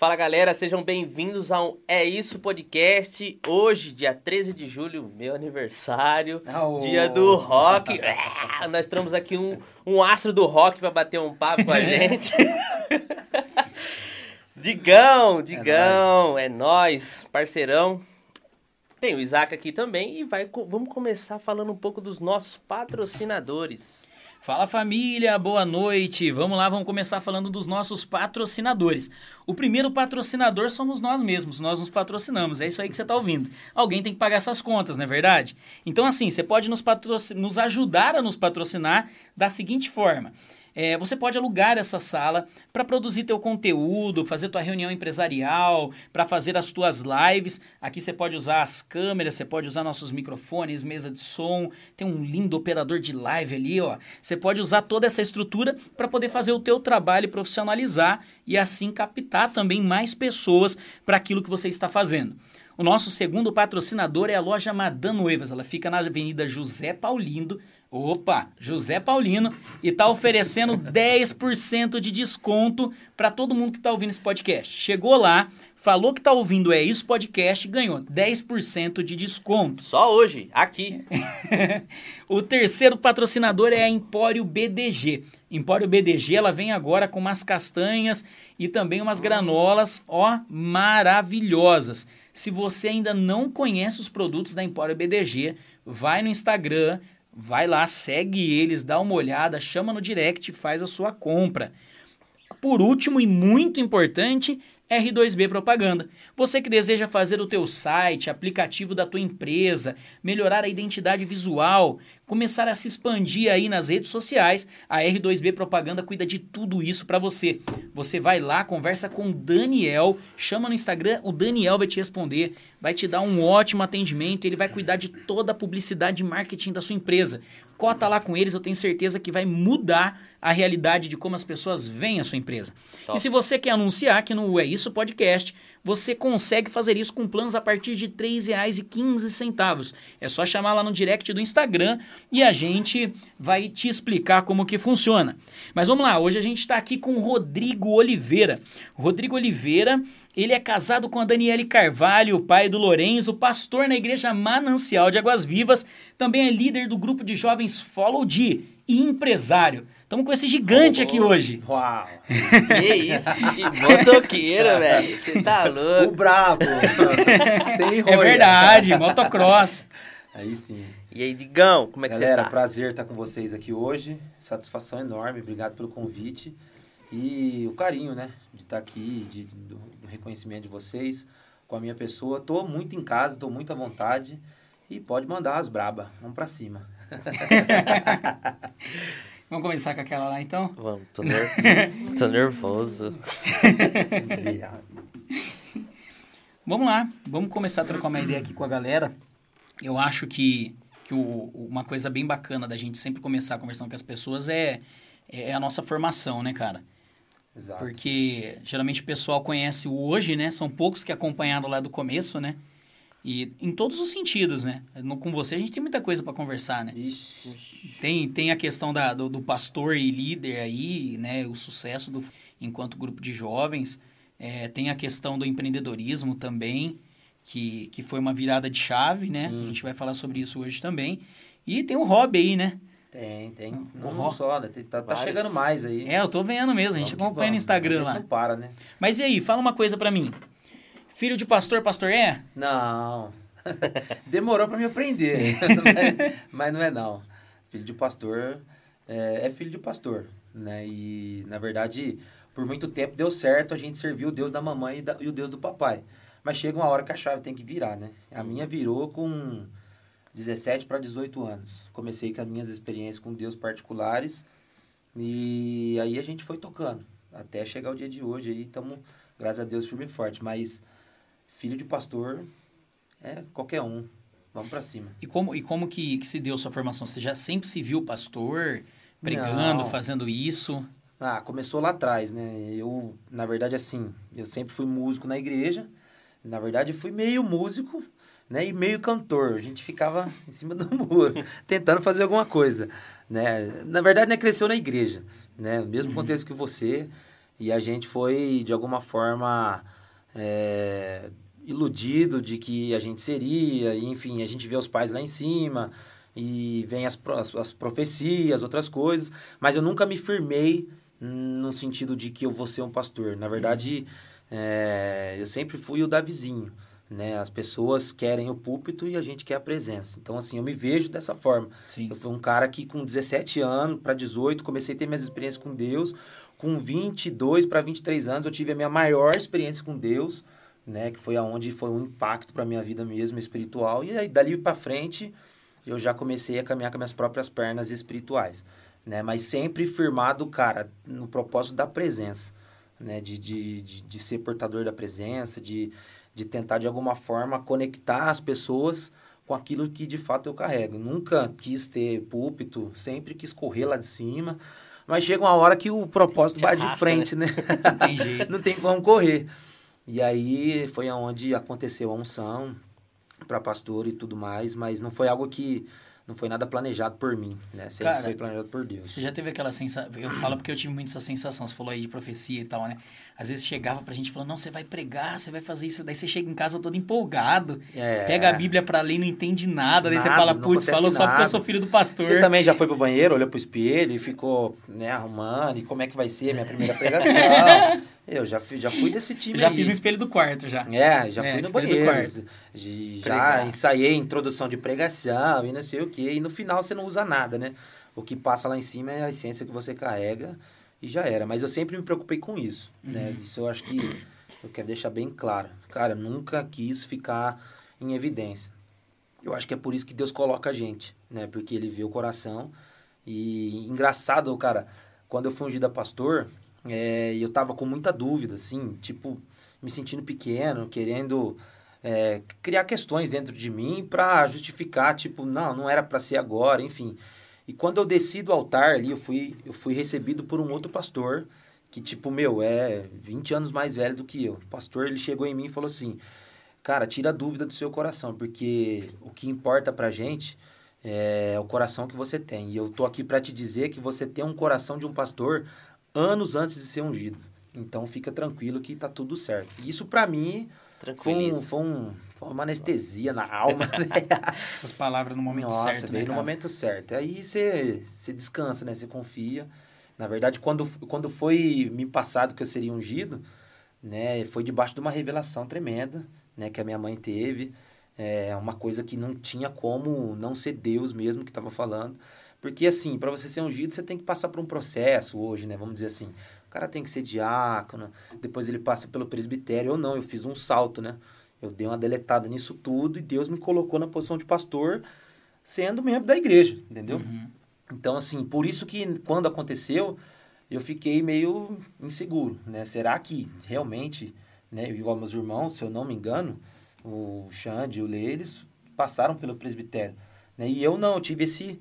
Fala galera, sejam bem-vindos ao É Isso Podcast. Hoje, dia 13 de julho, meu aniversário, oh. dia do rock. É, nós estamos aqui um, um astro do rock para bater um papo com a gente. Digão, Digão, é nós, parceirão. Tem o Isaac aqui também e vai, vamos começar falando um pouco dos nossos patrocinadores. Fala família, boa noite. Vamos lá, vamos começar falando dos nossos patrocinadores. O primeiro patrocinador somos nós mesmos, nós nos patrocinamos. É isso aí que você está ouvindo. Alguém tem que pagar essas contas, não é verdade? Então, assim, você pode nos, nos ajudar a nos patrocinar da seguinte forma. É, você pode alugar essa sala para produzir teu conteúdo, fazer tua reunião empresarial, para fazer as tuas lives. Aqui você pode usar as câmeras, você pode usar nossos microfones, mesa de som, tem um lindo operador de live ali, ó. Você pode usar toda essa estrutura para poder fazer o teu trabalho profissionalizar e assim captar também mais pessoas para aquilo que você está fazendo. O nosso segundo patrocinador é a loja Madan Noivas. Ela fica na Avenida José Paulindo, Opa, José Paulino e está oferecendo 10% de desconto para todo mundo que está ouvindo esse podcast. Chegou lá, falou que está ouvindo É Isso Podcast e ganhou 10% de desconto. Só hoje, aqui. o terceiro patrocinador é a Empório BDG. Empório BDG, ela vem agora com umas castanhas e também umas granolas, ó, maravilhosas. Se você ainda não conhece os produtos da Empório BDG, vai no Instagram, Vai lá, segue eles, dá uma olhada, chama no direct e faz a sua compra. Por último e muito importante, R2B Propaganda. Você que deseja fazer o teu site, aplicativo da tua empresa, melhorar a identidade visual, começar a se expandir aí nas redes sociais, a R2B Propaganda cuida de tudo isso para você. Você vai lá, conversa com o Daniel, chama no Instagram, o Daniel vai te responder, vai te dar um ótimo atendimento, ele vai cuidar de toda a publicidade e marketing da sua empresa. Cota lá com eles, eu tenho certeza que vai mudar a realidade de como as pessoas veem a sua empresa. Top. E se você quer anunciar aqui no É Isso Podcast, você consegue fazer isso com planos a partir de R$ 3,15. É só chamar lá no direct do Instagram e a gente vai te explicar como que funciona. Mas vamos lá, hoje a gente está aqui com o Rodrigo Oliveira. Rodrigo Oliveira, ele é casado com a Daniele Carvalho, o pai do Lourenço, pastor na igreja Manancial de Águas Vivas, também é líder do grupo de jovens Follow D e empresário. Estamos com esse gigante oh, aqui hoje. Uau! Que isso? E motoqueiro, velho. Você tá louco. O brabo. Sem rolha. É verdade, motocross. Aí sim. E aí, Digão, como é que Galera, você tá? prazer estar com vocês aqui hoje. Satisfação enorme. Obrigado pelo convite. E o carinho, né? De estar aqui, de, do, do reconhecimento de vocês com a minha pessoa. Tô muito em casa, tô muito à vontade. E pode mandar as braba. Vamos para cima. Vamos começar com aquela lá então? Vamos, tô, ner... tô nervoso. vamos lá, vamos começar a trocar uma ideia aqui com a galera. Eu acho que, que o, uma coisa bem bacana da gente sempre começar conversando com as pessoas é, é a nossa formação, né, cara? Exato. Porque geralmente o pessoal conhece o hoje, né? São poucos que acompanharam lá do começo, né? E em todos os sentidos, né? No, com você a gente tem muita coisa para conversar, né? Ixi. Tem, tem a questão da, do, do, pastor e líder aí, né? O sucesso do, enquanto grupo de jovens. É, tem a questão do empreendedorismo também, que, que foi uma virada de chave, né? Sim. A gente vai falar sobre isso hoje também. E tem o hobby aí, né? Tem, tem. Não, não só, né? tá, tá chegando mais aí. É, eu tô vendo mesmo, a gente acompanha no Instagram lá. Não para, né? Mas e aí, fala uma coisa para mim. Filho de pastor, pastor é? Não. Demorou para me aprender. mas não é não. Filho de pastor é, é, filho de pastor, né? E na verdade, por muito tempo deu certo a gente servir o Deus da mamãe e, da, e o Deus do papai. Mas chega uma hora que a chave tem que virar, né? A minha virou com 17 para 18 anos. Comecei com as minhas experiências com Deus particulares e aí a gente foi tocando até chegar o dia de hoje aí estamos graças a Deus firme e forte, mas filho de pastor é qualquer um. Vamos para cima. E como, e como que, que se deu sua formação? Você já sempre se viu pastor, pregando, Não. fazendo isso? Ah, começou lá atrás, né? Eu, na verdade, assim, eu sempre fui músico na igreja. Na verdade, fui meio músico, né? E meio cantor. A gente ficava em cima do muro, tentando fazer alguma coisa, né? Na verdade, né? Cresceu na igreja, né? Mesmo uhum. contexto que você. E a gente foi, de alguma forma, é, iludido de que a gente seria, e, enfim, a gente vê os pais lá em cima, e vem as, as, as profecias, outras coisas, mas eu nunca me firmei no sentido de que eu vou ser um pastor. Na verdade, é, eu sempre fui o Davizinho. Né? As pessoas querem o púlpito e a gente quer a presença. Então, assim, eu me vejo dessa forma. Sim. Eu fui um cara que, com 17 anos para 18, comecei a ter minhas experiências com Deus. Com 22 para 23 anos, eu tive a minha maior experiência com Deus, né? Que foi aonde foi um impacto para minha vida mesmo espiritual. E aí, dali para frente, eu já comecei a caminhar com minhas próprias pernas espirituais, né? Mas sempre firmado, cara, no propósito da presença, né? De, de, de, de ser portador da presença, de, de tentar de alguma forma conectar as pessoas com aquilo que de fato eu carrego. Nunca quis ter púlpito, sempre quis correr lá de cima, mas chega uma hora que o propósito vai de frente, né? né? Não tem jeito. Não tem como correr. E aí foi aonde aconteceu a unção, para pastor e tudo mais, mas não foi algo que não foi nada planejado por mim, né? Sempre Cara, foi planejado por Deus. Você já teve aquela sensação, eu falo porque eu tive muito essa sensação, você falou aí de profecia e tal, né? Às vezes chegava pra gente falando, não, você vai pregar, você vai fazer isso, daí você chega em casa todo empolgado, é. pega a Bíblia pra ler, não entende nada, daí nada, você fala, putz, falou só porque eu sou filho do pastor. Você também já foi pro banheiro, olhou pro espelho e ficou, né, arrumando, e como é que vai ser a minha primeira pregação? Eu já fui, já fui desse time Já aí. fiz o espelho do quarto, já. É, já é, fui no banheiro. Do quarto. Já Pregar. ensaiei introdução de pregação e não sei o quê. E no final você não usa nada, né? O que passa lá em cima é a essência que você carrega e já era. Mas eu sempre me preocupei com isso, né? uhum. né? Isso eu acho que eu quero deixar bem claro. Cara, nunca quis ficar em evidência. Eu acho que é por isso que Deus coloca a gente, né? Porque ele vê o coração. E engraçado, cara, quando eu fui ungido a pastor, é, eu tava com muita dúvida, assim, tipo, me sentindo pequeno, querendo é, criar questões dentro de mim para justificar, tipo, não, não era para ser agora, enfim. E quando eu desci do altar ali, eu fui, eu fui recebido por um outro pastor, que, tipo, meu, é 20 anos mais velho do que eu. O pastor, ele chegou em mim e falou assim, cara, tira a dúvida do seu coração, porque o que importa pra gente é o coração que você tem. E eu tô aqui para te dizer que você tem um coração de um pastor anos antes de ser ungido. Então fica tranquilo que tá tudo certo. Isso para mim foi, um, foi, um, foi, uma anestesia na alma. Né? Essas palavras no momento Nossa, certo. Nossa, né, veio né, no momento certo. Aí você, você descansa, né? Você confia. Na verdade, quando, quando foi me passado que eu seria ungido, né? Foi debaixo de uma revelação tremenda, né? Que a minha mãe teve. É uma coisa que não tinha como não ser Deus mesmo que estava falando. Porque, assim, para você ser ungido, você tem que passar por um processo hoje, né? Vamos dizer assim. O cara tem que ser diácono, depois ele passa pelo presbitério. Ou não, eu fiz um salto, né? Eu dei uma deletada nisso tudo e Deus me colocou na posição de pastor, sendo membro da igreja, entendeu? Uhum. Então, assim, por isso que quando aconteceu, eu fiquei meio inseguro, né? Será que realmente, né? Igual meus irmãos, se eu não me engano, o Xande e o Lê, eles passaram pelo presbitério. Né? E eu não, eu tive esse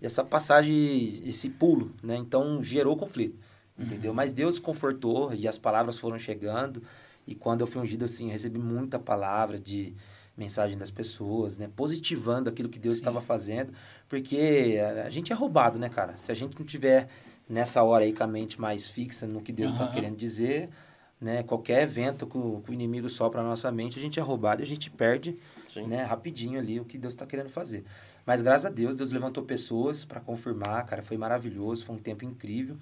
essa passagem, esse pulo, né? Então gerou conflito, uhum. entendeu? Mas Deus confortou e as palavras foram chegando. E quando eu fui ungido, assim, recebi muita palavra de mensagem das pessoas, né? Positivando aquilo que Deus estava fazendo. Porque a gente é roubado, né, cara? Se a gente não tiver nessa hora aí com a mente mais fixa no que Deus está uhum. querendo dizer, né? Qualquer evento que o, que o inimigo sopra na nossa mente, a gente é roubado e a gente perde, Sim. né? Rapidinho ali o que Deus está querendo fazer. Mas graças a Deus, Deus levantou pessoas para confirmar, cara, foi maravilhoso, foi um tempo incrível,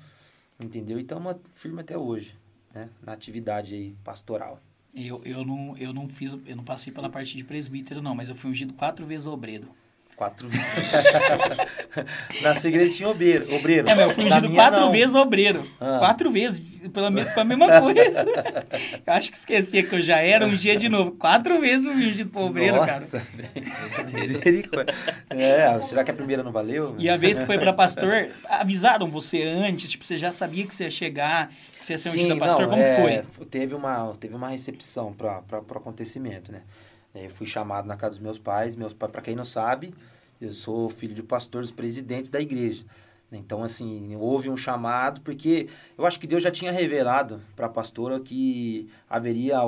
entendeu? E estamos firme até hoje, né? Na atividade aí pastoral. Eu, eu, não, eu não fiz, eu não passei pela parte de presbítero, não, mas eu fui ungido quatro vezes obreiro. Quatro vezes. Na sua igreja tinha obreiro. obreiro. É, mas eu fui ungido quatro não. vezes obreiro. Ah. Quatro vezes, pela, pela mesma coisa. eu acho que esquecia que eu já era um dia de novo. Quatro vezes fui ungido pro obreiro, Nossa, cara. é, será que a primeira não valeu? E a vez que foi para pastor, avisaram você antes? Tipo, você já sabia que você ia chegar, que você ia ser ungido a pastor? Não, Como é, foi? Teve uma, teve uma recepção para o acontecimento, né? Eu fui chamado na casa dos meus pais. Meus pais, para quem não sabe, eu sou filho de pastores presidentes da igreja. Então, assim, houve um chamado, porque eu acho que Deus já tinha revelado para a pastora que haveria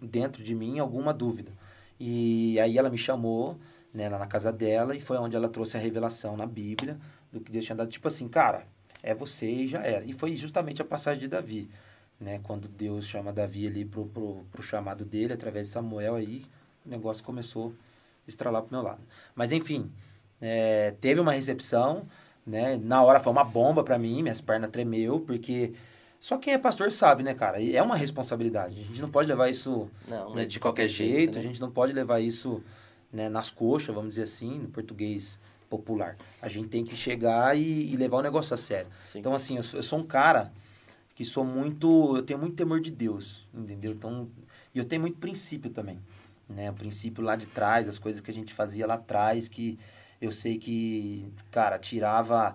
dentro de mim alguma dúvida. E aí ela me chamou, né, lá na casa dela, e foi onde ela trouxe a revelação na Bíblia do que Deus tinha dado. Tipo assim, cara, é você e já era. E foi justamente a passagem de Davi. né? Quando Deus chama Davi ali pro, pro, pro chamado dele, através de Samuel, aí o negócio começou a estralar pro meu lado. Mas enfim, é, teve uma recepção, né? Na hora foi uma bomba para mim, minhas pernas tremeu, porque só quem é pastor sabe, né, cara? É uma responsabilidade. A gente não pode levar isso Não, né, é de qualquer jeito, jeito, né? a gente não pode levar isso né, nas coxas, vamos dizer assim, no português popular. A gente tem que chegar e, e levar o negócio a sério. Sim. Então, assim, eu sou, eu sou um cara que sou muito. Eu tenho muito temor de Deus, entendeu? Então, e eu tenho muito princípio também. Né? O princípio lá de trás, as coisas que a gente fazia lá atrás, que eu sei que, cara, tirava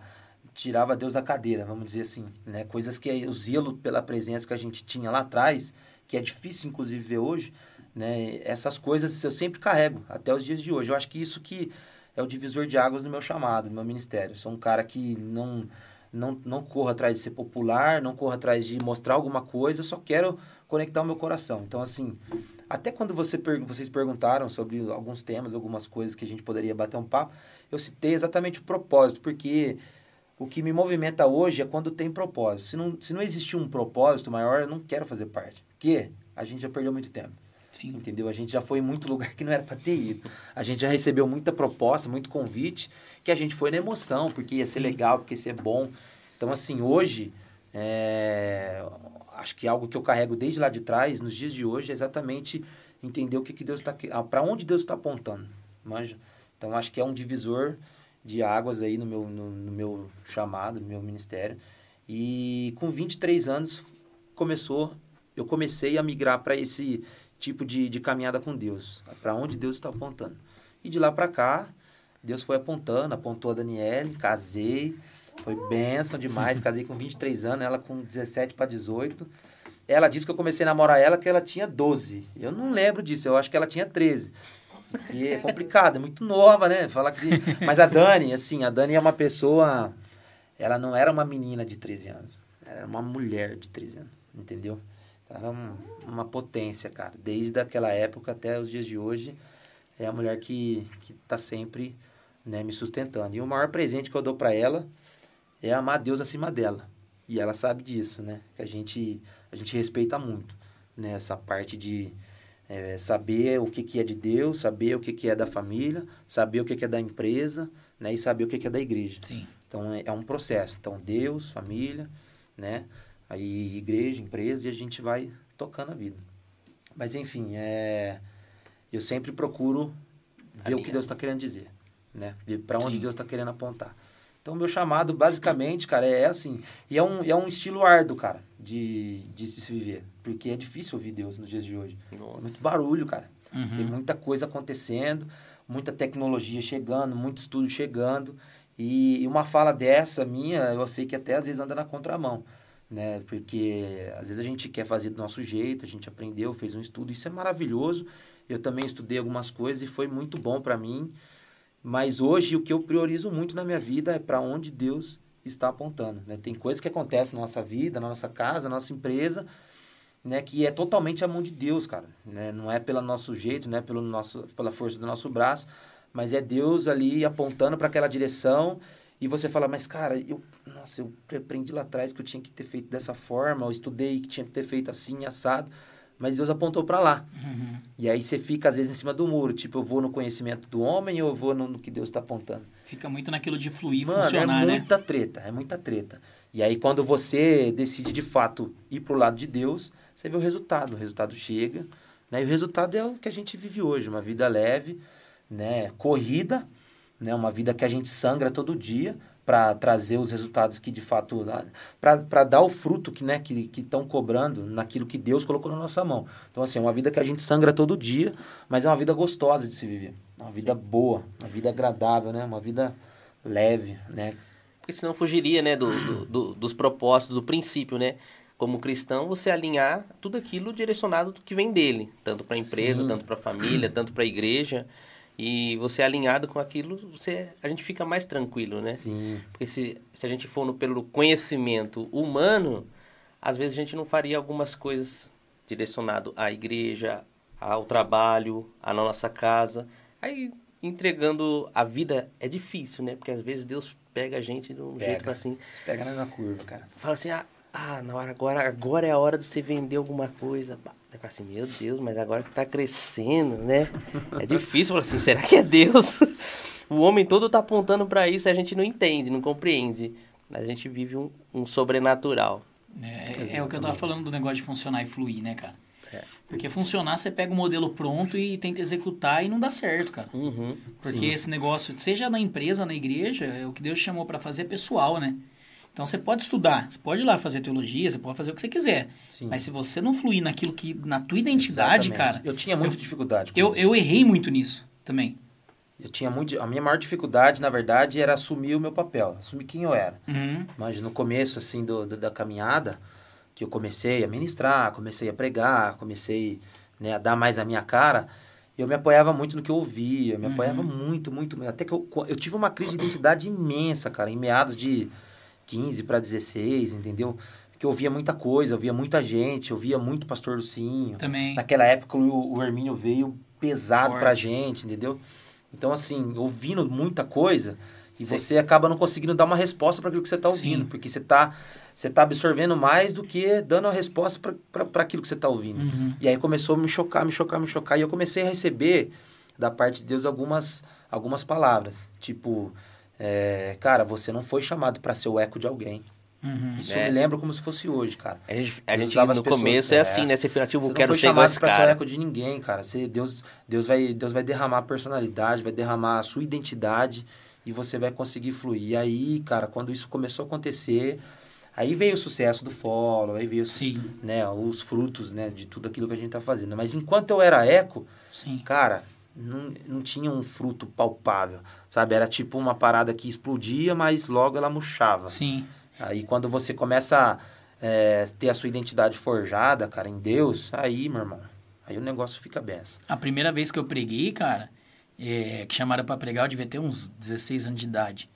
tirava Deus da cadeira, vamos dizer assim, né? Coisas que o zelo pela presença que a gente tinha lá atrás, que é difícil inclusive ver hoje, né? Essas coisas eu sempre carrego até os dias de hoje. Eu acho que isso que é o divisor de águas no meu chamado, no meu ministério. Eu sou um cara que não não, não corro atrás de ser popular, não corro atrás de mostrar alguma coisa, eu só quero conectar o meu coração. Então, assim, até quando você per vocês perguntaram sobre alguns temas, algumas coisas que a gente poderia bater um papo, eu citei exatamente o propósito, porque o que me movimenta hoje é quando tem propósito. Se não, se não existir um propósito maior, eu não quero fazer parte. Porque a gente já perdeu muito tempo. Sim. Entendeu? A gente já foi em muito lugar que não era para ter ido. A gente já recebeu muita proposta, muito convite, que a gente foi na emoção, porque ia ser Sim. legal, porque ia ser bom. Então, assim, hoje, é, acho que algo que eu carrego desde lá de trás, nos dias de hoje, é exatamente entender o que, que Deus está. para onde Deus está apontando. Manja? Então, acho que é um divisor de águas aí no meu, no, no meu chamado, no meu ministério. E com 23 anos, começou. Eu comecei a migrar para esse tipo de, de caminhada com Deus, para onde Deus está apontando. E de lá para cá, Deus foi apontando, apontou a Daniele, casei, foi bênção demais, casei com 23 anos, ela com 17 para 18. Ela disse que eu comecei a namorar ela que ela tinha 12. Eu não lembro disso, eu acho que ela tinha 13. E é complicado, é muito nova, né? Falar que... Mas a Dani, assim, a Dani é uma pessoa... Ela não era uma menina de 13 anos. Ela era uma mulher de 13 anos, entendeu? Era um, uma potência, cara. Desde aquela época até os dias de hoje, é a mulher que, que tá sempre né, me sustentando. E o maior presente que eu dou para ela é amar Deus acima dela. E ela sabe disso, né? Que a gente, a gente respeita muito, né? Essa parte de é, saber o que, que é de Deus, saber o que, que é da família, saber o que, que é da empresa, né? E saber o que, que é da igreja. Sim. Então, é, é um processo. Então, Deus, família, né? Aí, igreja, empresa, e a gente vai tocando a vida. Mas, enfim, é... eu sempre procuro ver o que Alinhar. Deus está querendo dizer, né? Para onde Sim. Deus está querendo apontar. Então, meu chamado, basicamente, cara, é assim. E é um, é um estilo árduo, cara, de, de se viver. Porque é difícil ouvir Deus nos dias de hoje. Nossa. muito barulho, cara. Tem Uhum. muita coisa acontecendo, muita tecnologia chegando, muito estudo chegando. E, e uma fala dessa minha, eu sei que até às vezes anda na contramão, né? Porque às vezes a gente quer fazer do nosso jeito, a gente aprendeu, fez um estudo, isso é maravilhoso. Eu também estudei algumas coisas e foi muito bom para mim. Mas hoje o que eu priorizo muito na minha vida é para onde Deus está apontando, né? Tem coisas que acontecem na nossa vida, na nossa casa, na nossa empresa, né, que é totalmente a mão de Deus, cara, né? Não é pelo nosso jeito, não é pelo nosso, pela força do nosso braço, mas é Deus ali apontando para aquela direção e você fala, mas cara, eu, nossa, eu aprendi lá atrás que eu tinha que ter feito dessa forma, eu estudei que tinha que ter feito assim, assado, mas Deus apontou para lá. Uhum. E aí você fica às vezes em cima do muro, tipo, eu vou no conhecimento do homem ou eu vou no, no que Deus está apontando. Fica muito naquilo de fluir Mano, funcionar, é né? muita treta, é muita treta. E aí quando você decide de fato ir pro lado de Deus, você vê o resultado, o resultado chega, né? E o resultado é o que a gente vive hoje, uma vida leve, né, corrida, né, uma vida que a gente sangra todo dia para trazer os resultados que de fato para dar o fruto que né que estão cobrando naquilo que Deus colocou na nossa mão. Então assim, é uma vida que a gente sangra todo dia, mas é uma vida gostosa de se viver, uma vida boa, uma vida agradável, né, uma vida leve, né? Porque senão fugiria, né, do, do- do- dos propósitos, do princípio, né? Como cristão, você alinhar tudo aquilo direcionado do que vem dele, tanto para a empresa, Sim. tanto para a família, tanto para a igreja. E você alinhado com aquilo, você, a gente fica mais tranquilo, né? Sim. Porque se, se a gente for no, pelo conhecimento humano, às vezes a gente não faria algumas coisas direcionado à igreja, ao trabalho, à nossa casa. Aí entregando a vida é difícil, né? Porque às vezes Deus pega a gente de um Pega. jeito assim, Pega na curva, cara. fala assim, ah, Ah, na hora, agora, agora é a hora de você vender alguma coisa. Eu falo assim, meu Deus, mas agora que tá crescendo, né? É difícil, falar assim, será que é Deus? O homem todo tá apontando para isso e a gente não entende, não compreende. Mas a gente vive um, um sobrenatural. É, é, o que eu tava falando do negócio de funcionar e fluir, né, cara? É. Porque funcionar, você pega o modelo pronto e tenta executar e não dá certo, cara. Uhum, Porque sim. esse negócio, seja na empresa, na igreja, é o que Deus chamou para fazer é pessoal, né? Então você pode estudar, você pode ir lá fazer teologia, você pode fazer o que você quiser. Sim. Mas se você não fluir naquilo que. na tua identidade, Exatamente. cara. Eu tinha muita dificuldade. eu, isso. eu errei muito nisso também. Eu tinha muito. A minha maior dificuldade, na verdade, era assumir o meu papel, assumir quem eu era. Uhum. Mas no começo, assim, do, do, da caminhada, que eu comecei a ministrar, comecei a pregar, comecei né, a dar mais a minha cara, eu me apoiava muito no que eu ouvia, eu me uhum. apoiava muito, muito, até que eu, eu tive uma crise de identidade imensa, cara, em meados de 15 para 16, entendeu? Porque eu ouvia muita coisa, eu via muita gente, eu via muito Pastor Lucinho. Também. Naquela época o, o Hermínio veio pesado Forte. pra gente, entendeu? Então, assim, ouvindo muita coisa, e Sim. você acaba não conseguindo dar uma resposta para aquilo que você está ouvindo, Sim. porque você está você tá absorvendo mais do que dando a resposta para aquilo que você está ouvindo. Uhum. E aí começou a me chocar, me chocar, me chocar, e eu comecei a receber da parte de Deus algumas, algumas palavras, tipo, é, cara, você não foi chamado para ser o eco de alguém. Uhum. Isso é. me lembra como se fosse hoje, cara. A gente, a gente no começo é, assim, né? Você fica tipo, você quero ser igual esse cara. Você de ninguém, cara. Você, Deus, Deus, vai, Deus vai derramar a personalidade, vai derramar a sua identidade e você vai conseguir fluir. E aí, cara, quando isso começou a acontecer, aí veio o sucesso do follow, aí veio Né, os frutos né, de tudo aquilo que a gente tá fazendo. Mas enquanto eu era eco, Sim. cara, não, não tinha um fruto palpável, sabe? Era tipo uma parada que explodia, mas logo ela murchava. Sim. Aí quando você começa a é, ter a sua identidade forjada, cara, em Deus, aí, meu irmão, aí o negócio fica benção. A primeira vez que eu preguei, cara, é, que chamaram para pregar, eu devia ter uns 16 anos de idade.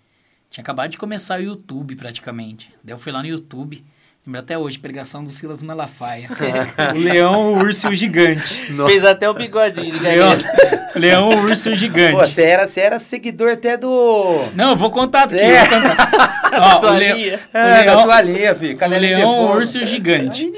Tinha acabado de começar o YouTube, praticamente. Daí eu fui lá no YouTube, Lembro até hoje, pregação do Silas Malafaia. o leão, o urso e o gigante. Nossa. Fez até o bigodinho de leão, leão, o urso e o gigante. Pô, você era, você era seguidor até do... Não, eu vou contar aqui, é. vou contar. Ó, o, le... é, o leão, da linha, filho. o leão, o urso e o gigante.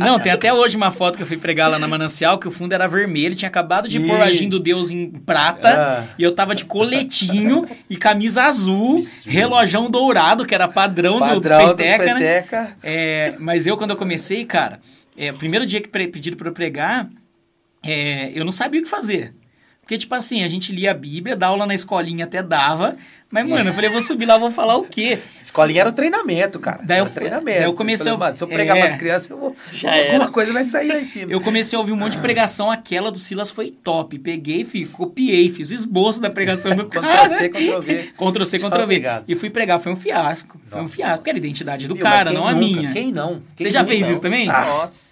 Não, tem até hoje uma foto que eu fui pregar lá na Manancial, que o fundo era vermelho, tinha acabado Sim. de pôr agindo Deus em prata, ah. e eu tava de coletinho e camisa azul, Isso. relojão dourado, que era padrão, padrão do Peteca, né? É, mas eu, quando eu comecei, cara, é, o primeiro dia que pediram para eu pregar, é, eu não sabia o que fazer. Porque, tipo assim, a gente lia a Bíblia, dá aula na escolinha até dava, mas, Sim. mano, eu falei, eu vou subir lá, vou falar o quê? Escolinha era o treinamento, cara. Daí eu, treinamento. Daí eu comecei falei, a... se eu pregar é... umas crianças, eu vou... Já alguma era. coisa vai sair lá em cima. Eu comecei a ouvir um monte de pregação, aquela do Silas foi top. Peguei, filho, copiei, fiz esboço da pregação do cara. Ctrl-C, Ctrl-V. Ctrl-C, Ctrl-V. E fui pregar, foi um fiasco. Nossa. Foi um fiasco, porque era a identidade do cara, não nunca? a minha. Quem não? Quem Você já fez não? isso também? Ah. Nossa.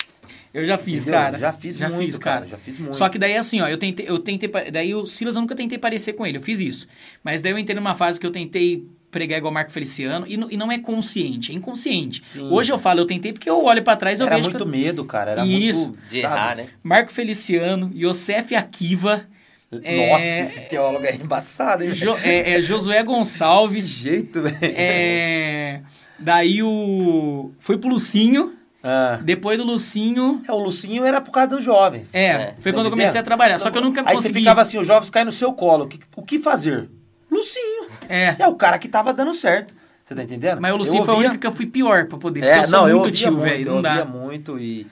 Eu já fiz, Entendeu? cara. Já fiz já muito, fiz, cara. cara. Já fiz muito. Só que daí, assim, ó, eu tentei, eu tentei. Daí o Silas eu nunca tentei parecer com ele, eu fiz isso. Mas daí eu entrei numa fase que eu tentei pregar igual Marco Feliciano e, e não é consciente, é inconsciente. Sim. Hoje eu falo, eu tentei porque eu olho para trás e eu Era vejo. Era muito eu... medo, cara. Era isso. muito. De errar, né? Marco Feliciano, Yosef Akiva. Nossa, é... esse teólogo é embaçado, hein? Jo, é, é, Josué Gonçalves. Que jeito, velho. É... Daí o. Foi pro Lucinho. Ah. Depois do Lucinho. É, o Lucinho era por causa dos jovens. É, é. foi quando eu comecei a trabalhar. Só que eu nunca Aí consegui. Aí você ficava assim, os jovens caem no seu colo. O que, fazer? Lucinho. É. É o cara que tava dando certo. Você tá entendendo? Mas o Lucinho foi a única que eu fui pior pra poder. É, eu não, muito eu tio, velho. Não dá. Muito e.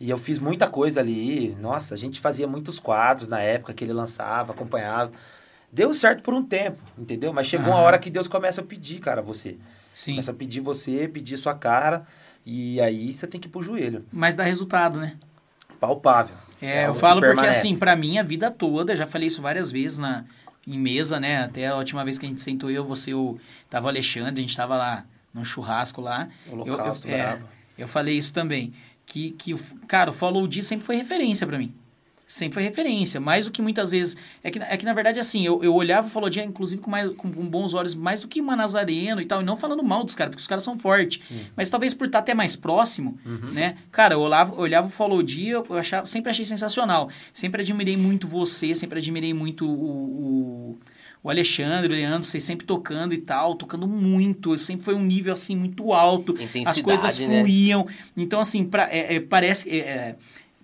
E eu fiz muita coisa ali. Nossa, a gente fazia muitos quadros na época que ele lançava, acompanhava. Deu certo por um tempo, entendeu? Mas chegou uma hora que Deus começa a pedir, cara, você. Sim. Começa a pedir você, pedir sua cara. E aí você tem que ir pro joelho. Mas dá resultado, né? Palpável. É, é eu falo porque assim, para mim a vida toda, já falei isso várias vezes na em mesa, né? Até a última vez que a gente sentou eu, você, o tava o Alexandre, a gente tava lá no churrasco lá. Holocausto, eu, eu, é, eu falei isso também, que que cara, o Follow D sempre foi referência para mim sempre foi referência. Mais do que muitas vezes. É que, é que na verdade, assim, eu, eu olhava o Falodinha, inclusive, com, mais, com, bons olhos, mais do que uma Nazareno e tal. E não falando mal dos caras, porque os caras são fortes. Sim. Mas talvez por estar até mais próximo, uhum. né? Cara, eu olhava, eu olhava o Falodinha, eu achava, sempre achei sensacional. Sempre admirei muito você, sempre admirei muito o, o o Alexandre, o Leandro, vocês sempre tocando e tal, tocando muito, sempre foi um nível assim muito alto, as coisas né? fluíam. Então, assim, pra, é, é, parece. É, é,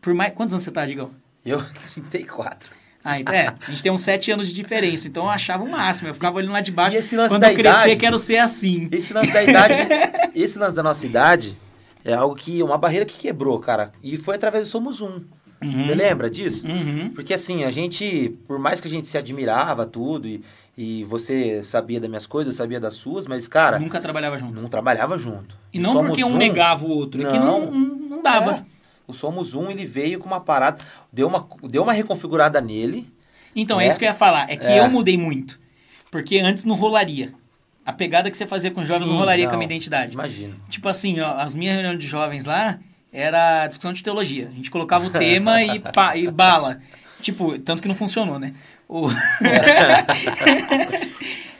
por mais. Quantos anos você tá, Digão? Eu, 34. Ah, então é. A gente tem uns sete anos de diferença, então eu achava o máximo. Eu ficava olhando lá de baixo. Quando eu crescer, idade, quero ser assim. Esse lance da idade, esse lance da nossa idade é algo que. uma barreira que quebrou, cara. E foi através do Somos Um. Uhum. Você lembra disso? Uhum. Porque assim, a gente, por mais que a gente se admirava tudo e, e você sabia das minhas coisas, eu sabia das suas, mas cara. Nunca trabalhava junto. Não trabalhava junto. E não Somos porque um, um, negava o outro, não, é que não, não dava. É. O Somos Um, ele veio com uma parada, deu uma, deu uma reconfigurada nele. Então, é, é isso que eu ia falar. É que é. eu mudei muito. Porque antes não rolaria. A pegada que você fazia com os jovens Sim, não rolaria não, com a minha identidade. Imagino. Tipo assim, ó, as minhas reuniões de jovens lá, era discussão de teologia. A gente colocava o tema e, pá, e bala. Tipo, tanto que não funcionou, né? O...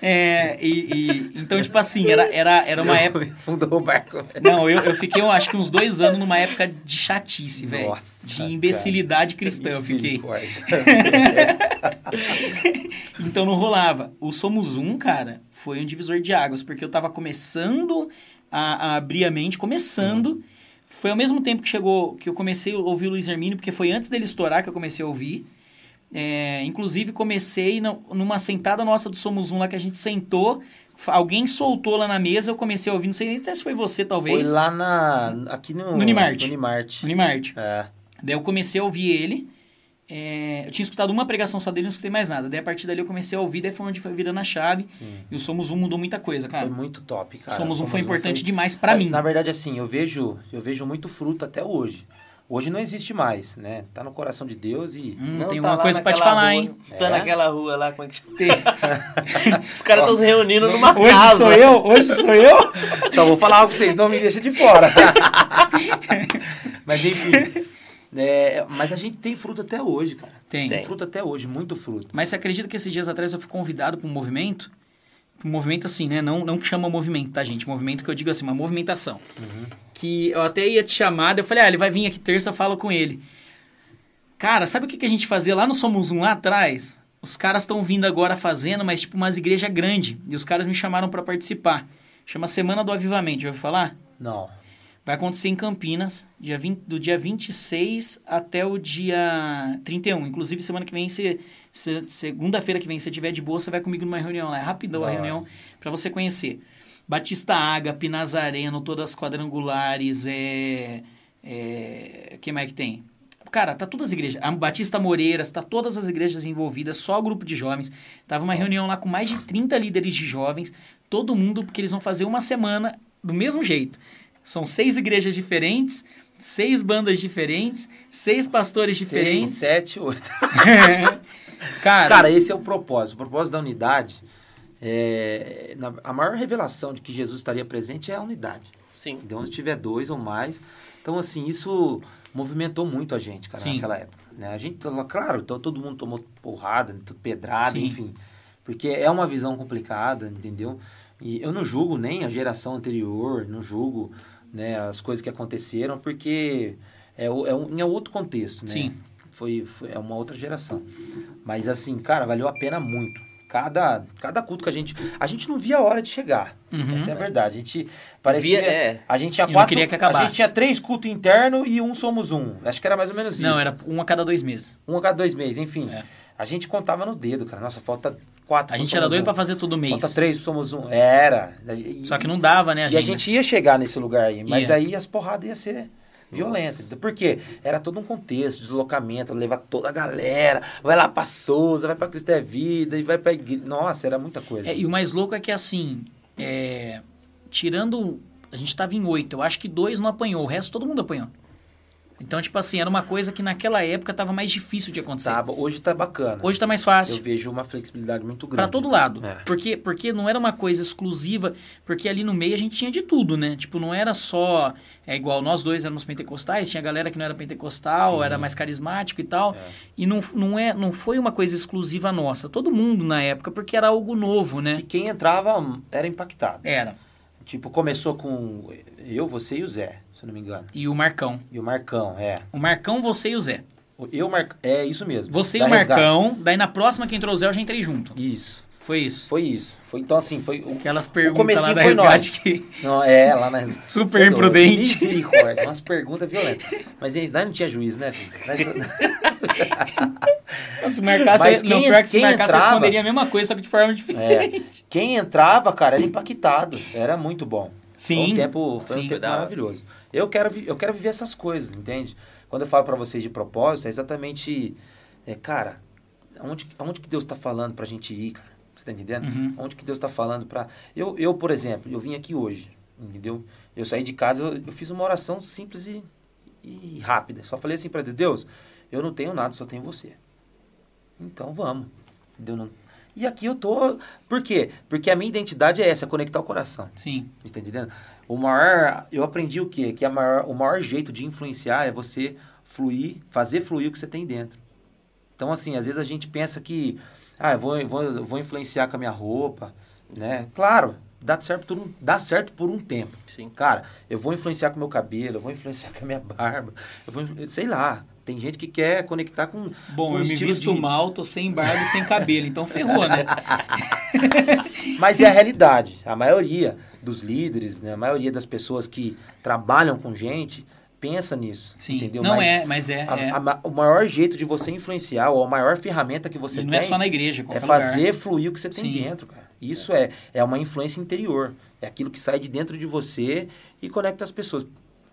é, e, e, então, tipo assim, era, era, era uma época. Fundou o barco. Não, eu, eu fiquei, eu acho que uns dois anos numa época de chatice, velho. De imbecilidade cara. cristã, eu fiquei. então não rolava. O Somos Um, cara, foi um divisor de águas, porque eu tava começando a, a abrir a mente, começando. Hum foi ao mesmo tempo que chegou, que eu comecei a ouvir o Luiz Hermínio, porque foi antes dele estourar que eu comecei a ouvir. É, inclusive, comecei no, numa sentada nossa do Somos Um lá que a gente sentou, alguém soltou lá na mesa, eu comecei a ouvir, não sei nem se foi você, talvez. Foi lá na. aqui no. No Unimart. No Unimart. Unimart. É. Daí eu comecei a ouvir ele. É, eu tinha escutado uma pregação só dele não escutei mais nada. Daí a partir dali eu comecei a ouvir, daí foi onde foi virando a chave. Sim. E o Somos Um mudou muita coisa, cara. Foi muito top, cara. Somos Um Somos foi importante foi... demais para mim. Na verdade, assim, eu vejo, eu vejo muito fruto até hoje. Hoje não existe mais, né? Tá no coração de Deus e. Hum, não, tem tá uma coisa pra te falar, rua, hein? Tá é? naquela rua lá, como é que chama? Os caras estão se reunindo numa hoje casa. Hoje sou eu? Hoje sou eu? Só vou falar algo pra vocês, não me deixa de fora. Mas enfim. É, mas a gente tem fruto até hoje, cara. Tem. Tem fruto até hoje, muito fruto. Mas você acredita que esses dias atrás eu fui convidado para um movimento? Movimento assim, né? Não, não que chama movimento, tá, gente? Movimento que eu digo assim, uma movimentação. Uhum. Que eu até ia te chamar, eu falei, ah, ele vai vir aqui terça, falo com ele. Cara, sabe o que, que a gente fazia lá no Somos Um lá atrás? Os caras estão vindo agora fazendo, mas tipo umas igrejas grandes. E os caras me chamaram para participar. Chama Semana do Avivamento, já ouviu falar? Não. Vai acontecer em Campinas, dia 20, do dia 26 até o dia 31. Inclusive, semana que vem, se, se segunda-feira que vem, se você tiver de boa, você vai comigo numa reunião lá. É rapidão a reunião para você conhecer. Batista Ágape, Nazareno, todas quadrangulares, é, é... que mais que tem? Cara, tá todas as igrejas. A Batista Moreiras, tá todas as igrejas envolvidas, só grupo de jovens. Tava uma reunião lá com mais de 30 líderes de jovens, todo mundo, porque eles vão fazer uma semana do mesmo jeito. São seis igrejas diferentes, seis bandas diferentes, seis pastores diferentes. Seis, sete, oito. Cara, Cara, esse é o propósito. O propósito da unidade, é, na, a maior revelação de que Jesus estaria presente é a unidade. Sim. De onde tiver dois ou mais. Então, assim, isso movimentou muito a gente, cara, Sim. naquela época. Né? A gente, claro, todo mundo tomou porrada, pedrada, Sim. enfim. Porque é uma visão complicada, entendeu? E eu não julgo nem a geração anterior, não julgo né, as coisas que aconteceram, porque é, é, um, é outro contexto, né? Sim. Foi, foi, é uma outra geração. Mas assim, cara, valeu a pena muito. Cada, cada culto que a gente. A gente não via a hora de chegar. Uhum. Essa é a verdade. A gente parecia. Via, é. A gente tinha quatro. queria que acabasse. A gente tinha três cultos internos e um somos um. Acho que era mais ou menos isso. Não, era um a cada dois meses. Um a cada dois meses, enfim. É. A gente contava no dedo, cara. Nossa, falta quatro. A gente era doido um. para fazer todo mês. Falta três, somos um. Era. E, Só que não dava, né, a E a gente ia chegar nesse lugar aí, mas ia. aí as porradas iam ser violentas. Por quê? Era todo um contexto, deslocamento, levar toda a galera, vai lá pra Souza, vai pra Cristo é Vida, e vai pra igreja. Nossa, era muita coisa. É, e o mais louco é que assim, é, tirando. A gente tava em oito, eu acho que dois não apanhou, o resto todo mundo apanhou. Então, tipo assim, era uma coisa que naquela época estava mais difícil de acontecer. Hoje tá bacana. Hoje tá mais fácil. Eu vejo uma flexibilidade muito grande. Para todo lado. É. Porque, porque não era uma coisa exclusiva, porque ali no meio a gente tinha de tudo, né? Tipo, não era só. É igual nós dois éramos pentecostais, tinha galera que não era pentecostal, Sim. era mais carismático e tal. É. E não, não, é, não foi uma coisa exclusiva nossa. Todo mundo na época, porque era algo novo, né? E quem entrava era impactado. Era. Tipo, começou com eu, você e o Zé se não me engano. E o Marcão. E o Marcão, é. O Marcão, você e o Zé. Eu, Mar... É isso mesmo. Você e o Marcão, resgate. daí na próxima que entrou o Zé eu já entrei junto. Isso. Foi isso. Foi isso. Foi, então, assim, foi. O, Aquelas perguntas lá da foi resgate que... Não, é, lá na Super imprudente. Misericórdia. Umas perguntas violentas. Mas ele não tinha juiz, né? se marcasse, Mas quem, não, pior que se marcasse, entrava, responderia a mesma coisa, só que de forma diferente. É, quem entrava, cara, era impactado. Era muito bom. Sim. Foi um tempo, foi sim, um tempo maravilhoso. Eu quero, eu quero viver essas coisas, entende? Quando eu falo para vocês de propósito, é exatamente, é, cara, aonde, aonde que Deus está falando pra gente ir, cara? Você tá entendendo? Uhum. Onde que Deus está falando para eu, eu, por exemplo, eu vim aqui hoje, entendeu? Eu saí de casa, eu, eu fiz uma oração simples e, e rápida. Só falei assim para Deus, Deus, eu não tenho nada, só tenho você. Então vamos. Entendeu? Não... E aqui eu tô. Por quê? Porque a minha identidade é essa, é conectar o coração. Sim. Você tá entendendo? O maior. Eu aprendi o quê? Que a maior, o maior jeito de influenciar é você fluir, fazer fluir o que você tem dentro. Então, assim, às vezes a gente pensa que ah, eu vou, vou, vou influenciar com a minha roupa, né? Claro, dá certo por um, dá certo por um tempo. Sim. Cara, eu vou influenciar com o meu cabelo, eu vou influenciar com a minha barba, eu vou, sei lá. Tem gente que quer conectar com. Bom, eu me visto de... mal, tô sem barba e sem cabelo, então ferrou, né? Mas é a realidade. A maioria dos líderes, né, a maioria das pessoas que trabalham com gente, pensa nisso. Sim. Entendeu? Não mas é, mas é, a, é. A, o maior jeito de você influenciar, ou a maior ferramenta que você e não tem. é só na igreja, É fazer lugar. fluir o que você tem Sim. dentro, cara. Isso é. é uma influência interior. É aquilo que sai de dentro de você e conecta as pessoas.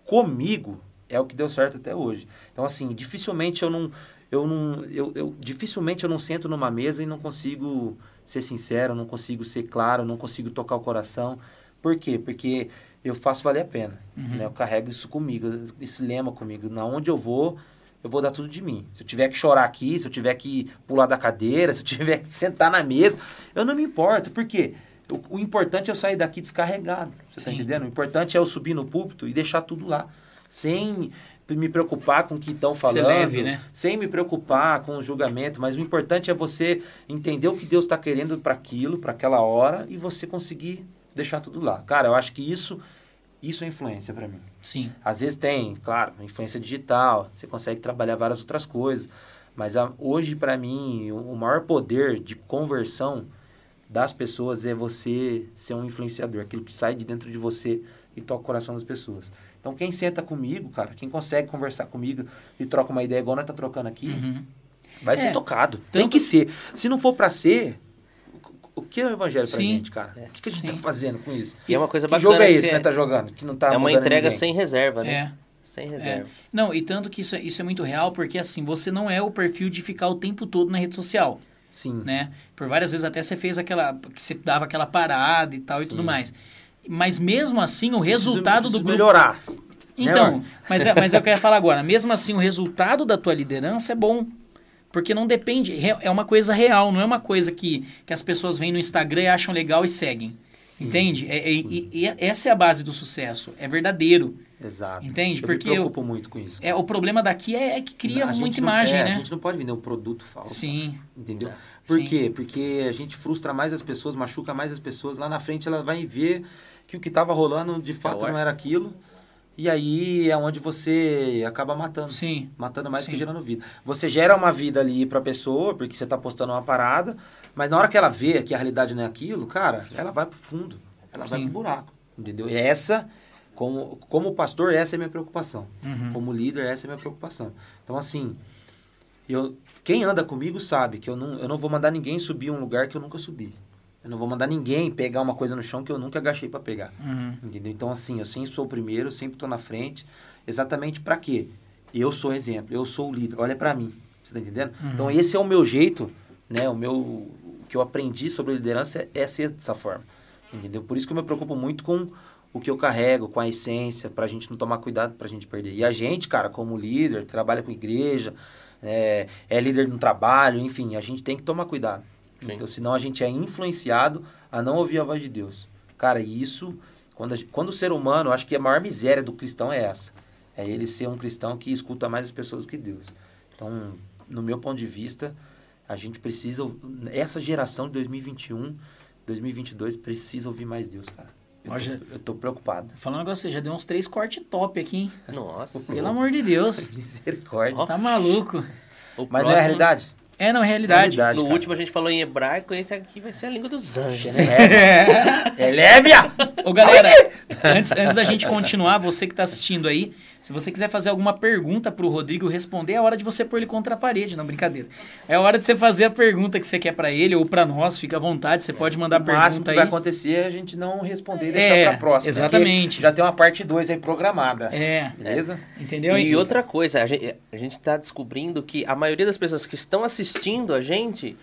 Comigo é o que deu certo até hoje. Então, assim, dificilmente eu não. Eu não. Eu, eu, dificilmente eu não sento numa mesa e não consigo ser sincero, não consigo ser claro, não consigo tocar o coração. Por quê? Porque eu faço valer a pena. Uhum. Né? Eu carrego isso comigo, esse lema comigo. Na onde eu vou, eu vou dar tudo de mim. Se eu tiver que chorar aqui, se eu tiver que pular da cadeira, se eu tiver que sentar na mesa, eu não me importo. Por quê? O, o importante é eu sair daqui descarregado. Você está entendendo? O importante é eu subir no púlpito e deixar tudo lá. Sem me preocupar com o que estão falando, leve, né? sem me preocupar com o julgamento, mas o importante é você entender o que Deus está querendo para aquilo, para aquela hora, e você conseguir deixar tudo lá. Cara, eu acho que isso isso é influência para mim. Sim. Às vezes tem, claro, influência digital, você consegue trabalhar várias outras coisas, mas a, hoje para mim o, o maior poder de conversão das pessoas é você ser um influenciador, aquilo que sai de dentro de você e toca o coração das pessoas. Então quem senta comigo, cara, quem consegue conversar comigo e troca uma ideia igual nós tá trocando aqui, uhum. vai é, ser tocado. Tanto... Tem que ser. Se não for para ser, o que é o evangelho pra Sim. gente, cara? É. O que, que a gente tá Sim. tá fazendo com isso? E é uma coisa que bacana. jogo é esse que, é, tá jogando? Que não tá É uma entrega ninguém. sem reserva, né? É. Sem reserva. É. Não, e tanto que isso, é, isso é muito real, porque assim, você não é o perfil de ficar o tempo todo na rede social. Sim. Né? Por várias vezes até você fez aquela. que você dava aquela parada e tal Sim. e tudo mais. Mas mesmo assim, o resultado preciso, do grupo. melhorar. Então, né, mas, é, mas é o que eu ia falar agora. Mesmo assim, o resultado da tua liderança é bom. Porque não depende, é uma coisa real, não é uma coisa que, que as pessoas vêm no Instagram e acham legal e seguem. Sim, entende? É, é, e, e, essa é a base do sucesso, é verdadeiro. Exato. Entende? Eu Porque me preocupo eu, muito com isso. É, o problema daqui é, é que cria muita imagem, não, é, né? A gente não pode vender um produto falso. Sim. Entendeu? Por Sim. quê? Porque a gente frustra mais as pessoas, machuca mais as pessoas. Lá na frente ela vai ver que o que estava rolando de fato não era aquilo. E aí é onde você acaba matando. Sim. Matando mais Sim. do que gerando vida. Você gera uma vida ali pra pessoa, porque você tá postando uma parada, mas na hora que ela vê que a realidade não é aquilo, cara, ela vai pro fundo. Ela Sim. vai pro buraco. Entendeu? E essa, como, como pastor, essa é a minha preocupação. Uhum. Como líder, essa é a minha preocupação. Então, assim, eu, quem anda comigo sabe que eu não, eu não vou mandar ninguém subir um lugar que eu nunca subi. Eu não vou mandar ninguém pegar uma coisa no chão que eu nunca agachei para pegar. Uhum. Entendeu? Então, assim, eu sempre sou o primeiro, sempre estou na frente. Exatamente para quê? Eu sou exemplo, eu sou o líder. Olha para mim. Você tá entendendo? Uhum. Então, esse é o meu jeito, né? O meu o que eu aprendi sobre liderança é ser dessa forma. Entendeu? Por isso que eu me preocupo muito com o que eu carrego, com a essência, para a gente não tomar cuidado, para a gente perder. E a gente, cara, como líder, trabalha com igreja, é, é líder no trabalho, enfim, a gente tem que tomar cuidado. Então, senão a gente é influenciado a não ouvir a voz de Deus. Cara, isso, quando, a, quando o ser humano, acho que a maior miséria do cristão é essa. É ele ser um cristão que escuta mais as pessoas do que Deus. Então, no meu ponto de vista, a gente precisa, essa geração de 2021, 2022, precisa ouvir mais Deus, cara. Eu, Hoje, tô, eu tô preocupado. Falando um negócio, você já deu uns três cortes top aqui, hein? Nossa. Pelo amor de Deus. Misericórdia. Tá maluco. O Mas próximo... não é a realidade? É, não, é realidade. realidade no cara. último a gente falou em hebraico, esse aqui vai ser a língua dos anjos, né? É, é lébia! Ô, galera, antes, antes da gente continuar, você que está assistindo aí, se você quiser fazer alguma pergunta para o Rodrigo responder, é hora de você pôr ele contra a parede, não brincadeira. É hora de você fazer a pergunta que você quer para ele ou para nós, fica à vontade, você pode mandar o pergunta que aí. vai acontecer é a gente não responder e deixar é, para próxima. Exatamente. Já tem uma parte 2 aí programada. É. Beleza? Entendeu? E, e outra coisa, a gente, a gente tá descobrindo que a maioria das pessoas que estão assistindo a gente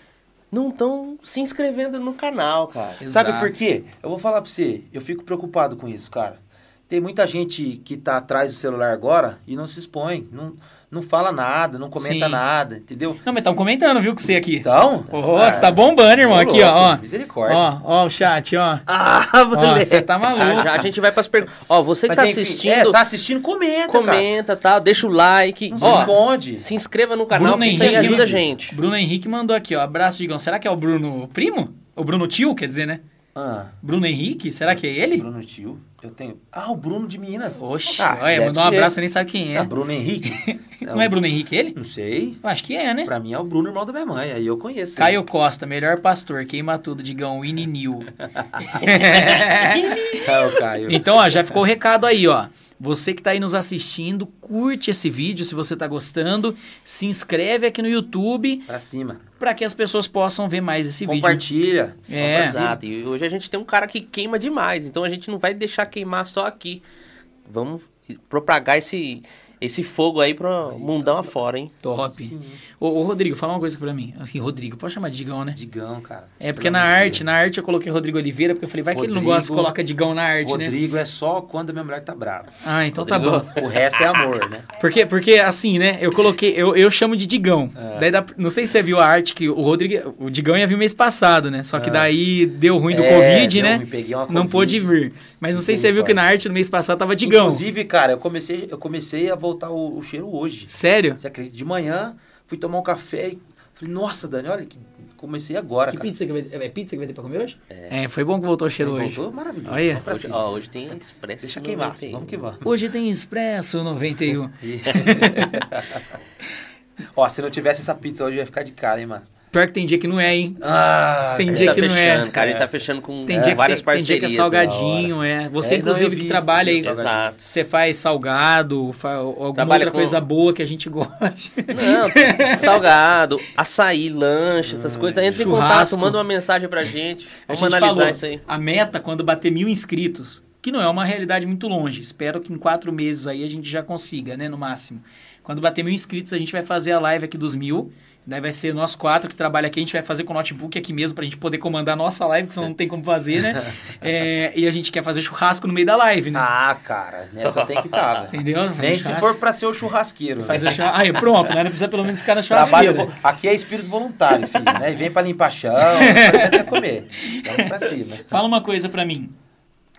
não estão se inscrevendo no canal, cara. Exato. Sabe por quê? Eu vou falar para você, eu fico preocupado com isso, cara. Tem muita gente que tá atrás do celular agora e não se expõe, não, não fala nada, não comenta Sim. nada, entendeu? Não, mas estão comentando, viu, que você aqui. Então? Oh, ah, você tá bombando, irmão, aqui, louco, ó, ó. Misericórdia. Ó, ó o chat, ó. Ah, moleque. Você tá maluco. Já, já, a gente vai pras perguntas. Ó, você que mas, tá enfim, assistindo... É, tá assistindo, comenta, Comenta, cara. tá, deixa o like. Não ó, se esconde. Se inscreva no canal, Bruno que Henrique, isso aí ajuda a gente. Bruno Henrique mandou aqui, ó, abraço, Digão. Será que é o Bruno primo? O Bruno tio, quer dizer, né? Ah. Bruno Henrique? Será que é ele? Bruno tio. Eu tenho. Ah, o Bruno de Minas. Oxe, ah, olha, mandou um abraço, você nem sabe quem é. Ah, Bruno Henrique. não é Bruno Henrique ele? Não sei. Eu acho que é, né? Pra mim é o Bruno, irmão da minha mãe. Aí eu conheço. Caio ele. Costa, melhor pastor, queima tudo, digão, Ininil. é o Caio. Então, ó, já ficou o recado aí, ó. Você que está aí nos assistindo, curte esse vídeo se você está gostando, se inscreve aqui no YouTube. Pra cima. Para que as pessoas possam ver mais esse Compartilha. vídeo. Compartilha. É. Exato. E hoje a gente tem um cara que queima demais, então a gente não vai deixar queimar só aqui. Vamos propagar esse esse fogo aí pro aí, mundão tá afora, hein? Top. Ô, ô, Rodrigo, fala uma coisa pra mim. Assim, Rodrigo, pode chamar de Digão, né? Digão, cara. É porque na arte, na arte eu coloquei Rodrigo Oliveira, porque eu falei, vai Rodrigo, que ele não gosta de coloca Digão na arte, Rodrigo né? Rodrigo é só quando a minha mulher tá brava. Ah, então tá Rodrigo, tá bom. O resto é amor, né? Porque, porque assim, né? Eu coloquei, eu, eu chamo de Digão. É. Daí dá, não sei se você viu a arte que o Rodrigo, o Digão ia vir mês passado, né? Só que é. daí deu ruim do é, Covid, né? Ruim, peguei uma não pôde vir. Mas não sei se você viu que na arte no mês passado tava Digão. Inclusive, cara, eu comecei, eu comecei a voltar o, o cheiro hoje. Sério? Você acredita? De manhã, fui tomar um café e falei, nossa, Dani, olha que comecei agora. Que cara. pizza que vai, é pizza que vai ter pra comer hoje? É, é foi bom que voltou o cheiro hoje. Voltou maravilhoso. Olha. Hoje, ó, hoje tem expresso. Deixa queimar. 91. Vamos que vamos. Hoje tem expresso 91. ó, se não tivesse essa pizza hoje, ia ficar de cara, hein, mano. Pior que tem dia que não é, hein? Ah, tem dia tá que fechando, não é. Cara, ele tá fechando com tem dia várias tem, parcerias. Tem dia que é salgadinho, é. Você, é, inclusive, vi, que trabalha aí. Exato. Você faz salgado, faz alguma trabalha outra com... coisa boa que a gente goste. Não, salgado, açaí, lanche, essas coisas. Entra churrasco. em contato, manda uma mensagem pra gente. Vamos a gente analisar falou, isso aí. A meta, quando bater mil inscritos, que não é uma realidade muito longe. Espero que em quatro meses aí a gente já consiga, né, no máximo. Quando bater mil inscritos, a gente vai fazer a live aqui dos mil. Daí vai ser nós quatro que trabalha aqui, a gente vai fazer com o notebook aqui mesmo pra gente poder comandar a nossa live, que senão não tem como fazer, né? é, e a gente quer fazer churrasco no meio da live, né? Ah, cara, nessa tem que estar, tá, Entendeu? Nem se for pra ser o churrasqueiro. Fazer? Aí, pronto, né? Não precisa pelo menos ficar na churrasqueira. Trabalho, aqui é espírito voluntário, filho, né? E vem pra limpar chão, pra comer. Vamos pra cima. Fala uma coisa pra mim.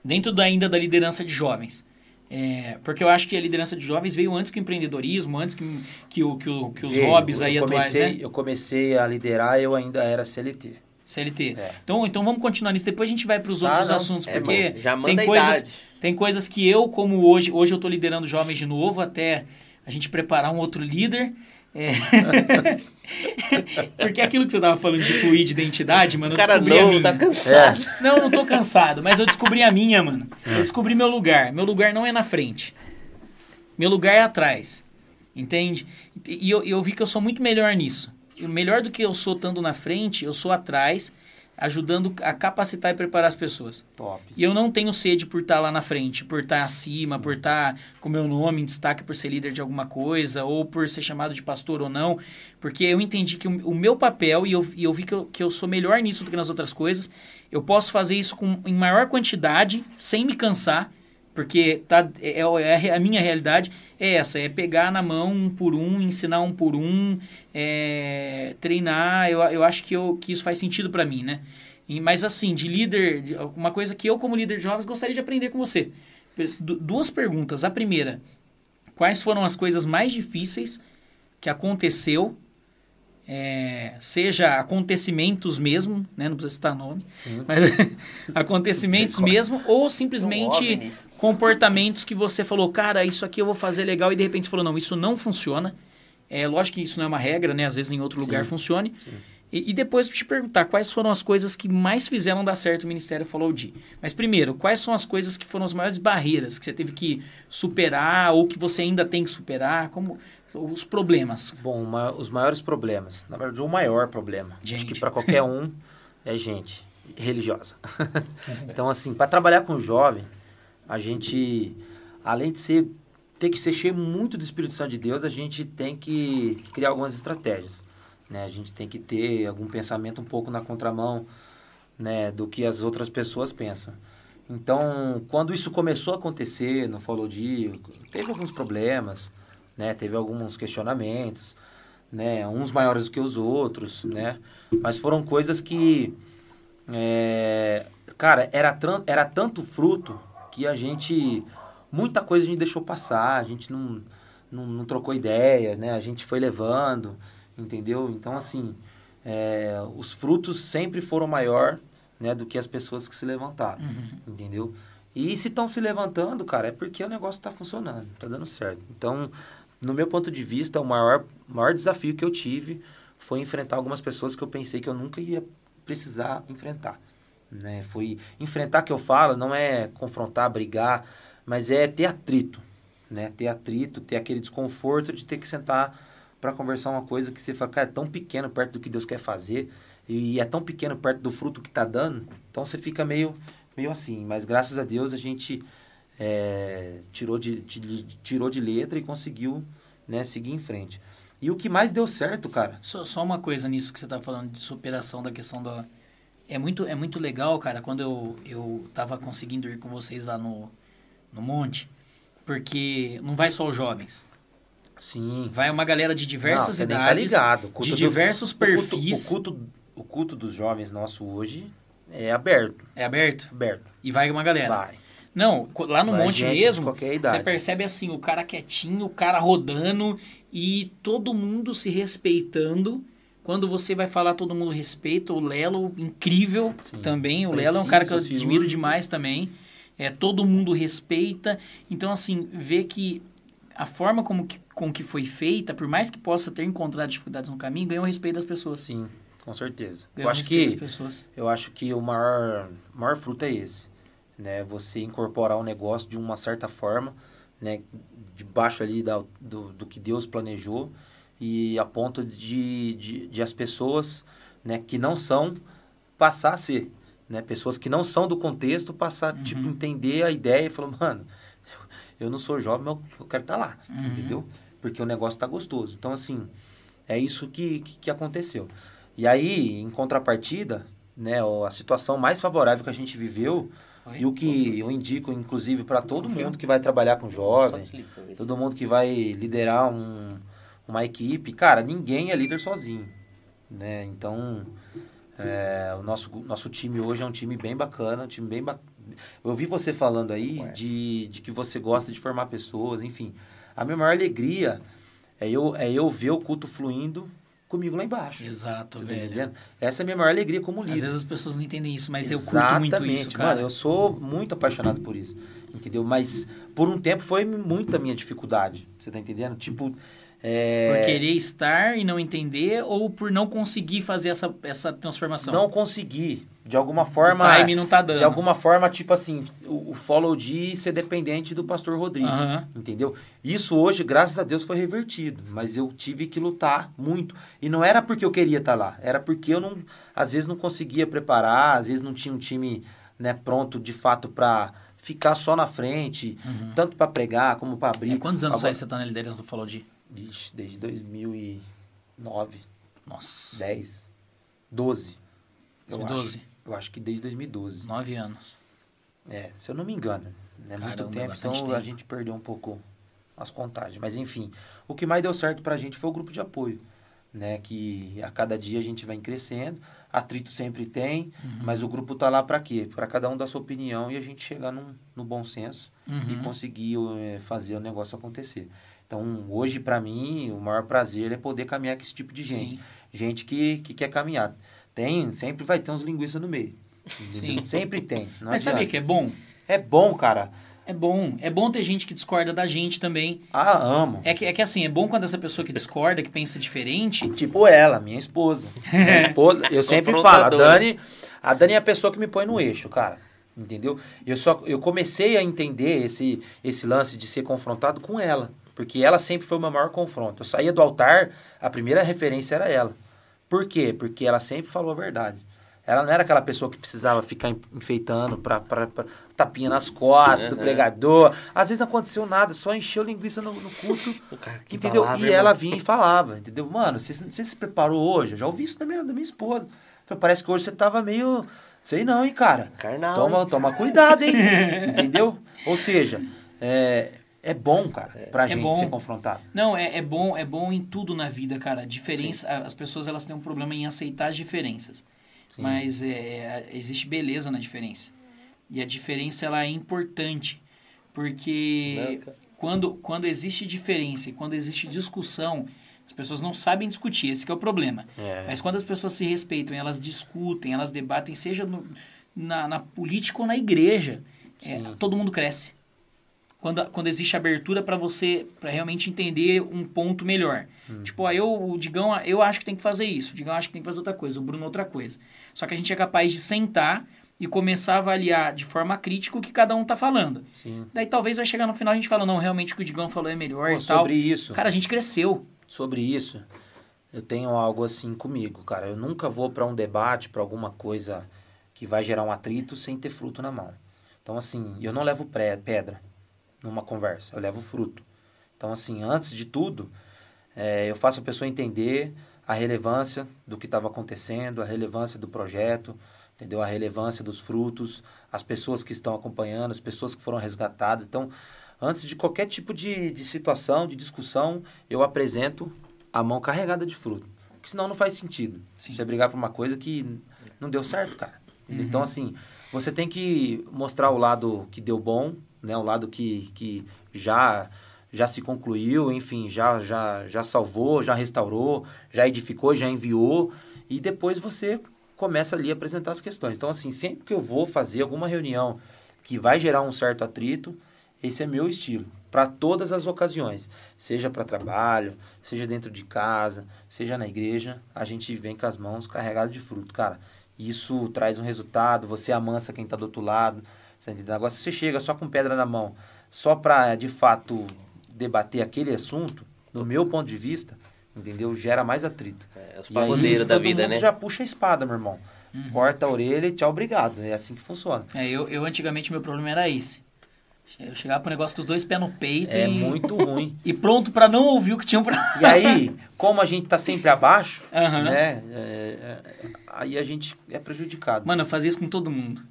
Dentro da, ainda da liderança de jovens, é, porque eu acho que a liderança de jovens veio antes que o empreendedorismo, antes que, que, o, que, o, que os veio, hobbies aí comecei, atuais, né? Eu comecei a liderar, eu ainda era CLT. CLT. É. Então, então vamos continuar nisso. Depois a gente vai para os outros ah, assuntos, é, porque já tem coisas, tem coisas que eu, como hoje, hoje eu estou liderando jovens de novo, até a gente preparar um outro líder. É. Porque aquilo que você tava falando de fluir de identidade, mano, eu Cara, descobri não, a minha. tá cansado. É. Não, não tô cansado, mas eu descobri a minha, mano. Eu descobri meu lugar. Meu lugar não é na frente. Meu lugar é atrás. Entende? E eu, eu vi que eu sou muito melhor nisso. melhor do que eu sou estando na frente, eu sou atrás ajudando a capacitar e preparar as pessoas. Top. E eu não tenho sede por estar lá na frente, por estar acima, Sim. por estar com meu nome em destaque por ser líder de alguma coisa, ou por ser chamado de pastor ou não, porque eu entendi que o, meu papel, e eu, e eu vi que eu, que eu sou melhor nisso do que nas outras coisas, eu posso fazer isso com, em maior quantidade, sem me cansar, porque tá, é, é, é, a minha realidade é essa, é pegar na mão um por um, ensinar um por um, é, treinar, eu, eu acho que, eu, que isso faz sentido para mim, né? E, mas assim, de líder, uma coisa que eu como líder de jovens gostaria de aprender com você. duas perguntas. A primeira, quais foram as coisas mais difíceis que aconteceu é, seja acontecimentos mesmo, né? não precisa citar nome, Sim. mas acontecimentos mesmo, ou simplesmente comportamentos que você falou, cara, isso aqui eu vou fazer legal, e de repente você falou, não, isso não funciona, É lógico que isso não é uma regra, né? Às vezes em outro lugar sim, funcione. Sim. E, e, depois te perguntar quais foram as coisas que mais fizeram dar certo o Ministério Follow de. Mas primeiro, quais são as coisas que foram as maiores barreiras que você teve que superar ou que você ainda tem que superar? Como os problemas? Bom, uma, os maiores problemas. Na verdade, o maior problema. Gente. Acho que para qualquer um é gente religiosa. então, assim, para trabalhar com jovem, a gente, além de ser ter que ser cheio muito do Espírito Santo de Deus, a gente tem que criar algumas estratégias. Né? A gente tem que ter algum pensamento um pouco na contramão né, do que as outras pessoas pensam. Então, quando isso começou a acontecer no Follow D, teve alguns problemas, né? Teve alguns questionamentos, né? Uns maiores do que os outros, né? Mas foram coisas que, é, cara, era, era tanto fruto que a gente, muita coisa a gente deixou passar, a gente não, não, não trocou ideia, né? A gente foi levando, entendeu? Então, assim, é, os frutos sempre foram maior né, do que as pessoas que se levantaram, uhum. entendeu? E se estão se levantando, cara, é porque o negócio está funcionando, está dando certo. Então, no meu ponto de vista, o maior, maior desafio que eu tive foi enfrentar algumas pessoas que eu pensei que eu nunca ia precisar enfrentar. Né? Foi enfrentar que eu falo, não é confrontar, brigar, mas é ter atrito, né? Ter atrito, ter aquele desconforto de ter que sentar para conversar uma coisa que você fala, cara, é tão pequeno perto do que Deus quer fazer e é tão pequeno perto do fruto que está dando, então você fica meio, meio assim. Mas graças a Deus a gente é, tirou, de, de, tirou de letra e conseguiu né, seguir em frente. E o que mais deu certo, cara? Só, só uma coisa nisso que você está falando de superação da questão da. É muito, é muito legal, cara, quando eu, eu tava conseguindo ir com vocês lá no, no monte, porque não vai só os jovens. Sim. Vai uma galera de diversas Não, tá idades, tá ligado. de do, diversos perfis. O culto, o culto, o culto dos jovens nosso hoje é aberto. É aberto? Aberto. E vai uma galera. Vai. Não, lá no vai monte mesmo, você percebe assim, o cara quietinho, o cara rodando e todo mundo se respeitando. Quando você vai falar, todo mundo respeita. O Lelo, incrível Sim. também. O Preciso, Lelo é um cara que eu admiro demais também. É, todo mundo respeita. Então, assim, ver que a forma como que, com que foi feita, por mais que possa ter encontrado dificuldades no caminho, ganhou o respeito das pessoas. Sim, com certeza. Ganhou eu acho que eu acho que o maior maior fruto é esse, né? Você incorporar o negócio de uma certa forma, né, debaixo ali da, do, do que Deus planejou e a ponto de, de, de as pessoas, né, que não são passar a ser, né, pessoas que não são do contexto passar uhum. tipo entender a ideia e falar, mano, eu não sou jovem, mas eu quero estar tá lá, uhum. entendeu? Porque o negócio está gostoso. Então, assim, é isso que, que, que, aconteceu. E aí, em contrapartida, né, a situação mais favorável que a gente viveu, Oi, e o que eu indico, inclusive, para todo mundo que vai trabalhar com jovens, todo mundo que vai liderar um, uma equipe, cara, ninguém é líder sozinho, né? Então, é, o nosso, nosso time hoje é um time bem bacana, um time bem bacana eu ouvi você falando aí de, de que você gosta de formar pessoas, enfim. A minha maior alegria é eu, é eu ver o culto fluindo comigo lá embaixo. Exato, tá velho. Entendendo? Essa é a minha maior alegria como líder. Às vezes as pessoas não entendem isso, mas Exatamente, eu curto muito isso, cara. Mano, eu sou muito apaixonado por isso, entendeu? Mas por um tempo foi muita minha dificuldade, você tá entendendo? Tipo, é... Por querer estar e não entender ou por não conseguir fazer essa, essa transformação? Não conseguir. De alguma forma. O time não tá dando. De alguma forma, tipo assim, o, o follow de ser dependente do pastor Rodrigo. Uhum. Entendeu? Isso hoje, graças a Deus, foi revertido. Mas eu tive que lutar muito. E não era porque eu queria estar tá lá. Era porque eu não. Às vezes não conseguia preparar, às vezes não tinha um time né, pronto de fato para ficar só na frente, uhum. tanto para pregar como para abrir. É, quantos anos Agora... você tá na liderança do Follow de? Vixe, desde 2009. Nossa. 10. 12. 2012? Eu acho, eu acho que desde 2012. Nove anos. É, se eu não me engano. É Caramba, muito tempo, então tempo. a gente perdeu um pouco as contagens. Mas enfim, o que mais deu certo pra gente foi o grupo de apoio. Né, que a cada dia a gente vai crescendo, atrito sempre tem, uhum. mas o grupo tá lá para quê? Para cada um dar sua opinião e a gente chegar num, no bom senso uhum. e conseguir é, fazer o negócio acontecer. Então, hoje, para mim, o maior prazer é poder caminhar com esse tipo de gente. Sim. Gente que, que quer caminhar. Tem, sempre vai ter uns linguiças no meio. Sim. Sempre tem. Mas sabia que é bom? É bom, cara. É bom. É bom ter gente que discorda da gente também. Ah, amo. É que, é que assim, é bom quando essa pessoa que discorda, que pensa diferente. Tipo ela, minha esposa. Minha esposa, eu sempre falo, a Dani, a Dani é a pessoa que me põe no eixo, cara. Entendeu? Eu só eu comecei a entender esse esse lance de ser confrontado com ela, porque ela sempre foi o meu maior confronto. Eu saía do altar, a primeira referência era ela. Por quê? Porque ela sempre falou a verdade. Ela não era aquela pessoa que precisava ficar enfeitando para tapinha nas costas do pregador. Às vezes não aconteceu nada, só encheu linguiça no, no culto. Cara, entendeu? Palavra, e ela vinha e falava, entendeu? Mano, você, você se preparou hoje? Eu já ouvi isso da minha, da minha esposa. Parece que hoje você tava meio. Sei não, hein, cara. Carnal. Toma, hein? toma cuidado, hein? entendeu? Ou seja, é, é bom, cara, é. pra é gente bom. ser confrontado. Não, é, é bom, é bom em tudo na vida, cara. Diferença, Sim. as pessoas elas têm um problema em aceitar as diferenças. Sim. Mas é, existe beleza na diferença. E a diferença ela é importante, porque quando, quando existe diferença e quando existe discussão, as pessoas não sabem discutir, esse é o problema. É. Mas quando as pessoas se respeitam, elas discutem, elas debatem, seja no, na, na política ou na igreja, é, todo mundo cresce quando, quando existe abertura para você para realmente entender um ponto melhor. Hum. Tipo, ó, eu, o Digão, eu acho que tem que fazer isso, o Digão acha que tem que fazer outra coisa, o Bruno outra coisa. Só que a gente é capaz de sentar e começar a avaliar de forma crítica o que cada um tá falando. Sim. Daí talvez vai chegar no final a gente fala, não, realmente o que o Digão falou é melhor Pô, e tal. Sobre isso. Cara, a gente cresceu. Sobre isso, eu tenho algo assim comigo, cara. Eu nunca vou para um debate, para alguma coisa que vai gerar um atrito sem ter fruto na mão. Então, assim, eu não levo pedra numa conversa, eu levo fruto. Então, assim, antes de tudo, é, eu faço a pessoa entender a relevância do que estava acontecendo, a relevância do projeto, entendeu? A relevância dos frutos, as pessoas que estão acompanhando, as pessoas que foram resgatadas. Então, antes de qualquer tipo de, de situação, de discussão, eu apresento a mão carregada de fruto. Porque senão não faz sentido. Sim. Você brigar por uma coisa que não deu certo, cara. Uhum. Então, assim, você tem que mostrar o lado que deu bom né? O lado que, que já já se concluiu, enfim, já, já, já salvou, já restaurou, já edificou, já enviou, e depois você começa ali a apresentar as questões. Então, assim, sempre que eu vou fazer alguma reunião que vai gerar um certo atrito, esse é meu estilo, para todas as ocasiões, seja para trabalho, seja dentro de casa, seja na igreja, a gente vem com as mãos carregadas de fruto, cara. Isso traz um resultado, você amansa quem está do outro lado, você entendeu? Agora, se você chega só com pedra na mão, só para, de fato, debater aquele assunto, no meu ponto de vista, entendeu? Gera mais atrito. É, os pagodeiros da vida, né? já puxa a espada, meu irmão. Uhum. Corta a orelha e tchau, obrigado. É assim que funciona. É, eu, eu antigamente, meu problema era esse. Eu chegava pro negócio com os dois pés no peito. É e... muito ruim. e pronto para não ouvir o que tinham pra. E aí, como a gente tá sempre abaixo, uhum. né? É, é, aí a gente é prejudicado. Mano, eu fazia isso com todo mundo.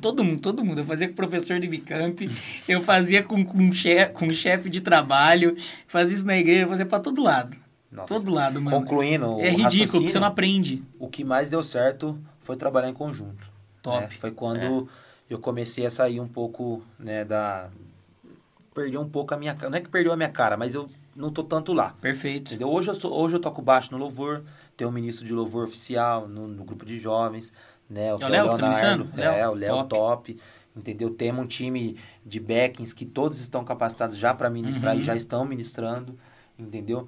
Todo mundo, todo mundo. Eu fazia com o professor de Bicamp, eu fazia com, com, chefe, com chefe de trabalho, fazia isso na igreja, fazia para todo lado. Nossa. Todo lado, mano. Concluindo, é ridículo, porque você não aprende. O que mais deu certo foi trabalhar em conjunto. Né? Top. Né? Foi quando é. eu comecei a sair um pouco, né, da perdi um pouco a minha cara. Não é que perdeu a minha cara, mas eu não tô tanto lá. Perfeito. Entendeu? Hoje eu, sou, hoje eu toco baixo no louvor, tenho um ministro de louvor oficial no, no grupo de jovens né? O, é o Léo, é tá Leonardo, tá é, o Léo top. top. entendeu? Temos um time de backings que todos estão capacitados já para ministrar uhum. e já estão ministrando, entendeu?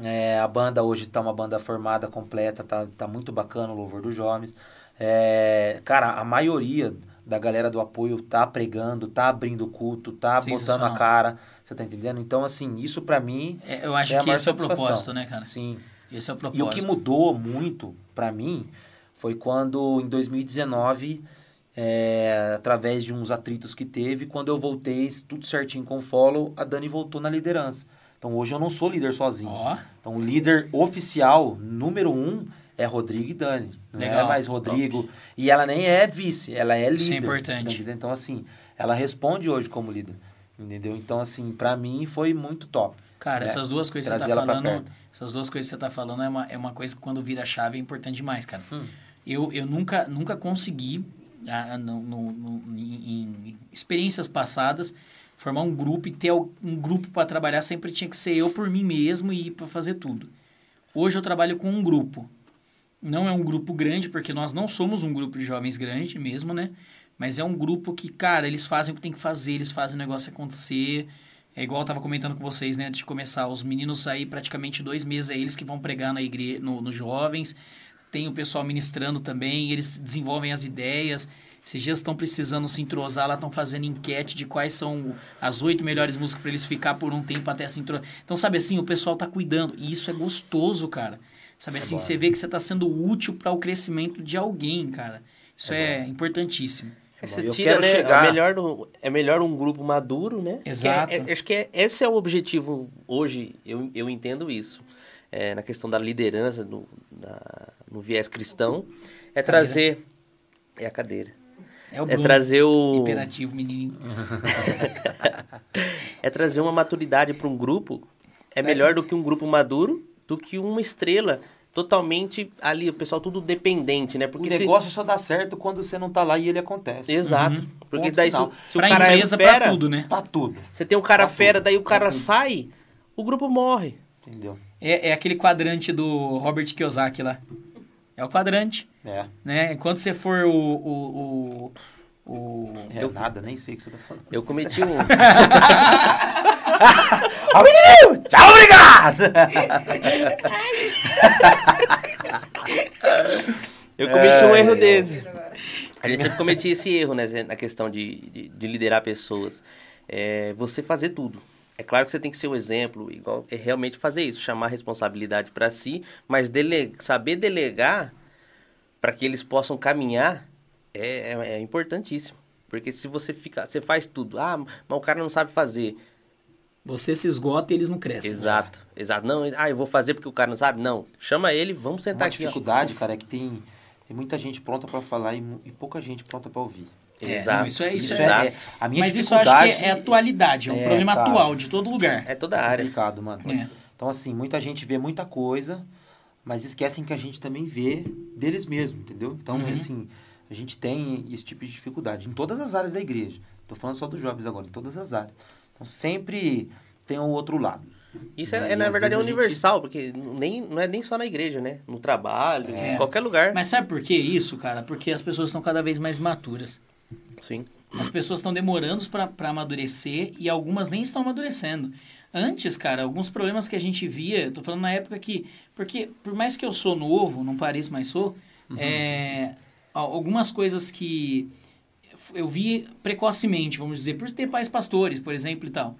É, a banda hoje está uma banda formada, completa, tá, tá muito bacana o louvor dos jovens. É, cara, a maioria da galera do apoio tá pregando, tá abrindo culto, tá botando a cara, você tá entendendo? Então, assim, isso para mim. É, eu acho é que esse é o propósito, né, cara? Sim. Esse é o propósito. E o que mudou muito para mim foi quando, em 2019, é, através de uns atritos que teve, quando eu voltei tudo certinho com o follow, a Dani voltou na liderança. Então hoje eu não sou líder sozinho. Oh. Então o líder oficial, número um, é Rodrigo e Dani. Não é Legal, é mais Rodrigo. Top. E ela nem é vice, ela é líder. Isso é importante. Então, assim, ela responde hoje como líder. Entendeu? Então, assim, para mim foi muito top. Cara, né? essas duas coisas que você tá falando. Essas duas coisas que você tá falando é uma, é uma coisa que quando vira chave é importante demais, cara. Hum eu, eu nunca, nunca consegui, ah, no, no, no, em, experiências passadas, formar um grupo e ter um grupo para trabalhar. Sempre tinha que ser eu por mim mesmo e para fazer tudo. Hoje eu trabalho com um grupo. Não é um grupo grande, porque nós não somos um grupo de jovens grande mesmo, né? Mas é um grupo que, cara, eles fazem o que tem que fazer, eles fazem o negócio acontecer. É igual eu tava comentando com vocês, né, antes de começar. Os meninos aí, praticamente dois meses, é eles que vão pregar na igreja, no, nos jovens. Tem o pessoal ministrando também, eles desenvolvem as ideias. Esses dias estão precisando se entrosar lá, estão fazendo enquete de quais são as oito melhores músicas para eles ficar por um tempo até se entrosar. Então, sabe assim, o pessoal tá cuidando. E isso é gostoso, cara. Sabe é assim, bom. você vê que você está sendo útil para o crescimento de alguém, cara. Isso é, é importantíssimo. É você tira, né? Chegar... É, melhor, é melhor um grupo maduro, né? Exato. É, é, acho que é, esse é o objetivo hoje, eu, eu entendo isso. É, na questão da liderança, no, na, no viés cristão, é trazer. É a cadeira. É, o é trazer o. Imperativo, menino. é trazer uma maturidade para um grupo. É melhor do que um grupo maduro do que uma estrela totalmente ali, o pessoal tudo dependente, né? Porque o negócio se... só dá certo quando você não tá lá e ele acontece. Exato. Uhum. Porque Ponto daí final. se, se pra o cara empresa, é fera, pra tudo, né? Pra tudo. Você tem um cara pra fera, tudo. daí o cara sai, o grupo morre. Entendeu? É, é aquele quadrante do Robert Kiyosaki lá. É o quadrante. É. Né? Quando você for o, o, o o... É eu... nada, nem sei o que você tá falando. Eu cometi um. Tchau, obrigado! eu cometi um erro desse. A gente sempre cometia esse erro, né? Na questão de, de, de liderar pessoas. É você fazer tudo. É claro que você tem que ser o um exemplo, igual é realmente fazer isso, chamar a responsabilidade para si, mas dele, saber delegar para que eles possam caminhar é, é, é, importantíssimo. Porque se você fica, você faz tudo, ah, mas o cara não sabe fazer. Você se esgota e eles não crescem. Exato, né? exato. Não, ah, eu vou fazer porque o cara não sabe. Não, chama ele, vamos sentar Uma aqui. A dificuldade, ó. cara, é que tem, tem muita gente pronta para falar e, e, pouca gente pronta para ouvir. É, Exato. Não, isso é, isso, isso é, é, a minha Mas isso eu acho que é, atualidade, é um é, problema cara, atual de todo lugar. É toda a área. É complicado, mano. É. Então, assim, muita gente vê muita coisa, mas esquecem que a gente também vê deles mesmos, entendeu? Então, uhum. assim, a gente tem esse tipo de dificuldade em todas as áreas da igreja. Estou falando só dos jovens agora, em todas as áreas. Então sempre tem o outro lado. Isso é, é na verdade é universal, gente... porque nem, não é nem só na igreja, né? No trabalho, é. em qualquer lugar. Mas sabe por que isso, cara? Porque as pessoas estão cada vez mais maturas. Sim. As pessoas estão demorando para amadurecer e algumas nem estão amadurecendo. Antes, cara, alguns problemas que a gente via, eu tô falando na época que. Porque, por mais que eu sou novo, não pareço, mas sou, uhum. é, algumas coisas que eu vi precocemente, vamos dizer, por ter pais pastores, por exemplo, e tal.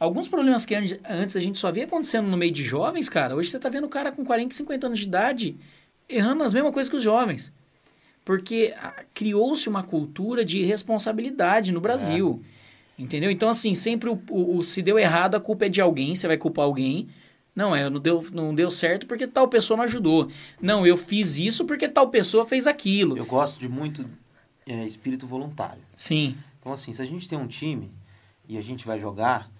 Alguns problemas que antes a gente só via acontecendo no meio de jovens, cara, hoje você tá vendo o cara com 40, 50 anos de idade errando as mesmas coisas que os jovens. Porque ah, criou-se uma cultura de responsabilidade no Brasil. É. Entendeu? Então, assim, sempre o, o, o, se deu errado, a culpa é de alguém, você vai culpar alguém. Não, é, não deu, não deu certo porque tal pessoa não ajudou. Não, eu fiz isso porque tal pessoa fez aquilo. Eu gosto de muito é, espírito voluntário. Sim. Então, assim, se a gente tem um time e a gente vai jogar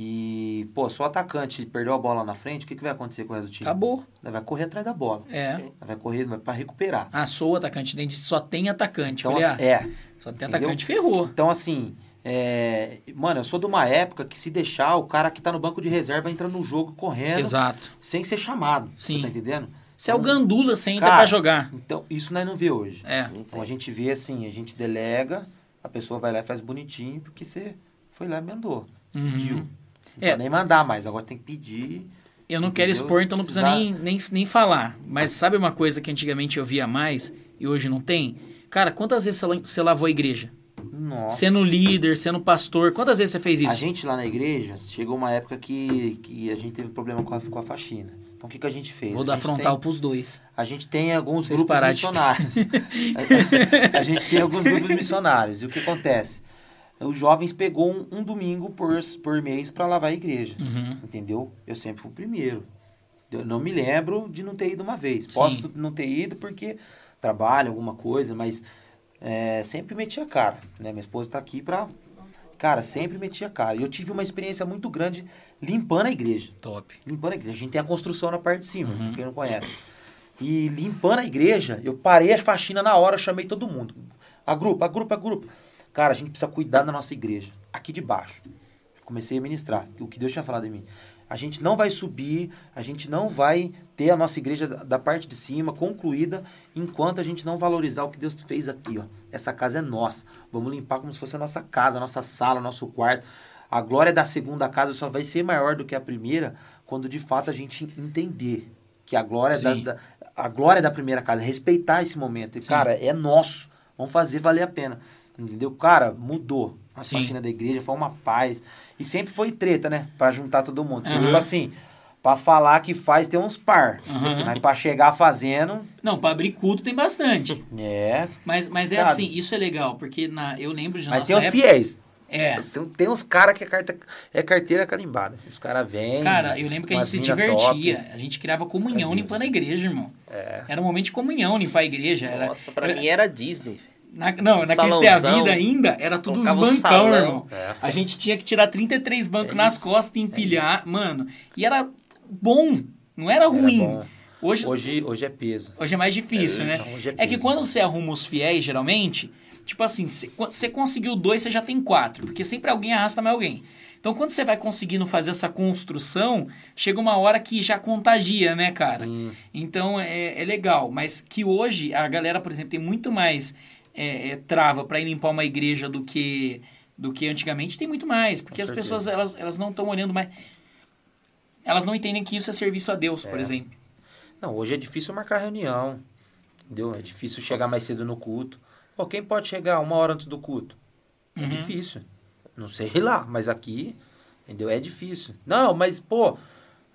e, pô, só o atacante perdeu a bola na frente, o que, que vai acontecer com o resto do time? Acabou. Ele vai correr atrás da bola. É. vai correr vai para recuperar. Ah, sou o atacante. Só tem atacante. Então, Falei, assim, ah, é. Só tem Entendeu? atacante, ferrou. Então, assim, é, mano, eu sou de uma época que se deixar, o cara que tá no banco de reserva entra no jogo correndo. Exato. Sem ser chamado. Sim. Você tá entendendo? Se então, é o então, Gandula, você entra pra jogar. Então, isso nós não vê hoje. É. Então a gente vê assim, a gente delega, a pessoa vai lá e faz bonitinho, porque você foi lá e mandou. Uhum. Pediu. Não é. nem mandar mais, agora tem que pedir. Eu não quero expor, então não precisa nem, nem, nem falar. Mas sabe uma coisa que antigamente eu via mais e hoje não tem? Cara, quantas vezes você lavou a igreja? Nossa. Sendo líder, sendo pastor. Quantas vezes você fez isso? A gente lá na igreja, chegou uma época que, que a gente teve problema com a, com a faxina. Então o que, que a gente fez? Vou dar frontal tem, pros dois. A gente tem alguns Vocês grupos missionários. a, a, gente tem alguns grupos missionários. E o que acontece? Os jovens pegou um, um domingo por, por mês para lavar a igreja. Uhum. Entendeu? Eu sempre fui o primeiro. Eu não me lembro de não ter ido uma vez. Posso Sim. não ter ido porque trabalho, alguma coisa, mas é, sempre meti a cara, né? Minha esposa está aqui para Cara, sempre meti a cara. E eu tive uma experiência muito grande limpando a igreja. Top. Limpando a igreja. A gente tem a construção na parte de cima, uhum. quem não conhece. E limpando a igreja, eu parei a faxina na hora, chamei todo mundo. A grupo, a grupo, a grupo. Cara, a gente precisa cuidar da nossa igreja. Aqui de baixo. Comecei a ministrar. O que Deus tinha falado em mim. a gente não vai subir, a gente não vai ter a nossa igreja da parte de cima concluída enquanto a gente não valorizar o que Deus fez aqui, ó. Essa casa é nossa. Vamos limpar como se fosse a nossa casa, a nossa sala, o nosso quarto. A glória da segunda casa só vai ser maior do que a primeira quando de fato a gente entender que a glória da, da, a glória da primeira casa, respeitar esse momento. E, cara, é nosso. Vamos fazer valer a pena. Entendeu? Cara, mudou. A faxina da igreja foi uma paz. E sempre foi treta, né? Pra juntar todo mundo. Uhum. Tipo assim, pra falar que faz tem uns par. Uhum. Mas pra chegar fazendo. Não, pra abrir culto tem bastante. É. Mas, mas é assim, isso é legal, porque na, eu lembro de Mas tem os época... fiéis. É. Tem, tem uns caras que é, carta, é carteira carimbada. Os caras vêm. Cara, eu lembro que a gente se divertia. Top. A gente criava comunhão é limpando a igreja, irmão. É. Era um momento de comunhão limpar a igreja. Nossa, era, pra era, mim era Disney. Na, não, um na Cristo é a Vida ainda, era tudo os bancão, irmão. É. A gente tinha que tirar 33 bancos é nas costas e empilhar, é mano. E era bom, não era ruim. Era hoje, hoje, hoje é peso. Hoje é mais difícil, né? Não, é, é, que quando você arruma os fiéis, geralmente, tipo assim, você conseguiu dois, você já tem quatro. Porque sempre alguém arrasta mais alguém. Então, quando você vai conseguindo fazer essa construção, chega uma hora que já contagia, né, cara? Sim. Então, é, é legal. Mas que hoje a galera, por exemplo, tem muito mais é, é, trava para ir limpar uma igreja do que do que antigamente tem muito mais porque as pessoas elas, elas não estão olhando mais. Elas não entendem que isso é serviço a Deus é. por exemplo. Não hoje é difícil marcar reunião entendeu? É difícil chegar Nossa. mais cedo no culto. Pô, quem pode chegar uma hora antes do culto? É uhum. difícil. Não sei lá mas aqui entendeu? É difícil. Não mas pô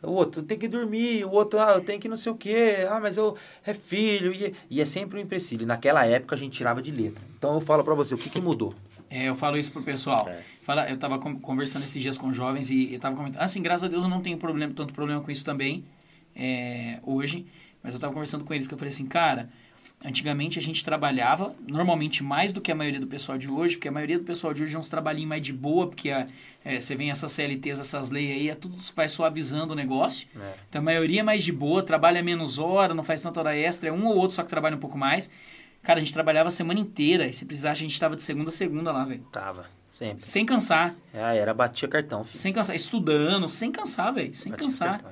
o outro tem que dormir, o outro, ah, eu tenho que não sei o quê, ah, mas eu é filho, e, e é sempre um empecilho. Naquela época a gente tirava de letra. Então eu falo para você, o que, que mudou? É, eu falo isso pro pessoal. É. Fala, eu tava conversando esses dias com jovens e eu tava comentando. Assim, graças a Deus eu não tenho problema, tanto problema com isso também, é, hoje. Mas eu tava conversando com eles que eu falei assim, cara, Antigamente a gente trabalhava, normalmente mais do que a maioria do pessoal de hoje, porque a maioria do pessoal de hoje é uns trabalhinhos mais de boa, porque a, é, você vem essas CLTs, essas leis aí, é tudo vai suavizando o negócio. É. Então a maioria é mais de boa, trabalha menos hora, não faz tanta hora extra, é um ou outro só que trabalha um pouco mais. Cara, a gente trabalhava a semana inteira, e se precisasse a gente tava de segunda a segunda lá, velho. Tava, sempre. Sem cansar. É, era batia cartão, filho. Sem cansar, estudando, sem cansar, velho, sem batia cansar. Cartão.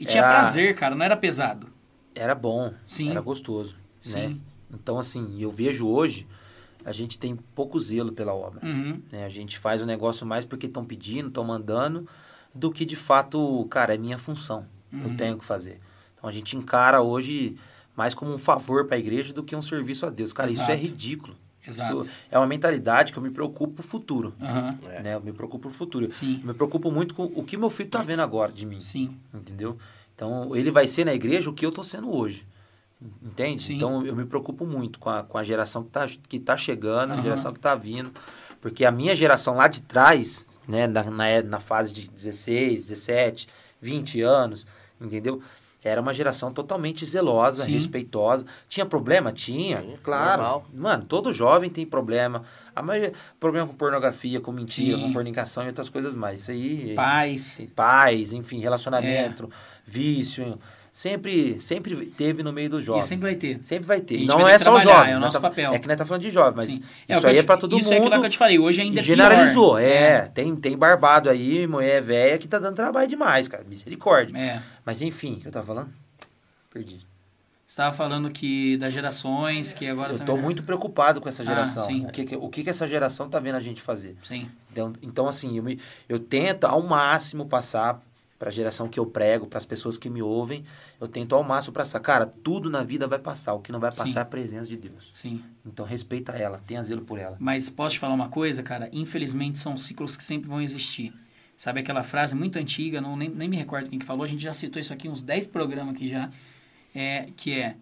E era... tinha prazer, cara, não era pesado. Era bom, Sim. era gostoso. Sim. Né? Então, assim, eu vejo hoje, a gente tem pouco zelo pela obra. Uhum. Né? A gente faz o negócio mais porque estão pedindo, estão mandando, do que de fato, cara, é minha função. Uhum. Eu tenho que fazer. Então, a gente encara hoje mais como um favor para a igreja do que um serviço a Deus. Cara, Exato. isso é ridículo. Exato. Isso é uma mentalidade que eu me preocupo pro futuro. Uhum. Né? Eu me preocupo pro futuro. Sim. Eu me preocupo muito com o que meu filho tá vendo agora de mim. Sim. Entendeu? Então, ele vai ser na igreja o que eu tô sendo hoje. Entende? Sim. Então eu me preocupo muito com a, com a geração que está que tá chegando, uhum. a geração que está vindo. Porque a minha geração lá de trás, né, na, na, na fase de 16, 17, 20 anos, entendeu? Era uma geração totalmente zelosa, Sim. respeitosa. Tinha problema? Tinha, Sim, claro. Normal. Mano, todo jovem tem problema. A maioria, problema com pornografia, com mentira, Sim. com fornicação e outras coisas mais. Isso aí. Paz. Paz, enfim, relacionamento, é. vício sempre, sempre teve no meio dos jovens. E sempre vai ter. Sempre vai ter. Não é só os jovens. É o nosso tá, papel. É que nós tá falando de jovens, mas Sim. É, isso aí é para todo isso mundo. Isso é aquilo que eu te falei, hoje ainda é Generalizou, é, é. Tem, tem barbado aí, mulher velha, que tá dando trabalho demais, cara. Misericórdia. É. Mas enfim, o que eu tava falando? Perdi. Você estava falando que das gerações, que agora Eu estou muito preocupado com essa ah, geração. Ah, o, que, o que, que essa geração está vendo a gente fazer. Sim. Então, então assim, eu, me, eu tento ao máximo passar para a geração que eu prego, para as pessoas que me ouvem, eu tento ao máximo passar. Cara, tudo na vida vai passar, o que não vai passar Sim. é a presença de Deus. Sim. Então respeita ela, tenha zelo por ela. Mas posso te falar uma coisa, cara? Infelizmente são ciclos que sempre vão existir. Sabe aquela frase muito antiga, não, nem, nem me recordo quem que falou, a gente já citou isso aqui uns 10 programas aqui já, é, que é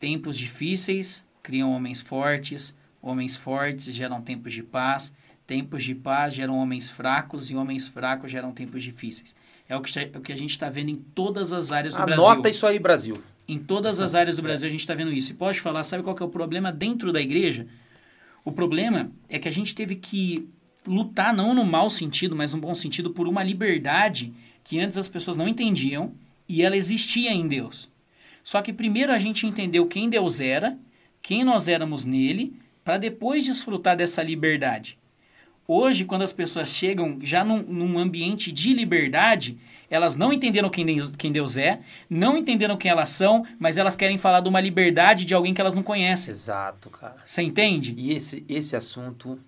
tempos difíceis criam homens fortes, homens fortes geram tempos de paz, tempos de paz geram homens fracos e homens fracos geram tempos difíceis. É o que, é o que a gente está vendo em todas as áreas do Anota Brasil. Anota isso aí, Brasil. Em todas as áreas do Brasil a gente está vendo isso. E pode falar, sabe qual é o problema dentro da igreja? O problema é que a gente teve que lutar, não no mau sentido, mas no bom sentido, por uma liberdade que antes as pessoas não entendiam e ela existia em Deus. Só que primeiro a gente entendeu quem Deus era, quem nós éramos nele, para depois desfrutar dessa liberdade. Hoje, quando as pessoas chegam já num, num ambiente de liberdade, elas não entenderam quem Deus, quem Deus é, não entenderam quem elas são, mas elas querem falar de uma liberdade de alguém que elas não conhecem. Exato, cara. Você entende? E esse, esse assunto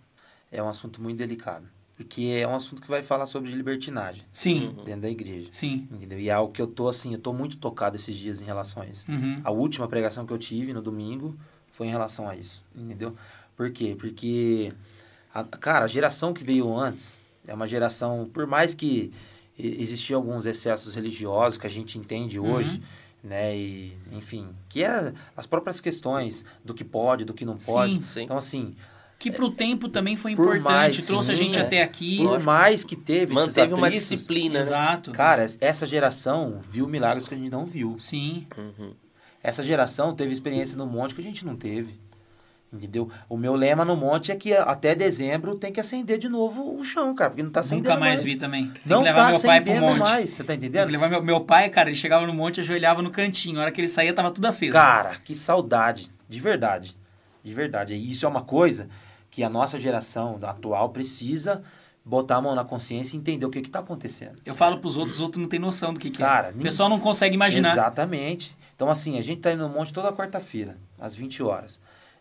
é um assunto muito delicado. Porque é um assunto que vai falar sobre libertinagem. Sim. Dentro da igreja. Sim. Entendeu? E é algo que eu tô, assim, eu tô muito tocado esses dias em relação a isso. Uhum. A última pregação que eu tive no domingo foi em relação a isso. Entendeu? Por quê? Porque, a, cara, a geração que veio antes é uma geração, por mais que existiam alguns excessos religiosos que a gente entende Uhum. hoje, né? E, enfim, que é as próprias questões do que pode, do que não pode. Sim. Sim. Então, assim, Que pro tempo também foi Por importante, mais, trouxe a sim, gente é. até aqui. por mais que teve esses Manteve uma atritos, disciplina, né? Exato. Cara, essa geração viu milagres que a gente não viu. Sim. Uhum. Essa geração teve experiência no monte que a gente não teve. Entendeu? O meu lema no monte é que até dezembro tem que acender de novo o chão, cara, porque não tá acendendo Nunca mais vi também. Tem Não que levar tá meu pai pro monte. mais, você tá Tem que entendendo? levar meu, meu pai, cara, ele chegava no monte, ajoelhava no cantinho. A hora que ele saía, tava tudo aceso. Cara, que saudade, de verdade. De verdade. E isso é uma coisa que a nossa geração atual precisa botar a mão na consciência e entender o que que tá acontecendo. Eu falo pros outros, os outros não têm noção do que, que Cara, é. O pessoal não consegue imaginar. Exatamente. Então, assim, a gente tá indo no monte toda quarta-feira, às 20 horas.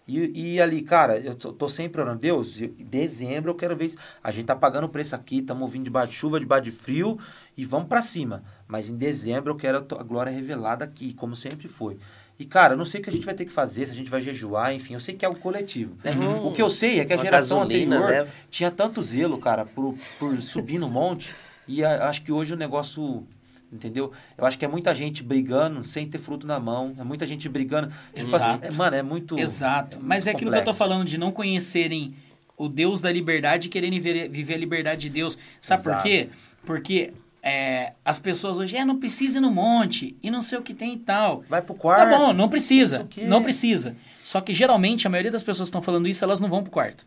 E, e ali, cara, eu tô, sempre orando, Deus, em dezembro eu quero ver isso. A gente tá pagando o preço aqui, estamos vindo debaixo de chuva, debaixo de frio e vamos pra cima. Mas em dezembro eu quero a glória revelada aqui, como sempre foi. E, cara, eu não sei o que a gente vai ter que fazer, se a gente vai jejuar, enfim, eu sei que é algo coletivo. Uhum. O que eu sei é que a Uma geração gasolina, anterior né? tinha tanto zelo, cara, por, por subir no monte, e a- acho que hoje o negócio, entendeu? Eu acho que é muita gente brigando sem ter fruto na mão, é muita gente brigando. Tipo Exato. assim, é, mano, é muito. Exato. é Mas é muito aquilo que eu tô complexo. falando de não conhecerem o Deus da liberdade e quererem ver- viver a liberdade de Deus. Sabe por Exato. quê? Porque é, as pessoas hoje, é, não precisa ir no monte e não sei o que tem e tal. Vai pro quarto. Tá bom, não precisa. Não precisa. Só que geralmente a maioria das pessoas que estão falando isso, elas não vão pro quarto.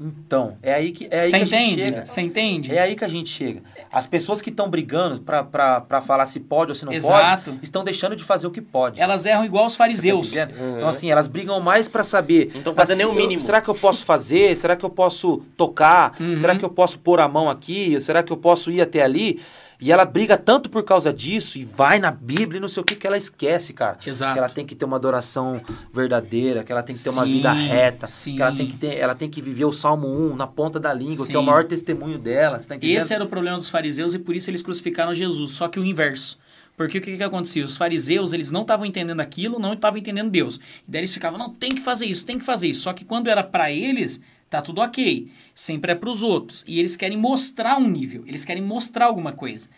Então, é aí que, é aí Você que a gente entende? chega. Você entende? É aí que a gente chega. As pessoas que estão brigando pra falar se pode ou se não Exato. pode, estão deixando de fazer o que pode. Elas erram igual os tá fariseus. entendendo? Uhum. Então, assim, elas brigam mais pra saber. Não tão fazendo assim, nem o eu- mínimo. será que eu posso fazer? Será que eu posso tocar? Uhum. Será que eu posso pôr a mão aqui? Será que eu posso ir até ali? E ela briga tanto por causa disso e vai na Bíblia e não sei o que que ela esquece, cara. Exato. Que ela tem que ter uma adoração verdadeira, que ela tem que ter uma Sim, vida reta, sim. que ela tem que ter, ela tem que viver o Salmo 1 na ponta da língua, que é o Sim. maior testemunho dela, você tá entendendo? Esse era o problema dos fariseus e por isso eles crucificaram Jesus, só que o inverso. Porque o que, que acontecia? Os fariseus, eles não estavam entendendo aquilo, não estavam entendendo Deus. E daí eles ficavam, não, tem que fazer isso, tem que fazer isso. Só que quando era pra eles, tá tudo ok. Sempre é pros outros. E eles querem mostrar um nível, eles querem mostrar alguma coisa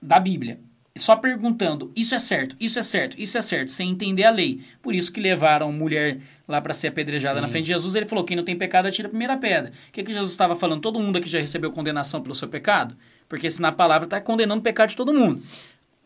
da Bíblia. Só perguntando, isso é certo, isso é certo, isso é certo, sem entender a lei. Por isso que levaram mulher lá para ser apedrejada Sim. na frente de Jesus. Ele falou: quem não tem pecado, atira a primeira pedra. O que, que Jesus estava falando? Todo mundo aqui já recebeu condenação pelo seu pecado? Porque se na palavra está condenando o pecado de todo mundo.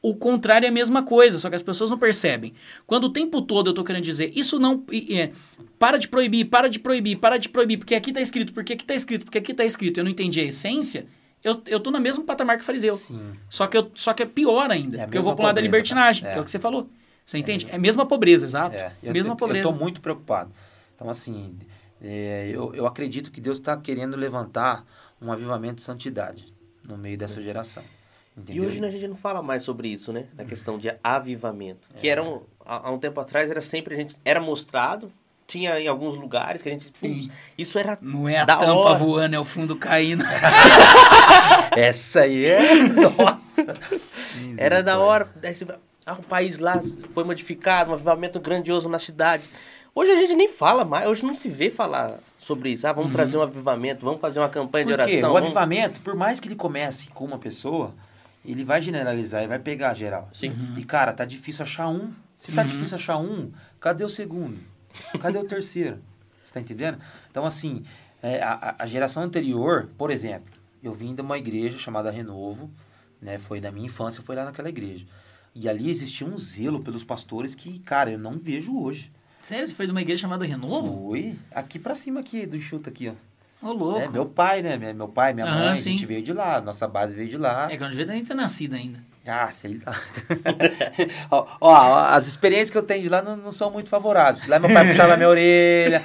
O contrário é a mesma coisa, só que as pessoas não percebem. Quando o tempo todo eu estou querendo dizer, isso não. é, para de proibir, para de proibir, para de proibir, porque aqui está escrito, porque aqui está escrito, porque aqui está escrito, eu não entendi a essência, eu, eu tô no mesmo patamar que o fariseu. Sim. Só que, eu, só que é pior ainda. É porque eu vou mesma pro lado da pobreza, libertinagem, cara. que é É. o que você falou. Você entende? É a mesma pobreza, exato. É, eu, mesma eu, pobreza. eu tô muito preocupado. Então, assim, é, eu, eu acredito que Deus está querendo levantar um avivamento de santidade no meio dessa geração. E Entendeu? hoje né, a gente não fala mais sobre isso, né? Na questão de avivamento. Que era um, há, há um tempo atrás era sempre a gente era mostrado, tinha em alguns lugares que a gente Sim. isso era Não é a tampa hora. voando, é o fundo caindo. Essa aí é. Nossa! era da hora, vai- ah, o país lá foi modificado, um avivamento grandioso na cidade. Hoje a gente nem fala mais, hoje não se vê falar sobre isso. Ah, vamos trazer um avivamento, vamos fazer uma campanha de Uhum. Por quê? oração. O vamos- avivamento, por mais que ele comece com uma pessoa, ele vai generalizar e vai pegar geral. Sim. E, cara, tá difícil achar um. Se tá difícil achar um, cadê o segundo? Cadê o terceiro? Você tá entendendo? Então, assim, é, a, a geração anterior, por exemplo, eu vim de uma igreja chamada Renovo, né? Foi da minha infância, foi lá naquela igreja. E ali existia um zelo pelos pastores que, cara, eu não vejo hoje. Sério, você foi de uma igreja chamada Renovo? Foi aqui pra cima aqui, do chuta aqui, ó. Ô, louco. É, meu pai, né? Meu pai, minha Aham, mãe, a sim. gente veio de lá, nossa base veio de lá. É que eu não devia nem ter nascido ainda. Ah, sei lá. ó, ó, as experiências que eu tenho de lá não, não são muito favoráveis. Lá meu pai puxava minha orelha.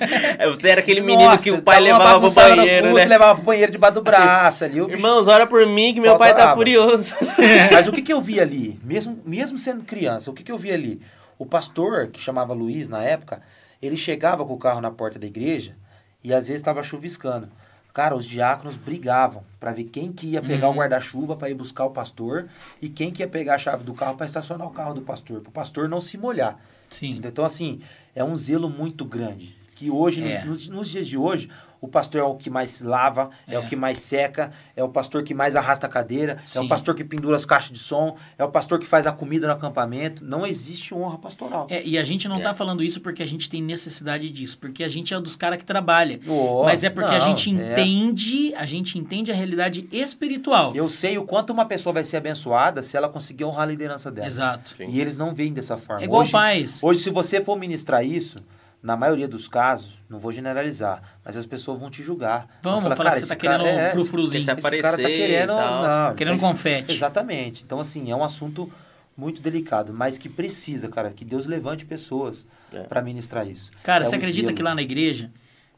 Você era aquele menino Nossa, que o pai levava pro banheiro, curso, né? levava pro banheiro debaixo do braço ali. Irmãos, ora por mim que meu pai tá furioso. Mas o que, que eu vi ali? Mesmo, mesmo sendo criança, o que, que eu vi ali? O pastor, que chamava Luiz na época, ele chegava com o carro na porta da igreja e às vezes estava chuviscando. Cara, os diáconos brigavam para ver quem que ia pegar uhum. o guarda-chuva para ir buscar o pastor e quem que ia pegar a chave do carro para estacionar o carro do pastor, para o pastor não se molhar. Sim. Então, assim, é um zelo muito grande. Que hoje, é. nos, nos dias de hoje, o pastor é o que mais lava, é. é. o que mais seca, é o pastor que mais arrasta a cadeira, Sim. é o pastor que pendura as caixas de som, é o pastor que faz a comida no acampamento. Não existe honra pastoral. É, e a gente não está é. falando isso porque a gente tem necessidade disso, porque a gente é dos caras que trabalha. Oh, Mas é porque não, a gente é. entende, a gente entende a realidade espiritual. Eu sei o quanto uma pessoa vai ser abençoada se ela conseguir honrar a liderança dela. Exato. Sim. E eles não veem dessa forma. É igual hoje, pais. Hoje, se você for ministrar isso, na maioria dos casos, não vou generalizar, mas as pessoas vão te julgar. Vamos falar, falar que você está querendo é, frufruzinho. Esse, esse cara tá querendo, não, querendo tá, confete. Exatamente. Então, assim, é um assunto muito delicado, mas que precisa, cara, que Deus levante pessoas é. para ministrar isso. Cara, é você acredita zelo. que lá na igreja,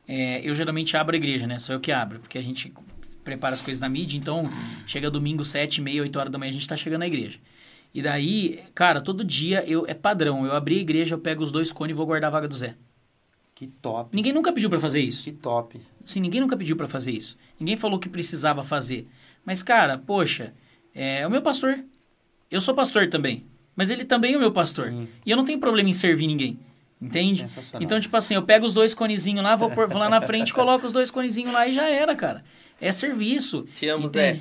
é, eu geralmente abro a igreja, né? Sou eu que abro, porque a gente prepara as coisas na mídia, então chega domingo, sete, meia, oito horas da manhã, a gente está chegando na igreja. E daí, cara, todo dia eu é padrão, eu abri a igreja, eu pego os dois cones e vou guardar a vaga do Zé. Que top. Ninguém nunca pediu para fazer isso. Que top. Sim, ninguém nunca pediu para fazer isso. Ninguém falou que precisava fazer. Mas, cara, poxa, é o meu pastor. Eu sou pastor também. Mas ele também é o meu pastor. Sim. E eu não tenho problema em servir ninguém. Entende? Então, tipo assim, eu pego os dois conezinhos lá, vou, por, vou lá na frente, coloco os dois conezinhos lá e já era, cara. É serviço. Te amo, Zé.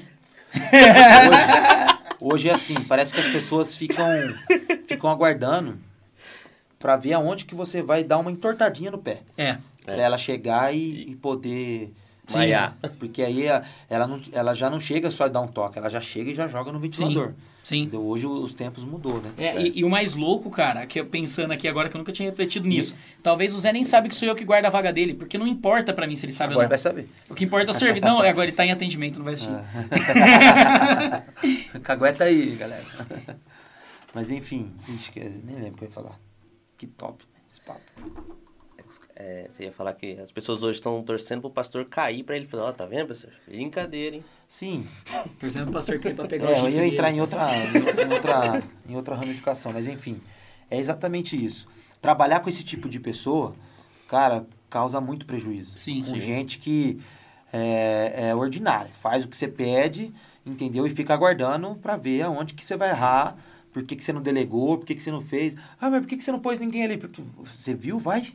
Hoje, hoje é assim, parece que as pessoas ficam, ficam aguardando para ver aonde que você vai dar uma entortadinha no pé. É. Pra é. ela chegar e, e poder Maiar. Porque aí ela, não, ela já não chega só a dar um toque, ela já chega e já joga no ventilador. Sim. Sim. Hoje os tempos mudou, né? É, é. E, e, o mais louco, cara, que eu pensando aqui agora que eu nunca tinha refletido nisso. Talvez o Zé nem sabe que sou eu que guardo a vaga dele, porque não importa para mim se ele sabe agora ou não. vai saber. O que importa é o serviço. não, agora ele tá em atendimento, não vai assistir. Ah. Cagueta aí, galera. Mas enfim, nem lembro o que eu ia falar. Que top esse papo. É, você ia falar que as pessoas hoje estão torcendo pro pastor cair pra ele falar, ó, oh, tá vendo, pastor? Brincadeira, hein? Sim. torcendo pro pastor cair pra pegar é, o Eu ia entrar em outra, em, outra, em outra ramificação, mas enfim, é exatamente isso. Trabalhar com esse tipo de pessoa, cara, causa muito prejuízo. Sim, com sim. gente que é, é ordinária, faz o que você pede, entendeu? E fica aguardando para ver aonde que você vai errar por que, que você não delegou? Por que, que você não fez? Ah, mas por que, que você não pôs ninguém ali? Você viu? Vai.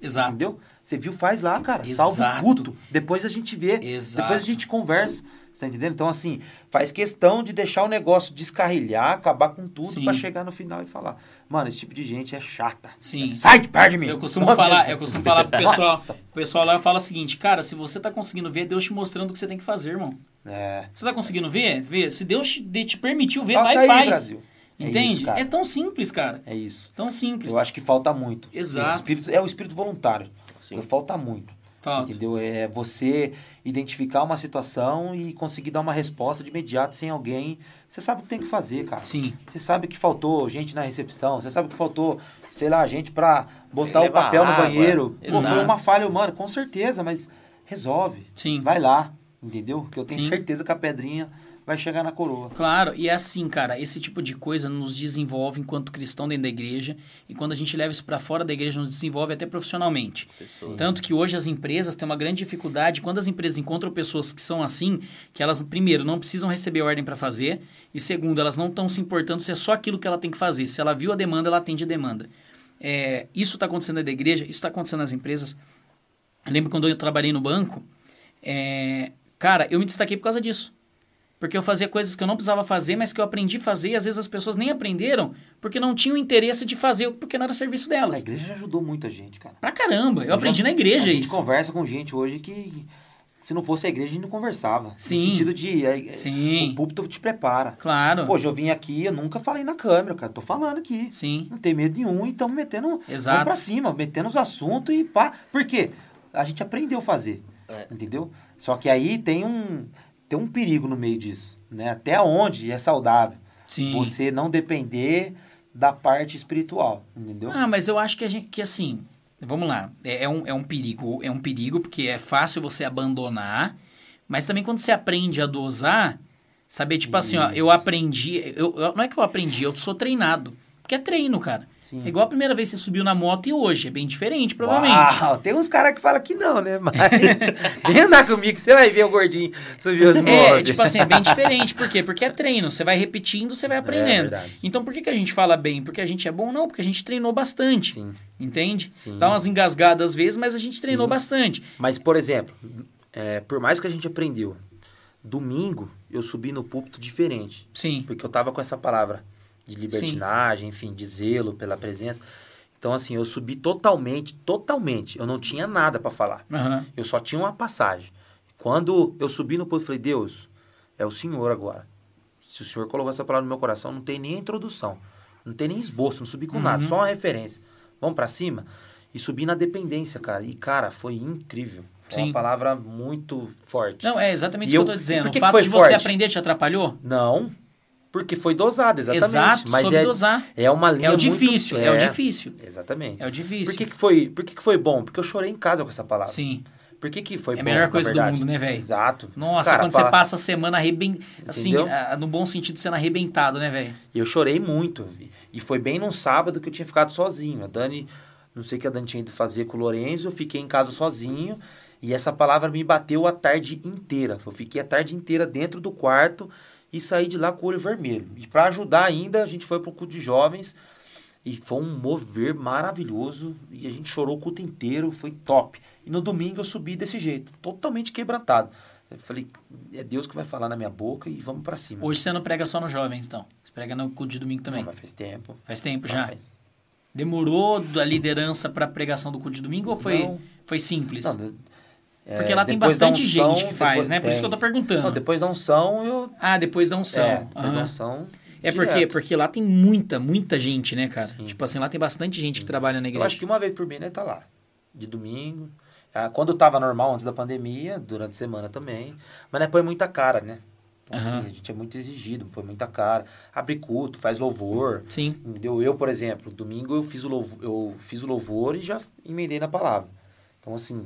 Exato. Entendeu? Você viu? Faz lá, cara. Exato. Salva o puto. Depois a gente vê. Exato. Depois a gente conversa. Você tá entendendo? Então, assim, faz questão de deixar o negócio descarrilhar, acabar com tudo para chegar no final e falar. Mano, esse tipo de gente é chata. Sim. Sai de perto de mim. Eu costumo falar, eu costumo falar pro pessoal. Nossa. O pessoal lá fala o seguinte, cara, se você tá conseguindo ver, é Deus te mostrando o que você tem que fazer, irmão. É. Você tá conseguindo ver? Vê. Se Deus te, te permitiu ver, vai e faz. Brasil. Entende? É, isso, é, tão simples, cara. É isso. Tão simples. Eu acho que falta muito. Exato. Esse espírito, é o espírito voluntário. Sim. Falta muito. Falta. Entendeu? É você identificar uma situação e conseguir dar uma resposta de imediato sem alguém. Você sabe o que tem que fazer, cara. Sim. Você sabe que faltou gente na recepção. Você sabe que faltou, sei lá, gente pra botar o papel no banheiro. Pô, foi uma falha humana, com certeza, mas resolve. Sim. Vai lá. Entendeu? Porque eu tenho Sim. certeza que a pedrinha vai chegar na coroa. Claro, e é assim, cara, esse tipo de coisa nos desenvolve enquanto cristão dentro da igreja, e quando a gente leva isso para fora da igreja, nos desenvolve até profissionalmente. Pessoas. Tanto que hoje as empresas têm uma grande dificuldade, quando as empresas encontram pessoas que são assim, que elas, primeiro, não precisam receber ordem para fazer, e segundo, elas não estão se importando se é só aquilo que ela tem que fazer. Se ela viu a demanda, ela atende a demanda. É, isso está acontecendo dentro da igreja, isso está acontecendo nas empresas. Eu lembro quando eu trabalhei no banco, é, cara, eu me destaquei por causa disso. Porque eu fazia coisas que eu não precisava fazer, mas que eu aprendi a fazer, e às vezes as pessoas nem aprenderam, porque não tinham interesse de fazer, porque não era serviço delas. A igreja já ajudou muita gente, cara. Pra caramba, eu, eu aprendi já, na igreja isso. A gente conversa com gente hoje que, se não fosse a igreja, a gente não conversava. Sim. No sentido de, é, Sim. o púlpito te prepara. Claro. Hoje eu vim aqui, eu nunca falei na câmera, cara, tô falando aqui. Sim. Não tem medo nenhum, e estamos metendo, Exato. pra cima, metendo os assuntos e pá. Por quê? A gente aprendeu a fazer, é. entendeu? Só que aí tem um, tem um perigo no meio disso né? Até onde é saudável. Sim. Você não depender da parte espiritual, entendeu? Ah, mas eu acho que a gente que assim, vamos lá, é, é, um, é um perigo, é um perigo porque é fácil você abandonar, mas também quando você aprende a dosar, saber tipo assim, ó, eu Isso. aprendi, eu, eu- não é que eu aprendi, eu sou treinado, porque é treino, cara. Sim. É igual a primeira vez que você subiu na moto e hoje, é bem diferente, provavelmente. Uau, tem uns caras que falam que não, né? Mas vem andar comigo que você vai ver o gordinho subir os É, motos. tipo assim, é bem diferente. Por quê? Porque é treino. Você vai repetindo, você vai aprendendo. verdade. então, por que, que a gente fala bem? Porque a gente é bom? Não, porque a gente treinou bastante. Sim, Entende? sim. Dá umas engasgadas às vezes, mas a gente treinou bastante. Mas, por exemplo, é, por mais que a gente aprendeu, domingo eu subi no púlpito diferente. Sim. Porque eu tava com essa palavra de libertinagem, enfim, de zelo pela presença. Então, assim, eu subi totalmente, totalmente. Eu não tinha nada para falar. Aham. Eu só tinha uma passagem. Quando eu subi no púlpito, eu falei, Deus, é o Senhor agora. Se o Senhor colocou essa palavra no meu coração, não tem nem introdução. Não tem nem esboço, não subi com Uhum. nada, só uma referência. Vamos para cima? E subi na dependência, cara. E, cara, foi incrível. Foi Sim. uma palavra muito forte. Não, é exatamente isso que eu- eu tô dizendo. o fato de você forte? aprender te atrapalhou? Não, porque foi dosado, exatamente. Exato, Mas soube é, dosar. é uma linha É o muito- difícil, é, o difícil. Exatamente. É o difícil. Por que, que foi, por que, que foi bom? Porque eu chorei em casa com essa palavra. Sim. Por que, que foi É a bom? melhor na coisa do mundo, né, velho? Exato. Nossa, Cara, quando você passa a semana arrebent... assim, no bom sentido, sendo arrebentado, né, velho? Eu chorei muito. E foi bem num sábado que eu tinha ficado sozinho. A Dani, não sei o que a Dani tinha ido fazer com o Lorenzo, eu fiquei em casa sozinho. E essa palavra me bateu a tarde inteira. Eu fiquei a tarde inteira dentro do quarto e saí de lá com o olho vermelho. E para ajudar ainda, a gente foi pro culto de jovens. E foi um mover maravilhoso. E a gente chorou o culto inteiro, foi top. E no domingo eu subi desse jeito, totalmente quebrantado. Eu falei, é Deus que vai falar na minha boca e vamos para cima. Hoje você não prega só nos jovens, então. Você prega no culto de domingo também. Não, mas faz tempo. Faz tempo já. Mas- Demorou da liderança pra pregação do culto de domingo ou foi, Não. foi simples? Não, Porque lá tem da bastante unção, gente que faz, né? Por isso que eu tô tem. perguntando. Não, depois da unção, eu... Ah, depois da unção. É, depois da Aham. unção... É porque, direto. porque lá tem muita, muita gente, né, cara? Sim. Tipo assim, lá tem bastante gente que trabalha na Eu igreja. acho que uma vez por mês ele tá lá. De domingo. Ah, Quando tava normal, antes da pandemia, durante a semana também. Mas né, põe muita cara, né? Então, assim, Aham. a gente é muito exigido, põe muita cara. Abre culto, faz louvor. Sim, Entendeu? Eu, por exemplo, domingo eu fiz o louvor, eu fiz o louvor e já emendei na palavra. Então, assim,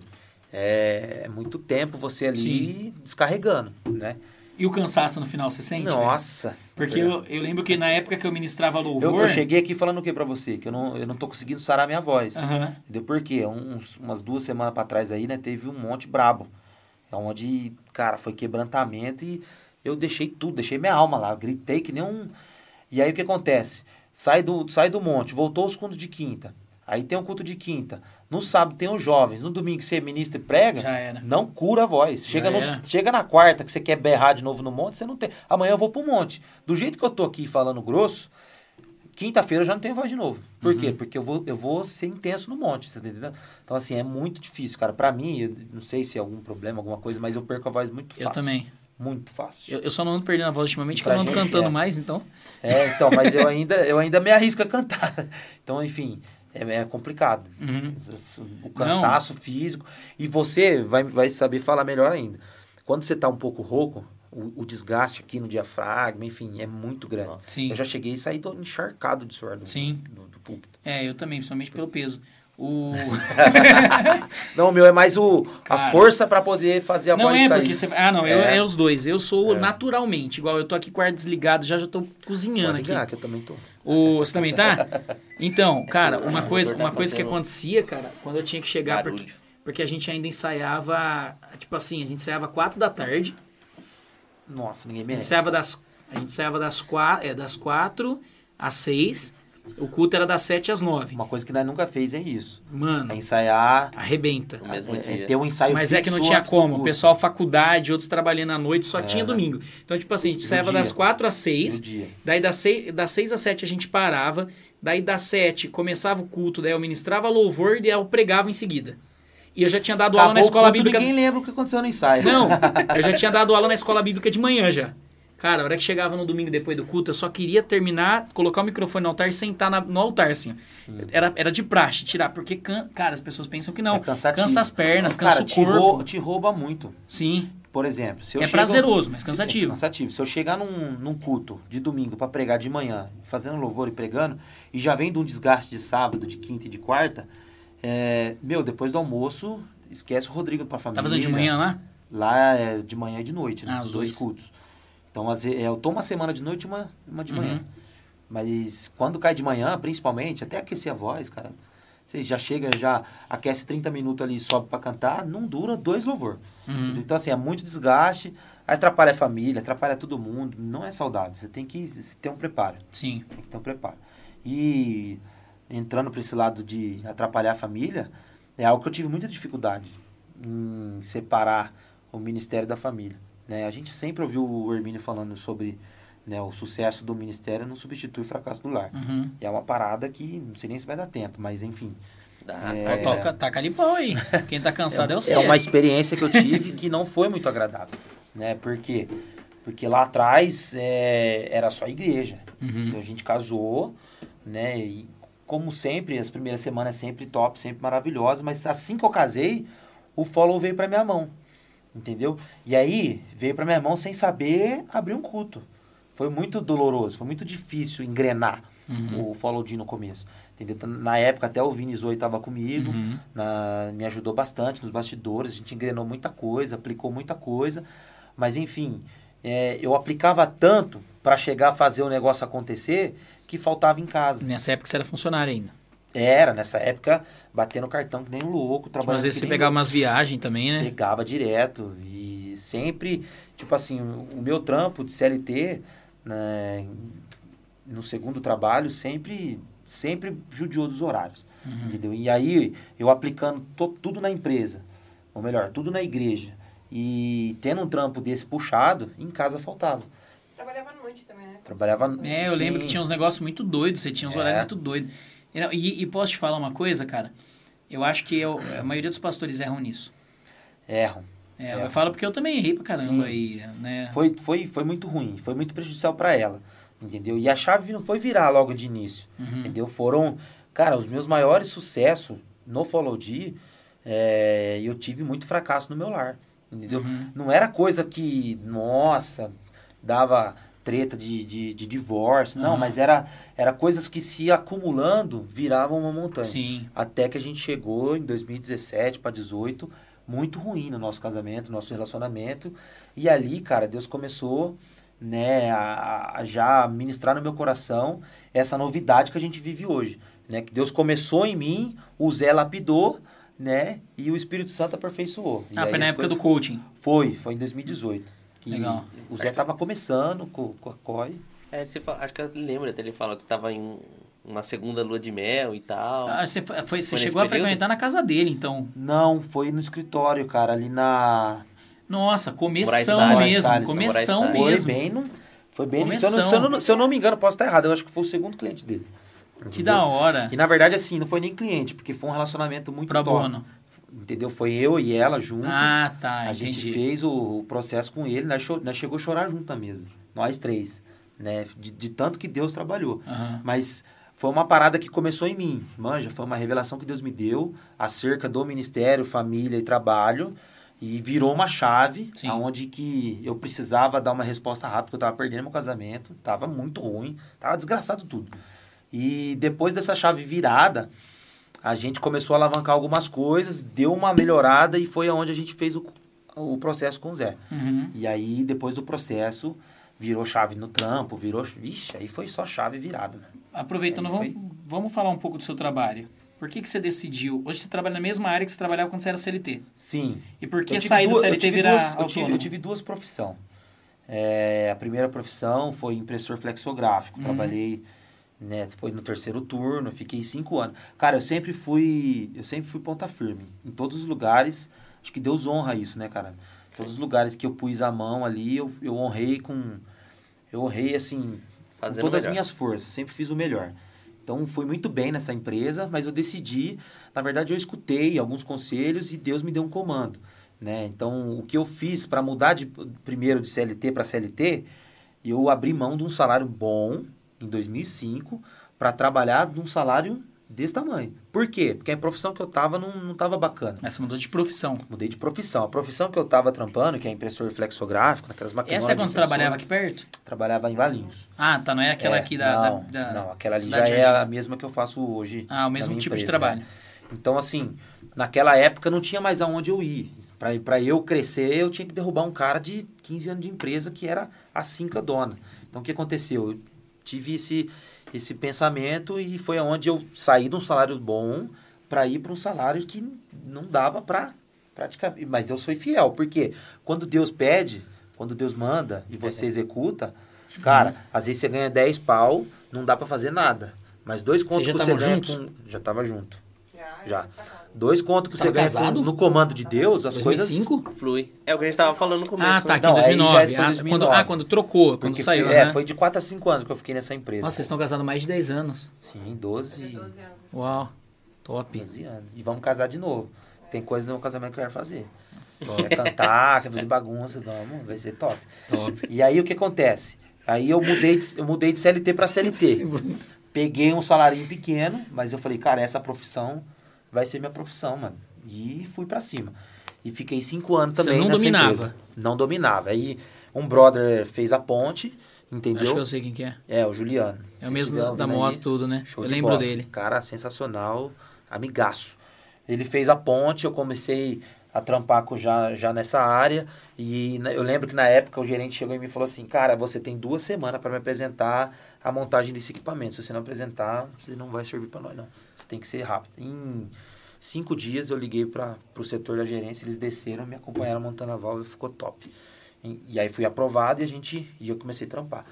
é, é muito tempo você ali descarregando, né? E o cansaço no final, você sente? velho? Nossa! Porque eu, eu lembro que na época que eu ministrava Eu, louvor... eu cheguei aqui falando o que pra você? Que eu não, eu não tô conseguindo sarar minha voz. Aham. Entendeu? Por quê? Uns, umas duas semanas pra trás aí, né? Teve um monte brabo. É onde, cara, foi quebrantamento e eu deixei tudo, deixei minha alma lá. Eu gritei que nem um. E aí o que acontece? Sai do, sai do monte, voltou os cultos de quinta. Aí tem um culto de quinta. No sábado tem os jovens. No domingo você ministra e prega. Não cura a voz. Chega, no- chega na quarta que você quer berrar de novo no monte, você não tem. Amanhã eu vou pro monte. Do jeito que eu tô aqui falando grosso, quinta-feira eu já não tenho voz de novo. Por Uhum. quê? Porque eu vou, eu vou ser intenso no monte, você tá entendendo? Então, assim, é muito difícil, cara. Pra mim, eu não sei se é algum problema, alguma coisa, mas eu perco a voz muito fácil. Eu também. Muito fácil. Eu, eu só não ando perdendo a voz ultimamente, que Pra eu não ando gente, cantando é. mais, então... É, então, mas eu ainda, eu ainda me arrisco a cantar. Então, enfim, é, é complicado. Uhum. O cansaço físico. E você vai, vai saber falar melhor ainda. Quando você tá um pouco rouco, o, o desgaste aqui no diafragma, enfim, é muito grande. Sim. Eu já cheguei e saí do- encharcado de suor do, Sim. do, do púlpito. É, eu também, principalmente pelo peso. O... Não, o meu é mais o, Cara. a força pra poder fazer a não voz é, sair. porque você... Ah, não, eu, É. é os dois. Eu sou É. naturalmente, igual eu tô aqui com o ar desligado, já já tô cozinhando Pode aqui. que eu também tô. O, você também tá? Então, cara, uma coisa, uma coisa que acontecia, cara, quando eu tinha que chegar, porque, porque a gente ainda ensaiava, tipo assim, a gente ensaiava quatro da tarde, Nossa, ninguém a gente merece. ensaiava das, a gente ensaiava das, qua, é, das quatro às seis, o culto era das sete às nove. Uma coisa que nós nunca fez é isso. Mano, É ensaiar, arrebenta. No mesmo é, é dia. ter um ensaio Mas é que não tinha como. O pessoal faculdade, outros trabalhando à noite, só É. tinha domingo. Então, tipo assim, a gente ensaiava das quatro às seis, Do dia. Daí das seis, das seis às sete a gente parava. Daí das sete começava o culto, daí eu ministrava louvor e daí eu pregava em seguida. E eu já tinha dado aula Acabou na o escola bíblica. Ninguém lembra o que aconteceu no ensaio. Não, eu já tinha dado aula na escola bíblica de manhã já. Cara, a hora que chegava no domingo depois do culto, eu só queria terminar, colocar o microfone no altar e sentar na- no altar, assim. Era, era de praxe, tirar, porque, can- cara, as pessoas pensam que não. É cansativo. Cansa as pernas, Cara, cansa o te corpo. rou- te rouba muito. Sim, Por exemplo, se eu é chego, prazeroso, mas cansativo. É cansativo. Se eu chegar num, num culto de domingo para pregar de manhã, fazendo louvor e pregando, e já vem de um desgaste de sábado, de quinta e de quarta, é, meu, depois do almoço, esquece o Rodrigo pra família. Tá fazendo de manhã lá? Lá é de manhã e de noite, né? Ah, os dois dois. cultos. Então, às vezes, eu tô uma semana de noite e uma, uma de Uhum. manhã. Mas quando cai de manhã, principalmente, até aquecer a voz, cara. Você já chega, já aquece 30 minutos ali e sobe pra cantar, não dura dois louvor. Uhum. Então, assim, é muito desgaste, atrapalha a família, atrapalha todo mundo, não é saudável. Você tem que ter um preparo, Sim. tem que ter um preparo. E entrando para esse lado de atrapalhar a família, é algo que eu tive muita dificuldade em separar o ministério da família. Né? A gente sempre ouviu o Hermínio falando sobre né, o sucesso do ministério não substitui o fracasso do lar. Uhum. E é uma parada que não sei nem se vai dar tempo, mas enfim. Dá, É. tá, Toca, taca ali pau aí. Quem tá cansado é, o É certo. uma experiência que eu tive que não foi muito agradável, né? Por quê? Porque lá atrás é, era só igreja. Uhum. A gente casou, né? E como sempre, as primeiras semanas sempre top, sempre maravilhosas, mas assim que eu casei, o follow veio pra minha mão. Entendeu? E aí veio pra minha mão sem saber abrir um culto. Foi muito doloroso, foi muito difícil engrenar Uhum. o follow D no começo. Entendeu? Na época até o Vini Zoe estava comigo, Uhum. na- me ajudou bastante nos bastidores, a gente engrenou muita coisa, aplicou muita coisa, mas enfim, é, eu aplicava tanto para chegar a fazer o negócio acontecer que faltava em casa. Nessa época você era funcionário ainda. Era, nessa época, batendo cartão que nem um louco, trabalhando às vezes você nem pegava louco. umas viagens também, né? Pegava direto e sempre, tipo assim, o meu trampo de CLT, né, no segundo trabalho, sempre, sempre judiou dos horários. Uhum. Entendeu? E aí, eu aplicando to- tudo na empresa, ou melhor, tudo na igreja, e tendo um trampo desse puxado, em casa faltava. Trabalhava à noite também, né? Trabalhava. É, eu lembro sim, que tinha uns negócios muito doidos, você tinha uns É. horários muito doidos. E, e- posso te falar uma coisa, cara? Eu acho que eu- a maioria dos pastores erram nisso. Erram. É, É. eu falo porque eu também errei pra caramba Sim. aí, né? Foi, foi, foi muito ruim, foi muito prejudicial para ela. Entendeu? E a chave não foi virar logo de início. Uhum. Entendeu? Foram, cara, os meus maiores sucessos no Follow D, é, eu tive muito fracasso no meu lar. Entendeu? Uhum. Não era coisa que, nossa, dava treta de, de, de divórcio. Não, Aham. mas era, era coisas que se acumulando viravam uma montanha. Sim. Até que a gente chegou em 2017 para 18, muito ruim no nosso casamento, no nosso relacionamento. E ali, cara, Deus começou né, a, a já ministrar no meu coração essa novidade que a gente vive hoje. Né? Que Deus começou em mim, o Zé lapidou, né? E o Espírito Santo aperfeiçoou. Ah, foi na época do coisas- coaching. Foi, foi em 2018. Que Legal. O Zé tava começando com, com a COI. É, você fala- acho que eu lembro até ele falando que tava em uma segunda lua de mel e tal. Ah, você foi- foi- você Foi chegou a período? frequentar na casa dele, então. Não, foi no escritório, cara, ali na. Nossa, começão Moraes mesmo, Salles, começão Moraes Foi mesmo. bem no. Foi bem no, se, eu não, se, eu não, se eu não me engano, posso estar errado. Eu acho que foi o segundo cliente dele. Que Entendeu? da hora. E na verdade, assim, não foi nem cliente, porque foi um relacionamento muito Pro top. bono. Entendeu? Foi eu e ela junto. Ah, tá, a entendi. gente fez o, o processo com ele, nós, nós chegou a chorar junto na mesa. Nós três. Né? De, de tanto que Deus trabalhou. Aham. Mas foi uma parada que começou em mim, manja, foi uma revelação que Deus me deu acerca do ministério, família e trabalho e virou uma chave Sim. aonde que eu precisava dar uma resposta rápida, porque eu tava perdendo meu casamento, tava muito ruim, tava desgraçado tudo. E depois dessa chave virada, a gente começou a alavancar algumas coisas, deu uma melhorada e foi aonde a gente fez o, o processo com o Zé. Uhum. E aí, depois do processo, virou chave no trampo, virou. Vixe, aí foi só chave virada, né? Aproveitando, vamos, vamos falar um pouco do seu trabalho. Por que, que você decidiu? Hoje você trabalha na mesma área que você trabalhava quando você era CLT. Sim. E por que sair do CLT e tive virar duas- eu tive, eu tive duas profissões. É, a primeira profissão foi impressor flexográfico. Uhum. Trabalhei, né, foi no terceiro turno, fiquei cinco anos. Cara, eu sempre fui, eu sempre fui ponta firme. Em todos os lugares, acho que Deus honra isso, né, cara? Todos os lugares que eu pus a mão ali, eu, eu honrei com, eu honrei assim, com Fazendo todas as minhas forças, sempre fiz o melhor. Então fui muito bem nessa empresa, mas eu decidi, na verdade eu escutei alguns conselhos e Deus me deu um comando, né? Então o que eu fiz para mudar de primeiro de CLT para CLT, eu abri mão de um salário bom em 2005 para trabalhar de um salário desse tamanho. Por quê? Porque a profissão que eu tava não, não tava bacana. Mas você mudou de profissão. Mudei de profissão. A profissão que eu tava trampando, que é impressor reflexográfico, naquelas maquinas. Essa é quando você trabalhava aqui perto? Trabalhava em Valinhos. Ah, tá. Não é aquela É, aqui da. Não, da- da- não aquela ali já é a mesma que eu faço hoje. Ah, o mesmo tipo de empresa, trabalho. né? Então, assim, naquela época não tinha mais aonde eu ir. Pra eu crescer, eu tinha que derrubar um cara de 15 anos de empresa que era a cinca dona. Então, o que aconteceu? Eu tive esse, esse pensamento e foi aonde eu saí de um salário bom para ir para um salário que não dava para praticar. Mas eu sou fiel, porque quando Deus pede, quando Deus manda e você executa, cara, às vezes você ganha 10 pau, não dá para fazer nada. Mas dois contos já que você ganha juntos? com... Já tava junto. Já. Dois contos que você ganha casado? com- no comando de Deus, as 2005? coisas... Flui. É o que a gente tava falando no começo. Ah, tá. né? Aqui Não, em aí já 2009. foi Ah, 2009. Quando, ah, quando trocou, quando Porque saiu. foi, é, né? foi de 4 a 5 anos que eu fiquei nessa empresa. Nossa, vocês estão casados há mais de 10 anos. Sim, 12, 12 anos. Uau. Top. 12 anos. E vamos casar de novo. Tem coisa no meu casamento que eu quero fazer. Top. Quer cantar, quer fazer bagunça, vamos, vai ser top. Top. E aí o que acontece? Aí eu mudei de, eu mudei de CLT para CLT. Peguei um salarinho pequeno, mas eu falei, cara, essa profissão vai ser minha profissão, mano. E fui pra cima. E fiquei cinco anos Você também não nessa dominava? empresa. Não dominava. Aí um brother fez a ponte, entendeu? Acho que eu sei quem que é. É, o Juliano. É o mesmo da, moto, aí, tudo, né? show eu de lembro bola. dele. Cara sensacional, amigaço. Ele fez a ponte, eu comecei a trampar com já, já nessa área. E eu lembro que na época o gerente chegou e me falou assim: Cara, você tem duas semanas para me apresentar a montagem desse equipamento. Se você não apresentar, você não vai servir para nós, não. Tem que ser rápido. Em cinco dias eu liguei para o setor da gerência, eles desceram, me acompanharam montando a válvula e ficou top. E, e aí fui aprovado e a gente e eu comecei a trampar.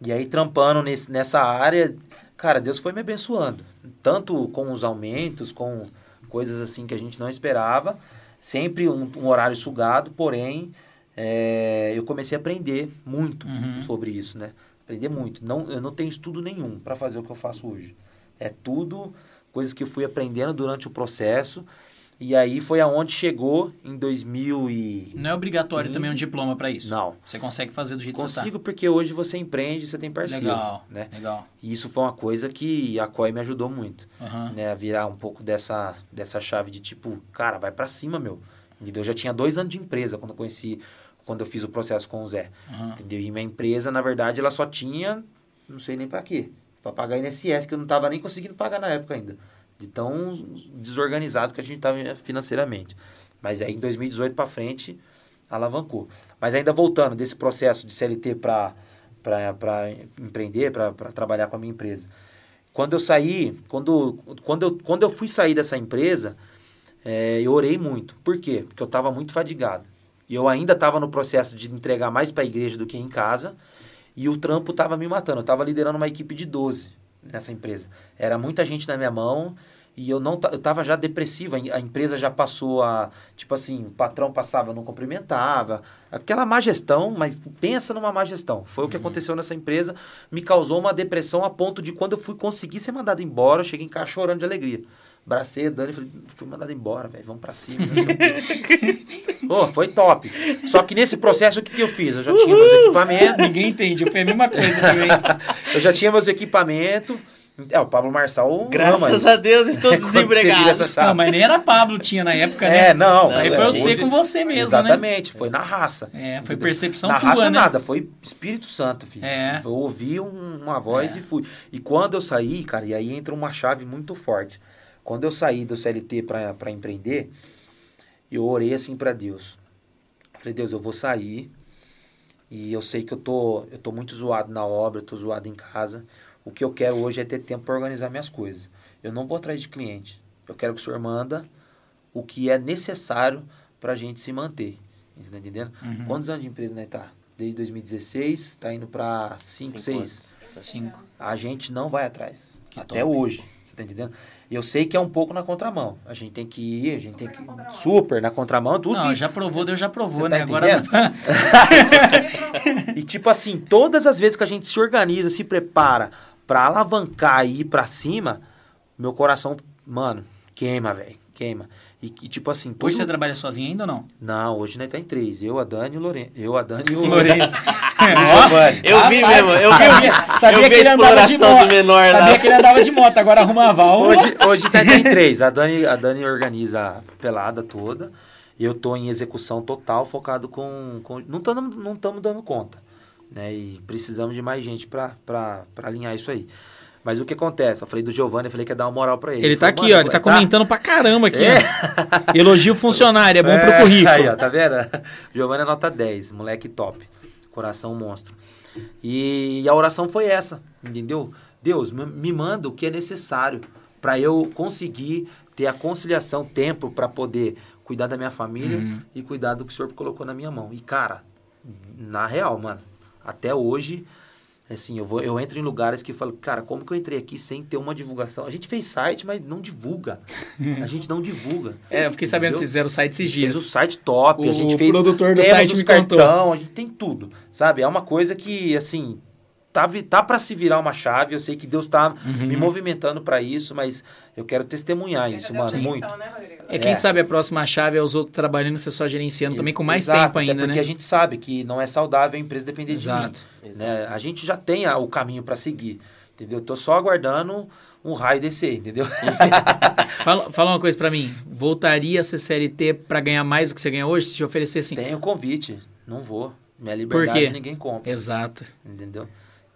E aí, trampando nesse, nessa área, cara, Deus foi me abençoando. Tanto com os aumentos, com coisas assim que a gente não esperava. Sempre um, um horário sugado, porém, é, eu comecei a aprender muito Uhum. sobre isso, né? Aprender muito. Não, eu não tenho estudo nenhum para fazer o que eu faço hoje. É tudo coisas que eu fui aprendendo durante o processo. E aí foi aonde chegou em 2000 e... Não é obrigatório 15? também um diploma pra isso. Não. Você consegue fazer do jeito que Consigo porque hoje você empreende, você tem você tá. parceiro, Legal, né? legal. E isso foi uma coisa que a COI me ajudou muito, Aham. né? A virar um pouco dessa, dessa chave de tipo, cara, vai pra cima, meu. Entendeu? Eu já tinha dois anos de empresa quando eu conheci, quando eu fiz o processo com o Zé. aham. Entendeu? E minha empresa, na verdade, ela só tinha, não sei nem pra quê. Pra pagar INSS, que eu não tava nem conseguindo pagar na época ainda. De tão desorganizado que a gente tava financeiramente. Mas aí em 2018 pra frente, alavancou. Mas ainda voltando desse processo de CLT para para empreender, para trabalhar com a minha empresa. Quando eu saí, quando, quando, eu, quando eu fui sair dessa empresa, é, eu orei muito. Por quê? Porque eu estava muito fadigado. E eu ainda estava no processo de entregar mais para a igreja do que em casa. E o trampo estava me matando. Eu estava liderando uma equipe de 12 nessa empresa. Era muita gente na minha mão. E eu não eu tava já depressiva, a empresa já passou a, tipo assim, o patrão passava, eu não cumprimentava, aquela má gestão, mas pensa numa má gestão. Foi o que aconteceu nessa empresa, me causou uma depressão a ponto de quando eu fui conseguir ser mandado embora, eu cheguei em casa chorando de alegria. Bracei a Dani e falei, fui mandado embora, velho, vamos pra cima. não sei o quê. Pô, foi top. Só que nesse processo, o que, que eu fiz? Eu já tinha meus equipamentos, Ninguém entende, foi a mesma coisa também. eu já tinha meus equipamentos. É, o Pablo Marçal Graças ama a Deus, estou desempregado. Não, mas nem era Pablo tinha na época, né? É, não. Isso aí é, foi você hoje- com você mesmo, Exatamente, foi na raça. né? É, foi percepção na tua, raça né? nada, foi Espírito Santo, filho. É. Eu ouvi um- uma voz É. e fui. E quando eu saí, cara, e aí entra uma chave muito forte. Quando eu saí do CLT pra empreender, eu orei assim pra Deus. Falei, Deus, eu vou sair. E eu sei que eu tô, eu tô muito zoado na obra, eu tô zoado em casa. O que eu quero hoje é ter tempo para organizar minhas coisas. Eu não vou atrás de cliente. Eu quero que o senhor manda o que é necessário pra gente se manter. Você tá entendendo? Uhum. Quantos anos de empresa né, tá? Desde 2016, tá indo pra 5, Cinco 6. anos. Cinco. A gente não vai atrás. Que até top. hoje. Você tá entendendo? E eu sei que é um pouco na contramão. A gente tem que ir, a gente tem que. na. Super na contramão, tudo. Não, que- já provou, Deus já provou, Você né? tá Agora? E tipo assim, todas as vezes que a gente se organiza, se prepara pra alavancar e ir pra cima, meu coração, mano, queima, velho. Queima. E, e tipo assim... Hoje todo- você trabalha sozinho ainda ou não? Não, hoje nós tá em três. Eu, a Dani e o Lourenço. Eu, a Dani e o Lourenço. Eu vi mesmo, eu vi, sabia, sabia eu vi que ele andava de moto. menor sabia lá. que ele andava de moto, agora arruma a val. Hoje, hoje nós tá em três. A Dani, a Dani organiza a pelada toda. Eu tô em execução total, focado com... com não estamos não tamo dando conta. Né? E precisamos de mais gente pra alinhar isso aí. Mas o que acontece? Eu falei do Giovanni, eu falei que ia dar uma moral pra ele. Ele tá falou, aqui, ó. "Mano, Ele tá vai- comentando pra caramba aqui, É. ó. Elogio funcionário, é bom pro É, currículo. Aí, ó, tá vendo? Giovanni é nota 10, moleque top. Coração monstro. E a oração foi essa, entendeu? Deus, me- me manda o que é necessário para eu conseguir ter a conciliação, tempo para poder cuidar da minha família Uhum. e cuidar do que o Senhor colocou na minha mão. E cara, na real, mano, até hoje, assim, eu vou, eu entro em lugares que eu falo, cara, como que eu entrei aqui sem ter uma divulgação? A gente fez site, mas não divulga. A gente não divulga. É, eu fiquei sabendo que vocês fizeram o site esses Fez o dias. site top, a O gente fez produtor do site me contou. cartão, a gente tem tudo, sabe? É uma coisa que, assim, tá, tá para se virar uma chave, eu sei que Deus tá Uhum. me movimentando para isso, mas eu quero testemunhar isso, mano, definição, muito. Né, Rodrigo? É, quem É. sabe a próxima chave é os outros trabalhando e você só gerenciando também com mais Exato, tempo até ainda, porque né? a gente sabe que não é saudável a empresa depender Exato. de mim. Né? A gente já tem a- o caminho para seguir, entendeu? Tô só aguardando um raio descer, entendeu? Fala, fala uma coisa pra mim. Voltaria a ser CLT pra ganhar mais do que você ganha hoje? Se te oferecessem. Tem o convite, não vou. Minha liberdade quê? ninguém compra, Exato. entendeu?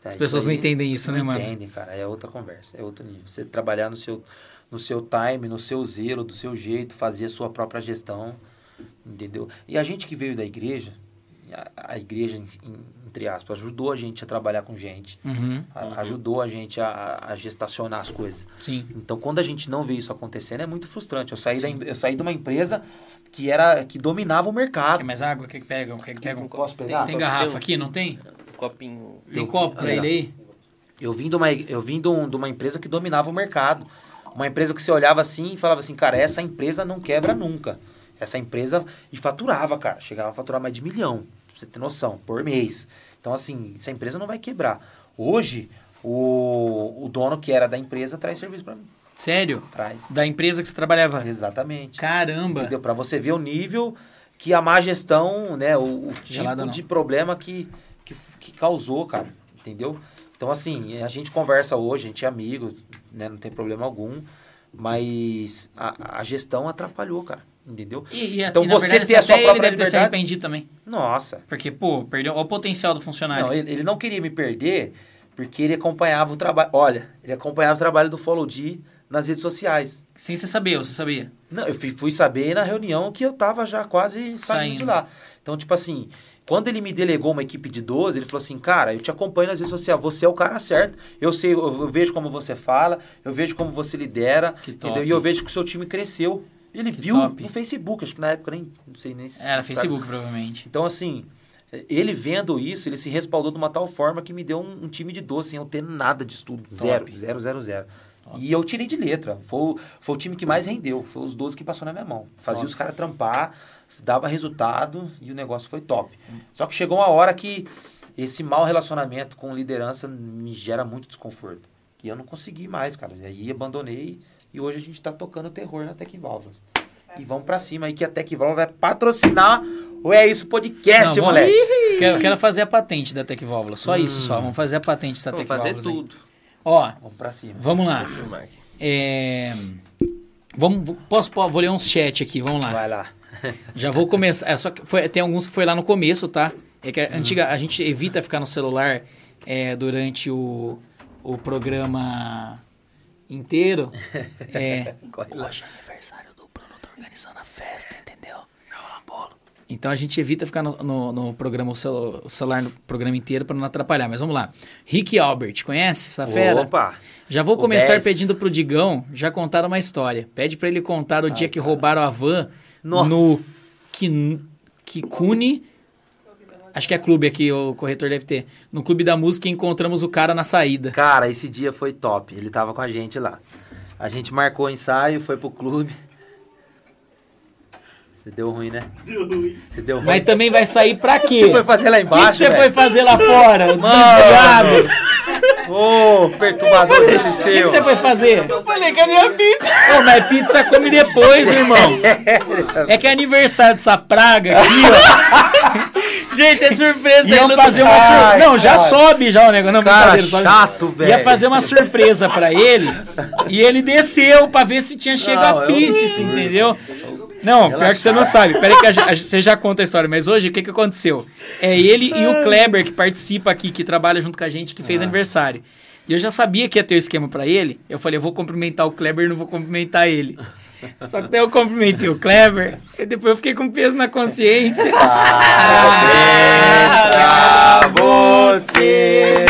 Tá, As pessoas não entendem isso, né, não mano? entendem, cara. É outra conversa, é outro nível. Você trabalhar no seu, no seu time, no seu zelo, do seu jeito, fazer a sua própria gestão, entendeu? E a gente que veio da igreja, a, a igreja, em- entre aspas, ajudou a gente a trabalhar com gente, Uhum. a- ajudou a gente a, a gestacionar as coisas. Sim. Então, quando a gente não vê isso acontecendo, é muito frustrante. Eu saí, da, eu saí de uma empresa que era que dominava o mercado. Quer mais água? Quer que pega? Quer que pega? Posso pegar? Tem Tem garrafa um- aqui, não tem? Copinho. Tem Eu- copo pra ele aí? Eu vim de uma, eu vim de, um- de uma empresa que dominava o mercado. Uma empresa que você olhava assim e falava assim, cara, essa empresa não quebra nunca. Essa empresa e faturava, cara. Chegava a faturar mais de milhão, pra você ter noção, por mês. Então, assim, essa empresa não vai quebrar. Hoje, o, o dono que era da empresa traz serviço pra mim. Sério? Traz. Da empresa que você trabalhava? Exatamente. Caramba. Entendeu? Pra você ver o nível que a má gestão, né? O, o tipo Gelada não. de problema que, que, causou, cara. Entendeu? Então, assim, a gente conversa hoje, a gente é amigo, né? Não tem problema algum. Mas a, a gestão atrapalhou, cara. Entendeu? E, e, Então e, você verdade, ter a sua ele própria deve ter se liberdade- arrependido também. Nossa. Porque, pô, perdeu o potencial do funcionário. Não, ele, ele não queria me perder porque ele acompanhava o trabalho. Olha, ele acompanhava o trabalho do Follow D nas redes sociais. Sem você saber, você sabia? Não, eu fui, fui saber na reunião que eu tava já quase saindo, Saindo. de lá. Então, tipo assim, quando ele me delegou uma equipe de 12, ele falou assim, cara, eu te acompanho nas redes sociais, você é o cara certo. Eu sei, eu, eu vejo como você fala, eu vejo como você lidera, top. E eu vejo que o seu time cresceu. Ele Que viu top. no Facebook, acho que na época nem, não sei nem se... Era se- Facebook, provavelmente. Então, assim, ele vendo isso, ele se respaldou de uma tal forma que me deu um, um time de 12 sem eu ter nada de estudo. Zero, Top. zero, zero, zero. E eu tirei de letra. Foi, o- foi o time que mais rendeu. Foi os 12 que passou na minha mão. Fazia Top. os caras trampar, dava resultado e o negócio foi top. Só que chegou uma hora que esse mau relacionamento com liderança me gera muito desconforto. E eu não consegui mais, cara. E aí abandonei e hoje a gente tá tocando terror na Tec Válvulas. E vamos pra cima aí que a Tec Válvulas vai patrocinar o É Isso Podcast, Não, vamos- moleque. Quero, quero fazer a patente da Tec Válvula. Só Hum. isso, só. Vamos fazer a patente da Vamos Tec fazer Válvulas. aí. tudo. Ó, Vamos pra cima. vamos lá. É... Vamos, posso, posso- vou ler uns chat aqui, vamos lá. Vai lá. Já vou começar. É, só que foi- tem alguns que foi lá no começo, tá? É que a, Uhum. antiga, a gente evita ficar no celular é, durante o, o programa inteiro. É, hoje é aniversário do Bruno, tô organizando a festa, entendeu? Então a gente evita ficar no, no, no programa, o celu- o celular no programa inteiro para não atrapalhar. Mas vamos lá. Rick Albert, conhece essa fera? Opa! Já vou começar 10. pedindo pro Digão já contar uma história. Pede pra ele contar o dia que roubaram a van Nossa. no Kin- Kikuni. Acho que é clube aqui, o corretor deve ter. No clube da música encontramos o cara na saída. Cara, esse dia foi top. Ele tava com a gente lá. A gente marcou o ensaio, foi pro clube. Você deu ruim, né? Deu ruim. Você deu ruim. Mas também vai sair pra quê? Você foi fazer lá O que que embaixo, você velho? foi fazer lá fora? Mano! Ô, oh, perturbador. O que, que, você foi fazer? Eu falei, cadê a pizza? Ô, oh, mas pizza come depois, irmão. É que é aniversário dessa praga aqui, ó. Gente, é surpresa. Iam fazer uma surpresa. Não, já cara. sobe já o negócio. Não, cara, chato, velho. Ia fazer uma surpresa pra ele e ele desceu pra ver se tinha chegado a pizza, entendeu? Não, pior que você não sabe. Peraí que a, a, você já conta a história. Mas hoje, o que, que aconteceu? É ele e o Kleber, que participa aqui, que trabalha junto com a gente, que fez ah. aniversário. E eu já sabia que ia ter o esquema para ele. Eu falei, eu vou cumprimentar o Kleber e não vou cumprimentar ele. Só que daí eu cumprimentei o Kleber e depois eu fiquei com peso na consciência. Ah, pra você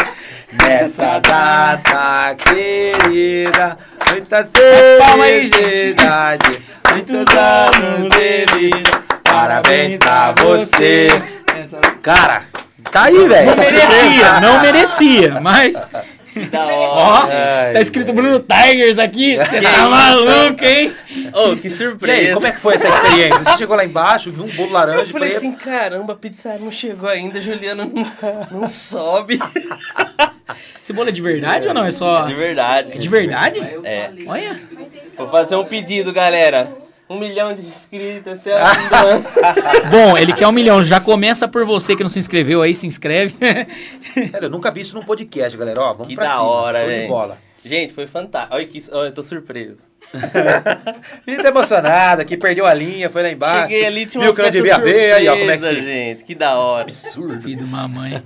nessa data querida, muita felicidade muitos anos de vida. Parabéns pra você. Cara, tá aí, velho. Não merecia, não merecia, mas. Da hora. Ó, tá escrito Bruno Tigers aqui. Você tá maluco, hein? Ô, oh, que surpresa. Aí, como é que foi essa experiência? Você chegou lá embaixo, viu um bolo laranja. Eu falei assim, caramba, a pizza não chegou ainda, Juliana não, não sobe. Esse bolo é de verdade é, ou não? É só. De verdade. É de verdade? É. Olha. Vou fazer um pedido, galera. Um milhão de inscritos até o fim do ano. Bom, ele quer um milhão. Já começa por você que não se inscreveu aí, se inscreve. Cara, eu nunca vi isso num podcast, galera. Ó, vamos que pra da cima. hora, Show gente. de bola. Gente, foi fantástico. Olha que, olha, eu tô surpreso. Ele tá emocionado aqui, perdeu a linha, foi lá embaixo. Cheguei ali, tinha Viu que não devia ver, aí ó, como é que gente, que da hora. Absurdo. Filho mamãe.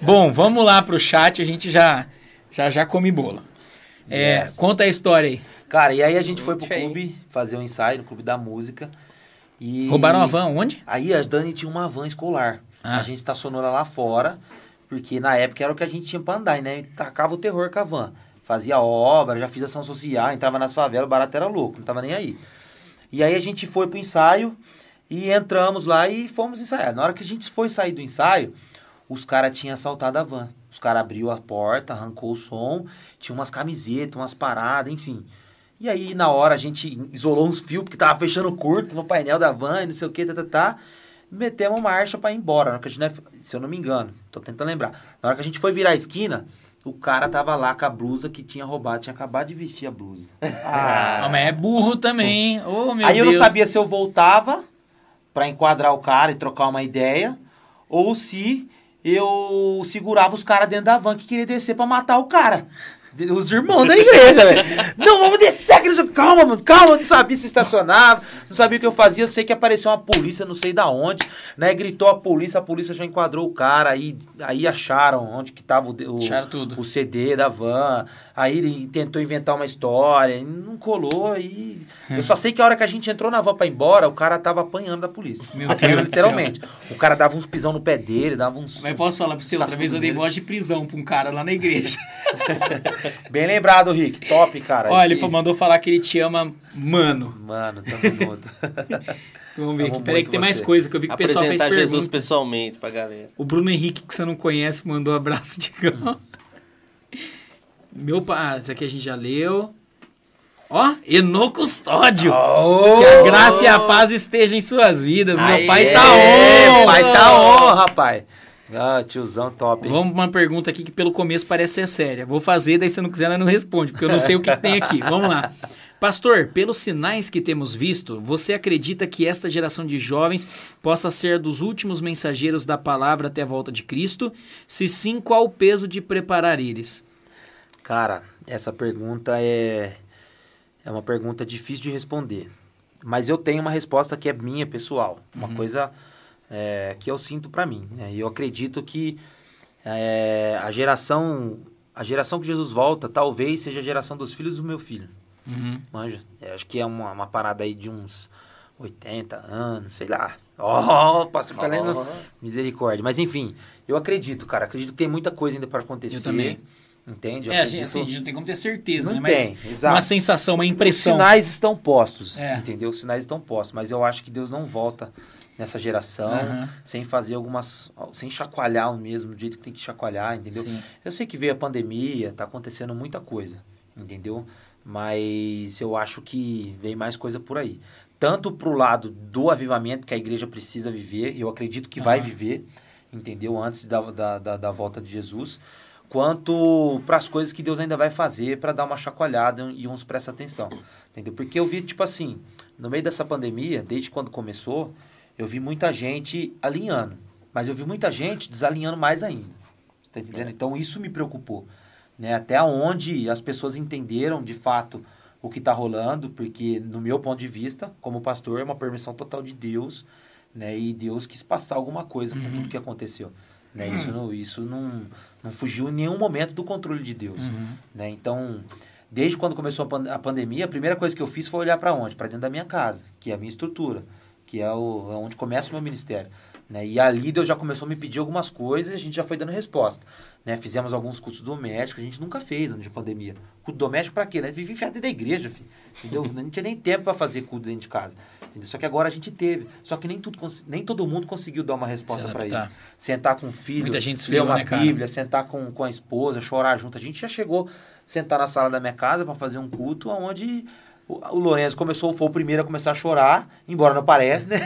Bom, vamos lá pro chat, a gente já já, já come bola. É, yes. Conta a história aí. Cara, e aí a gente foi pro clube fazer um ensaio no clube da música. E... Roubaram uma van, onde? Aí a Dani tinha uma van escolar. Ah. A gente estacionou ela lá fora, porque na época era o que a gente tinha pra andar, né? E tacava o terror com a van. Fazia obra, já fiz ação social, entrava nas favelas, o barato era louco, não tava nem aí. E aí a gente foi pro ensaio e entramos lá e fomos ensaiar. Na hora que a gente foi sair do ensaio, os caras tinham assaltado a van. Os caras abriu a porta, arrancou o som, tinha umas camisetas, umas paradas, enfim. E aí, na hora, a gente isolou uns fios, porque tava fechando curto no painel da van e não sei o que, tá, tá, tá. Metemos marcha para ir embora. Na hora que a gente, se eu não me engano, tô tentando lembrar. Na hora que a gente foi virar a esquina, o cara tava lá com a blusa que tinha roubado, tinha acabado de vestir a blusa. Ah, mas é burro também. Oh, meu aí Deus. eu não sabia se eu voltava para enquadrar o cara e trocar uma ideia, ou se eu segurava os caras dentro da van que queria descer para matar o cara. Os irmãos da igreja, velho. Não, vamos descer aqui. Calma, mano, calma. Não sabia se estacionava, não sabia o que eu fazia. Eu sei que apareceu uma polícia, não sei da onde, né? Gritou a polícia, a polícia já enquadrou o cara. Aí, aí acharam onde que tava o, o, o CD da van. Aí ele tentou inventar uma história, não colou. Aí. Eu só sei que a hora que a gente entrou na van pra ir embora, o cara tava apanhando da polícia. Meu apanhando Deus literalmente. O cara dava uns pisão no pé dele, dava uns. Mas posso falar pra você, outra vez eu dei voz de prisão pra um cara lá na igreja. Bem lembrado, Rick. Top, cara. Olha, Esse... ele mandou falar que ele te ama, mano. Mano, tamo junto. Vamos ver aqui. Peraí que tem você. mais coisa que eu vi que o pessoal fez pergunta. Jesus pessoalmente pra galera. O Bruno Henrique, que você não conhece, mandou um abraço de gão. Meu pai... Ah, isso aqui a gente já leu. Ó, Eno Custódio. Oh, que a graça e a paz estejam em suas vidas. Meu pai tá on. Pai tá on, rapaz. Ah, tiozão top. Hein? Vamos uma pergunta aqui que pelo começo parece ser séria. Vou fazer, daí se não quiser, ela não responde, porque eu não sei o que, que tem aqui. Vamos lá. Pastor, pelos sinais que temos visto, você acredita que esta geração de jovens possa ser dos últimos mensageiros da palavra até a volta de Cristo? Se sim, qual o peso de preparar eles? Cara, essa pergunta é, é uma pergunta difícil de responder. Mas eu tenho uma resposta que é minha, pessoal. Uma uhum. coisa é, que eu sinto para mim. Né? E eu acredito que é, a geração a geração que Jesus volta talvez seja a geração dos filhos do meu filho. Uhum. Manja? É, acho que é uma, uma parada aí de uns 80 anos, sei lá. Ó, oh, pastor tá lendo? Oh. Misericórdia. Mas enfim, eu acredito, cara. Acredito que tem muita coisa ainda para acontecer. Eu também. Entende? Eu é, acredito... assim, a gente não tem como ter certeza, não né? Tem, Mas exato. uma sensação, uma impressão. Os sinais estão postos, é. entendeu? Os sinais estão postos. Mas eu acho que Deus não volta nessa geração, uhum. sem fazer algumas. sem chacoalhar o mesmo, jeito que tem que chacoalhar, entendeu? Sim. Eu sei que veio a pandemia, tá acontecendo muita coisa, entendeu? Mas eu acho que vem mais coisa por aí. Tanto pro lado do avivamento que a igreja precisa viver, eu acredito que uhum. vai viver, entendeu? Antes da, da, da, da volta de Jesus quanto para as coisas que Deus ainda vai fazer para dar uma chacoalhada e uns presta atenção. Entendeu? Porque eu vi, tipo assim, no meio dessa pandemia, desde quando começou, eu vi muita gente alinhando. Mas eu vi muita gente desalinhando mais ainda. Você tá entendendo? É. Então isso me preocupou. Né? Até onde as pessoas entenderam de fato o que está rolando, porque no meu ponto de vista, como pastor, é uma permissão total de Deus, né? E Deus quis passar alguma coisa com uhum. tudo que aconteceu. Né? Uhum. Isso, não, isso não, não fugiu em nenhum momento do controle de Deus. Uhum. Né? Então, desde quando começou a, pandemia, a primeira coisa que eu fiz foi olhar para onde? Para dentro da minha casa, que é a minha estrutura, que é, o, é onde começa o meu ministério. Né? E ali Deus já começou a me pedir algumas coisas e a gente já foi dando resposta. Né? Fizemos alguns cultos domésticos, a gente nunca fez antes de pandemia. Culto doméstico para quê? Né? Vivi enfiado dentro da igreja, filho, entendeu? não tinha nem tempo para fazer culto dentro de casa. Entendeu? Só que agora a gente teve. Só que nem, tudo, nem todo mundo conseguiu dar uma resposta para isso. Sentar com o filho, Muita gente esfriou, ler uma né, Bíblia, sentar com, com a esposa, chorar junto. A gente já chegou a sentar na sala da minha casa para fazer um culto onde o, o Lourenço começou, foi o primeiro a começar a chorar, embora não pareça, né?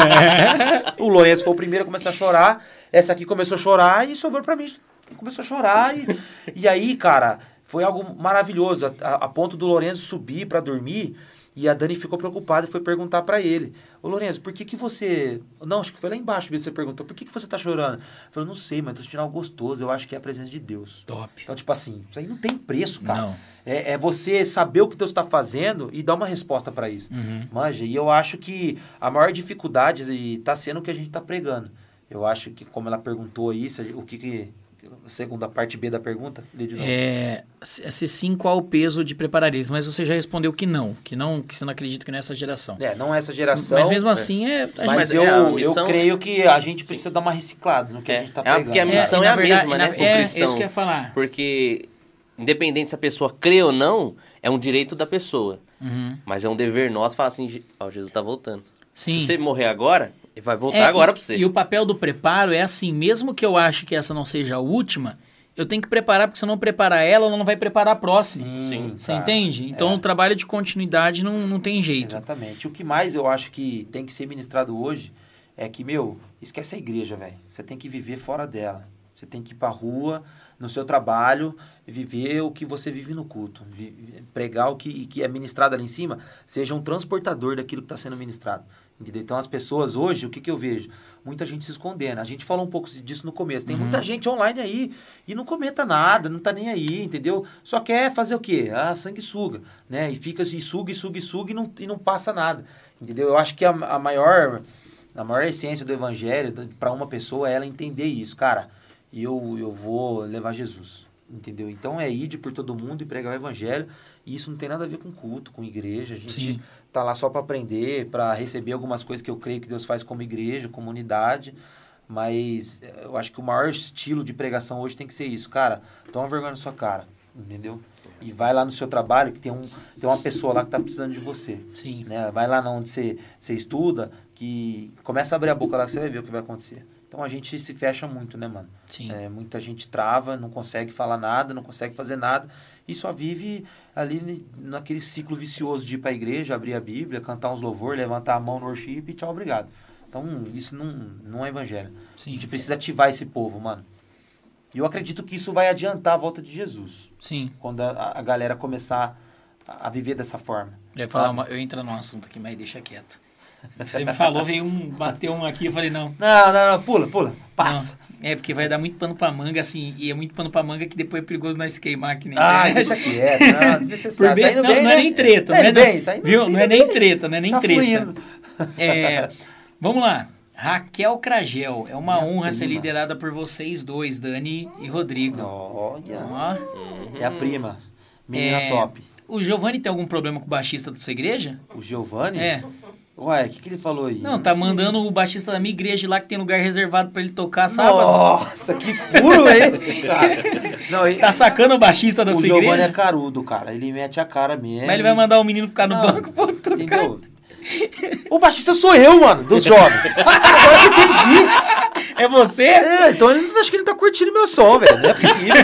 o Lourenço foi o primeiro a começar a chorar. Essa aqui começou a chorar e sobrou para mim. Começou a chorar e, e aí, cara, foi algo maravilhoso. A, a, a ponto do Lourenço subir para dormir e a Dani ficou preocupada e foi perguntar para ele: Ô Lourenço, por que que você. Não, acho que foi lá embaixo que você perguntou: por que que você tá chorando? Ele falou: não sei, mas tô sentindo algo gostoso. Eu acho que é a presença de Deus. Top. Então, tipo assim, isso aí não tem preço, cara. Não. É, é você saber o que Deus está fazendo e dar uma resposta para isso. Uhum. Manja, e eu acho que a maior dificuldade está sendo o que a gente está pregando. Eu acho que, como ela perguntou aí, o que, que segunda parte B da pergunta? É, se sim, qual o peso de prepararismo? Mas você já respondeu que não, que não, que você não acredita que nessa geração. É, não é essa geração. Mas mesmo assim é. Mas, mas eu, é, missão... eu creio que a gente precisa sim. dar uma reciclada no que é, a gente está pegando. É, porque a missão é, é a verdade, mesma, né? É, cristão, é isso que eu ia falar. Porque, independente se a pessoa crê ou não, é um direito da pessoa. Uhum. Mas é um dever nosso falar assim: ó, oh, Jesus está voltando. Sim. Se você morrer agora, ele vai voltar é, agora para você. E o papel do preparo é assim, mesmo que eu ache que essa não seja a última, eu tenho que preparar, porque se eu não preparar ela, ela não vai preparar a próxima. Sim, Você entende? Então é. o trabalho de continuidade não, não tem jeito. Exatamente. O que mais eu acho que tem que ser ministrado hoje é que, meu, esquece a igreja, velho. Você tem que viver fora dela. Você tem que ir pra rua, no seu trabalho, viver o que você vive no culto. Pregar o que, que é ministrado ali em cima, seja um transportador daquilo que está sendo ministrado. Entendeu? Então as pessoas hoje, o que, que eu vejo? Muita gente se escondendo. A gente falou um pouco disso no começo. Tem uhum. muita gente online aí e não comenta nada, não tá nem aí, entendeu? Só quer fazer o quê? Ah, sanguessuga, né? E fica e suga, e suga, e suga e não, e não passa nada. Entendeu? Eu acho que a, a maior a maior essência do evangelho para uma pessoa é ela entender isso, cara. Eu eu vou levar Jesus, entendeu? Então é ir por todo mundo e pregar o evangelho. E isso não tem nada a ver com culto, com igreja. A gente Sim tá lá só para aprender, para receber algumas coisas que eu creio que Deus faz como igreja, comunidade. Mas eh, eu acho que o maior estilo de pregação hoje tem que ser isso. Cara, toma vergonha na sua cara, entendeu? E vai lá no seu trabalho que tem, um, tem uma pessoa lá que está precisando de você. Sim. Né? Vai lá onde você, você estuda, que começa a abrir a boca lá que você vai ver o que vai acontecer. Então a gente se fecha muito, né, mano? Sim. É, muita gente trava, não consegue falar nada, não consegue fazer nada e só vive ali naquele ciclo vicioso de ir para a igreja, abrir a Bíblia, cantar uns louvor, levantar a mão no worship e tchau, obrigado. Então, isso não, não é evangelho. Sim. A gente precisa ativar esse povo, mano. E eu acredito que isso vai adiantar a volta de Jesus. Sim. Quando a, a galera começar a, a viver dessa forma. Eu, falar uma, eu entro num assunto aqui, mas deixa quieto. Você me falou, veio um, bateu um aqui, eu falei, não. Não, não, não, pula, pula, passa. É, porque vai dar muito pano pra manga, assim, e é muito pano pra manga que depois é perigoso nós queimar aqui na Ah, deixa quieto, não, desnecessário. Por tá não, bem, não é nem treta, tá não é bem, tá viu? Não é nem treta, não é nem tá treta. É, vamos lá. Raquel Cragel, é uma Minha honra prima. ser liderada por vocês dois, Dani e Rodrigo. Olha, Ó. é a prima, menina é, top. O Giovanni tem algum problema com o baixista da sua igreja? O Giovanni? É. Ué, o que, que ele falou aí? Não, tá mandando o baixista da minha igreja lá que tem lugar reservado para ele tocar sábado. Nossa, que furo é esse, cara? Não, ele... Tá sacando o baixista da o sua igreja? O Giovanni é carudo, cara. Ele mete a cara mesmo. Mas ele vai mandar o menino ficar no Não, banco, pô, tocar. Entendeu? O baixista sou eu, mano, dos jovens. Agora que entendi. É você? É, então ele acho que ele não tá curtindo meu som, velho. Não é possível.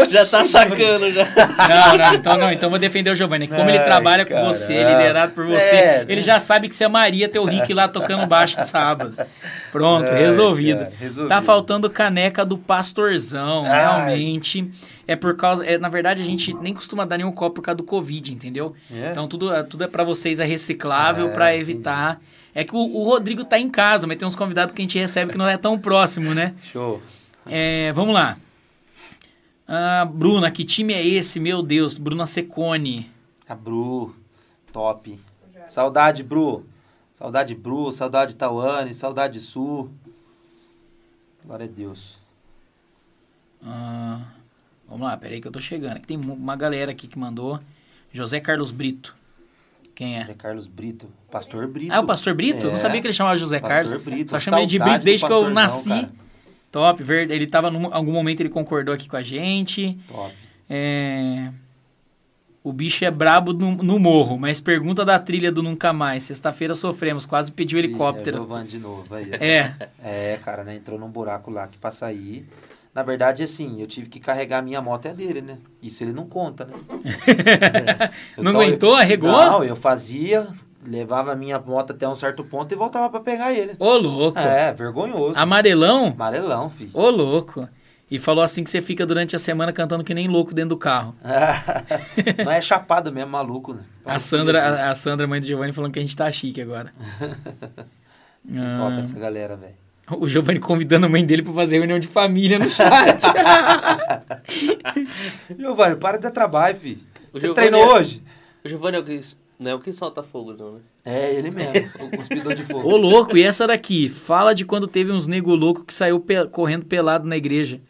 Oxi, Já tá sacando já. Não, não, então não, então vou defender o Giovanni. Como ele Ai, trabalha com você, liderado por você, É, ele né? já sabe que você amaria ter o Rick lá tocando baixo de sábado. Pronto, Ai, resolvido. cara, resolvido. Tá faltando caneca do pastorzão, Ai. realmente. É por causa. É, na verdade, a gente nem costuma dar nenhum copo por causa do Covid, entendeu? É? Então tudo, é- tudo é pra vocês, é reciclável, É, pra entendi. evitar. É que o, o Rodrigo tá em casa, mas tem uns convidados que a gente recebe que não é tão próximo, né? Show. É, vamos lá. Ah, Bruna, que time é esse? Meu Deus, Bruna Secone. A Bru, top. Saudade, Bru. Saudade, Bru. Saudade, Tawane. Saudade, Sul. Glória a Deus. Ah, vamos lá, peraí que eu tô chegando. Aqui tem uma galera aqui que mandou. José Carlos Brito. Quem é? José Carlos Brito. Pastor Brito. Ah, o Pastor Brito? Eu não É. sabia que ele chamava José Pastor Carlos. Brito. Só chamo ele de Brito desde que eu nasci. cara. Top, verde. Ele tava em algum momento, ele concordou aqui com a gente. Top. É, O bicho é brabo no, no morro, mas pergunta da trilha do Nunca Mais. Sexta-feira sofremos, quase pediu É helicóptero. Giovanni de novo. Aí. É, É, cara, né? Entrou num buraco lá que pra sair. Na verdade, assim, eu tive que carregar a minha moto é dele, né? Isso ele não conta, né? Eu não tava- aguentou, arregou? Não, eu fazia, levava a minha moto até um certo ponto e voltava pra pegar ele. Ô, louco. É, vergonhoso. Amarelão? Amarelão, filho. Ô, louco. E falou assim que você fica durante a semana cantando que nem louco dentro do carro. não é chapado mesmo, maluco, né? A Sandra, a, a Sandra, mãe do Giovanni, falando que a gente tá chique agora. Top Ah, essa galera, velho. O Giovanni convidando a mãe dele pra fazer reunião de família no chat. Giovanni, para de dar trabalho, filho. O Você Giovanni treinou é- hoje? O Giovanni é o que, não é o que solta fogo, não, né? É, ele mesmo. o cuspidor de fogo. Ô, louco, e essa daqui? Fala de quando teve uns nego louco que saiu pe- correndo pelado na igreja.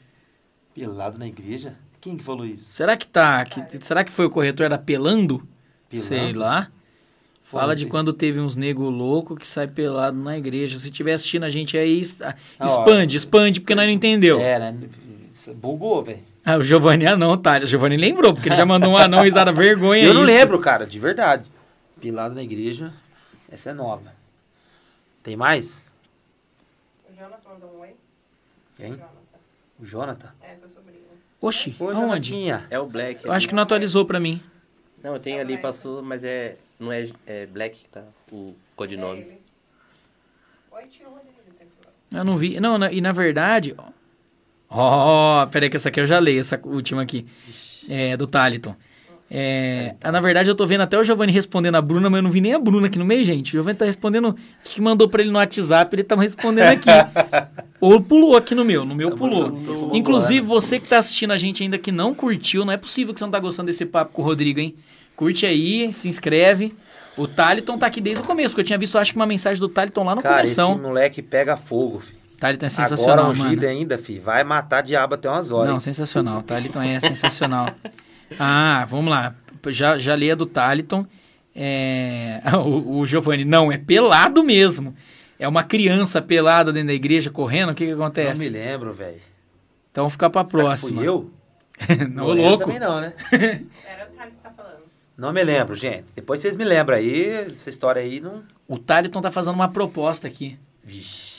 Pelado na igreja? Quem que falou isso? Será que tá? que- será que foi o corretor da Pelando? Pelando? Sei lá. Fala de quando teve uns nego louco que sai pelado na igreja. Se tiver assistindo a gente aí, ah, ó. expande, expande, porque nós não entendeu. É, né? Bugou, velho. Ah, o Giovanni anão, tá? O Giovanni lembrou, porque ele já mandou um anão risada vergonha. Eu não isso. lembro, cara, de verdade. Pelado na igreja, essa é nova. Tem mais? O Jonathan mandou um oi. Quem? Jonathan. O Jonathan? É, seu sobrinho. Oxi, Oi, aonde? Jonatinha. É o Black. Eu ali. acho que não atualizou pra mim. Não, tem ali, passou, mas é. Não é, é Black que tá o É codinome. ele. Que falar. Eu não vi. Não, na- e na verdade. Ó, ó, peraí, que essa aqui eu já leio, essa última aqui. É, do Taliton. É, ah, na verdade, eu tô vendo até o Giovanni respondendo a Bruna, mas eu não vi nem a Bruna aqui no meio, gente. O Giovanni tá respondendo. Acho que mandou pra ele no WhatsApp, ele tava respondendo aqui. Ou pulou aqui no meu, no meu pulou. pulou Inclusive, você que tá assistindo a gente ainda que não curtiu, não é possível que você não tá gostando desse papo com o Rodrigo, hein? Curte aí, se inscreve. O Taliton tá aqui desde o começo, porque eu tinha visto, acho que uma mensagem do Taliton lá no Cara, esse começo. moleque pega fogo, filho. Taliton é sensacional, Agora ungido mano. ainda, filho. Vai matar diabo até umas horas. Não, hein? sensacional. Taliton é sensacional. Ah, vamos lá. Já, já li a do Taliton. É... O, o Giovanni, não, é pelado mesmo. É uma criança pelada dentro da igreja correndo. O que, que Não acontece? me lembro, velho. Então ficar pra Será que próxima. Fui eu? não, Lourenço louco. Também não, né? Era o Thales falando. Não me lembro, gente. Depois vocês me lembram aí. Essa história aí não. O Taliton tá fazendo uma proposta aqui. Vixe.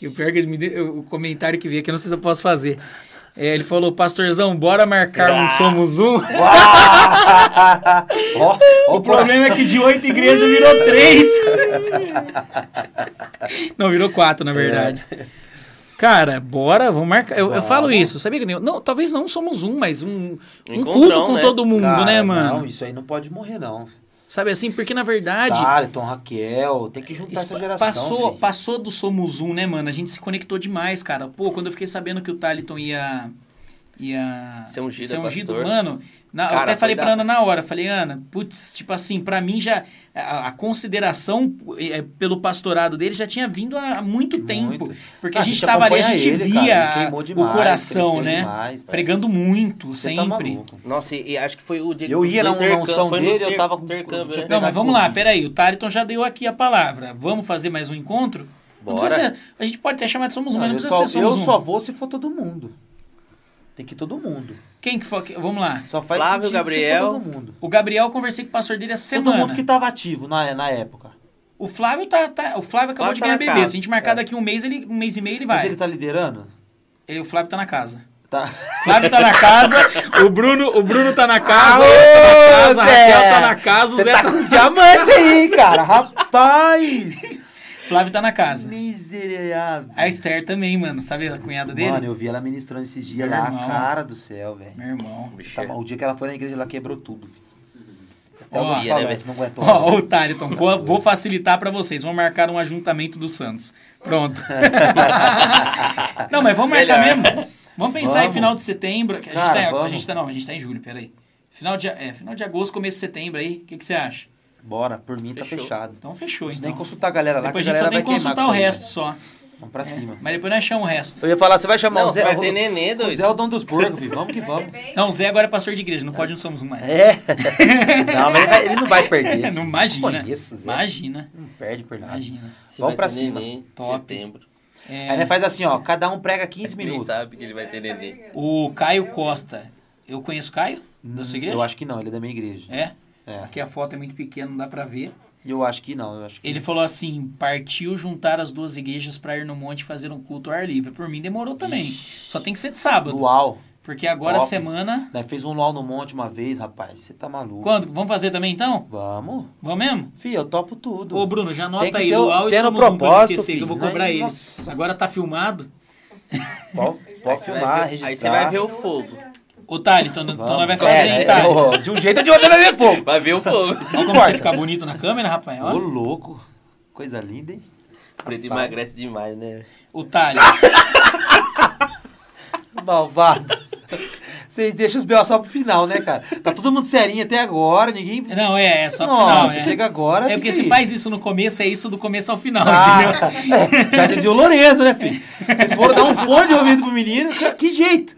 E o pior é que ele me deu, o comentário que veio aqui, eu não sei se eu posso fazer. É, ele falou, pastorzão, bora marcar um Somos Um. Ó, ó O problema é que de oito igrejas virou três. Não, virou quatro, na verdade. Cara, bora, vamos marcar. Eu, eu falo isso, sabia que nem- não, talvez não somos um, mas um, um culto com né? todo mundo, Cara, né, mano? Não, isso aí não pode morrer, não. Sabe assim, porque na verdade Taliton, Raquel, tem que juntar essa geração. passou, filho. passou do Somos Um, né, mano? A gente se conectou demais, cara. Pô, quando eu fiquei sabendo que o Taliton ia ia Ser ungido, ser ungido pastor. mano, na- eu Cara, até falei foi pra Ana na hora, falei, Ana, putz, tipo assim, pra mim já a, a consideração é, pelo pastorado dele já tinha vindo há muito tempo, porque Ah, a gente tava ali, a gente ele, via cara, demais, o coração, né? demais. Pregando muito, Você tá sempre. maluco. Nossa, e, e acho que foi o dia Eu ia na- unção dele, eu ter- tava com- intercâmbio, tinha né? Não, mas vamos lá, peraí. O Tariton já deu aqui a palavra. Vamos fazer mais um encontro? Não Bora. ser- a gente pode até chamar de Somos Um, mas não eu precisa só, ser Somos eu Um. só vou se for todo mundo. Tem que ir todo mundo. Quem que que- Vamos lá. Só faz Flávio, Gabriel. todo mundo. O Gabriel, eu conversei com o pastor dele essa Todo semana. mundo que tava ativo na, na época. O Flávio tá, tá- o Flávio acabou Flávio de tá ganhar na bebê. casa. Se a gente marcar É. daqui um mês, ele, um mês e meio ele Mas vai. ele tá liderando? Ele- o Flávio tá na casa. Tá. Flávio tá na casa, o Bruno, o Bruno tá na casa, Aô, eu tô na casa, a Zé! Raquel tá na casa, o Você Zé tá tá... com os diamantes aí, cara. Rapaz. Flávio tá na casa. Miserável. A Esther também, mano. Sabe a cunhada dele? Mano, eu vi ela ministrando esses dias Meu lá. irmão. Cara do céu, velho. Meu irmão. Tá bom, o dia que ela foi na igreja, ela quebrou tudo. filho. Até Ó, ela falantes não aguentou. Ó, ô Thaliton, vou, vou facilitar pra vocês. Vamos marcar um ajuntamento do Santos. Pronto. não, mas vamos marcar Melhor. mesmo. Vamos pensar em Vamos. final de setembro. que A gente, Cara, tá, a vamos. gente tá. Não, a gente tá em julho, peraí. Final de, é, final de agosto, começo de setembro aí. O que, que você acha? Bora, por mim tá Fechou. fechado. Então fechou, então. nem consultar a galera lá, Depois que a gente só tem que consultar o resto velho. só. Vamos pra cima. Mas depois nós chamamos o resto. Eu ia falar, você vai chamar Não, o Zé. vai o- ter nenê, o doido. Zé é o dono dos porcos, filho. Vamos que vamos. Não, o Zé agora é pastor de igreja, não pode, não somos um mais. É. Não, mas ele, vai- ele não vai perder. Não imagina. Conheço o Zé. Imagina. Não perde por nada. Imagina. Você Vamos pra cima. nenê Top. setembro. É, Aí nós faz assim, ó. Cada um prega 15 Nem minutos. sabe que ele vai ter nenê. o Caio Costa. Eu conheço o Caio? Da sua igreja? Eu acho que não, ele é da minha igreja. É? É. Aqui a foto é muito pequena, não dá pra ver. Eu acho que não, eu acho que Ele falou assim: partiu juntar as duas igrejas pra ir no monte fazer um culto ao ar livre. Por mim demorou também. Só tem que ser de sábado. Luau. Porque agora a semana. Fez um luau no monte uma vez, rapaz. Você tá maluco. Quando? Vamos fazer também então? Vamos. Vamos mesmo? Fih, eu topo tudo. Ô, Bruno, já anota aí ter Al e somos um pra não propósito, esquecer, que eu vou filho. cobrar Ai, ele. nossa. Agora tá filmado. Pode, filmar, ver- registrar. Aí você vai ver o fogo. Ô, Thali, então, então nós vai fazer, É, hein, é, Thali? De um jeito ou de outro vai ver fogo. Vai ver o fogo. Olha como você fica bonito na câmera, rapaz. Ô, louco. Coisa linda, hein? Preto emagrece demais, né? O Thali. Malvado. Vocês deixam os B.O. só pro final, né, cara? Tá todo mundo serinho até agora, ninguém... Não, é, é só pro Nossa, final. É. chega agora... É porque se aí. faz isso no começo, é isso do começo ao final? Ah, já dizia o Lourenço, né, filho? Vocês foram dar um fone de ouvido pro menino, que- que jeito?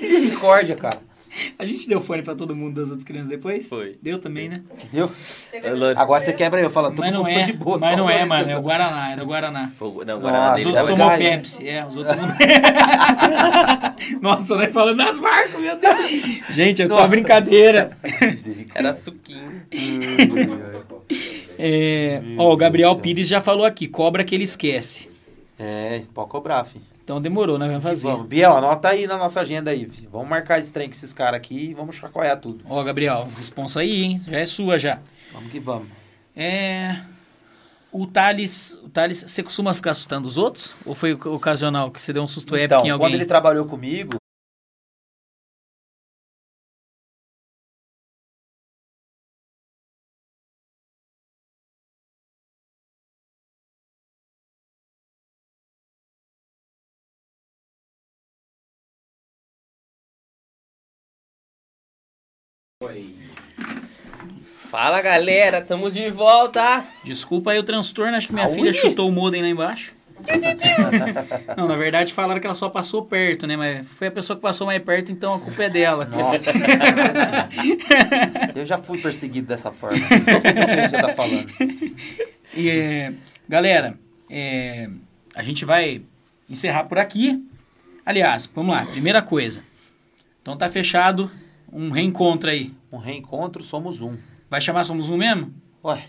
Misericórdia, cara. A gente deu fone pra todo mundo das outras crianças depois? Foi. Deu também, né? É lógico. Agora você quebra eu falo, todo Mas não mundo foi é, de boa. mas só não o é, mano. É deu- o Guaraná, era o Guaraná. Fogo. Não, Nossa, Guaraná Os dele outros deve tomou gás, né? Pepsi. É, os outros tomou... Nossa, nós falando das marcas, meu Deus. Gente, é só Nossa. brincadeira. era suquinho. É, ó, o Gabriel Pires já falou aqui, cobra que ele esquece. É, pode cobrar, filho. Então demorou, nós vamos fazer. Vamos. Biel, anota aí na nossa agenda aí, filho. Vamos marcar esse trem com esses caras aqui e vamos chacoalhar tudo. Ó, Gabriel, responsa aí, hein? Já é sua já. Vamos que vamos. É. O Thales, o Thales, você costuma ficar assustando os outros? Ou foi ocasional que você deu um susto épico Então, em alguém? quando ele trabalhou comigo, Fala galera, tamo de volta. Desculpa aí o transtorno, acho que minha Aui. filha chutou o modem lá embaixo. Não, na verdade falaram que ela só passou perto, né? Mas foi a pessoa que passou mais perto, então a culpa é dela. nossa. eu já fui perseguido dessa forma. Eu sei o que você tá falando. E, é, galera, é, a gente vai encerrar por aqui. Aliás, vamos lá, primeira coisa. Então tá fechado um reencontro aí. Um reencontro, somos um. Vai chamar Somos Um mesmo? Ué.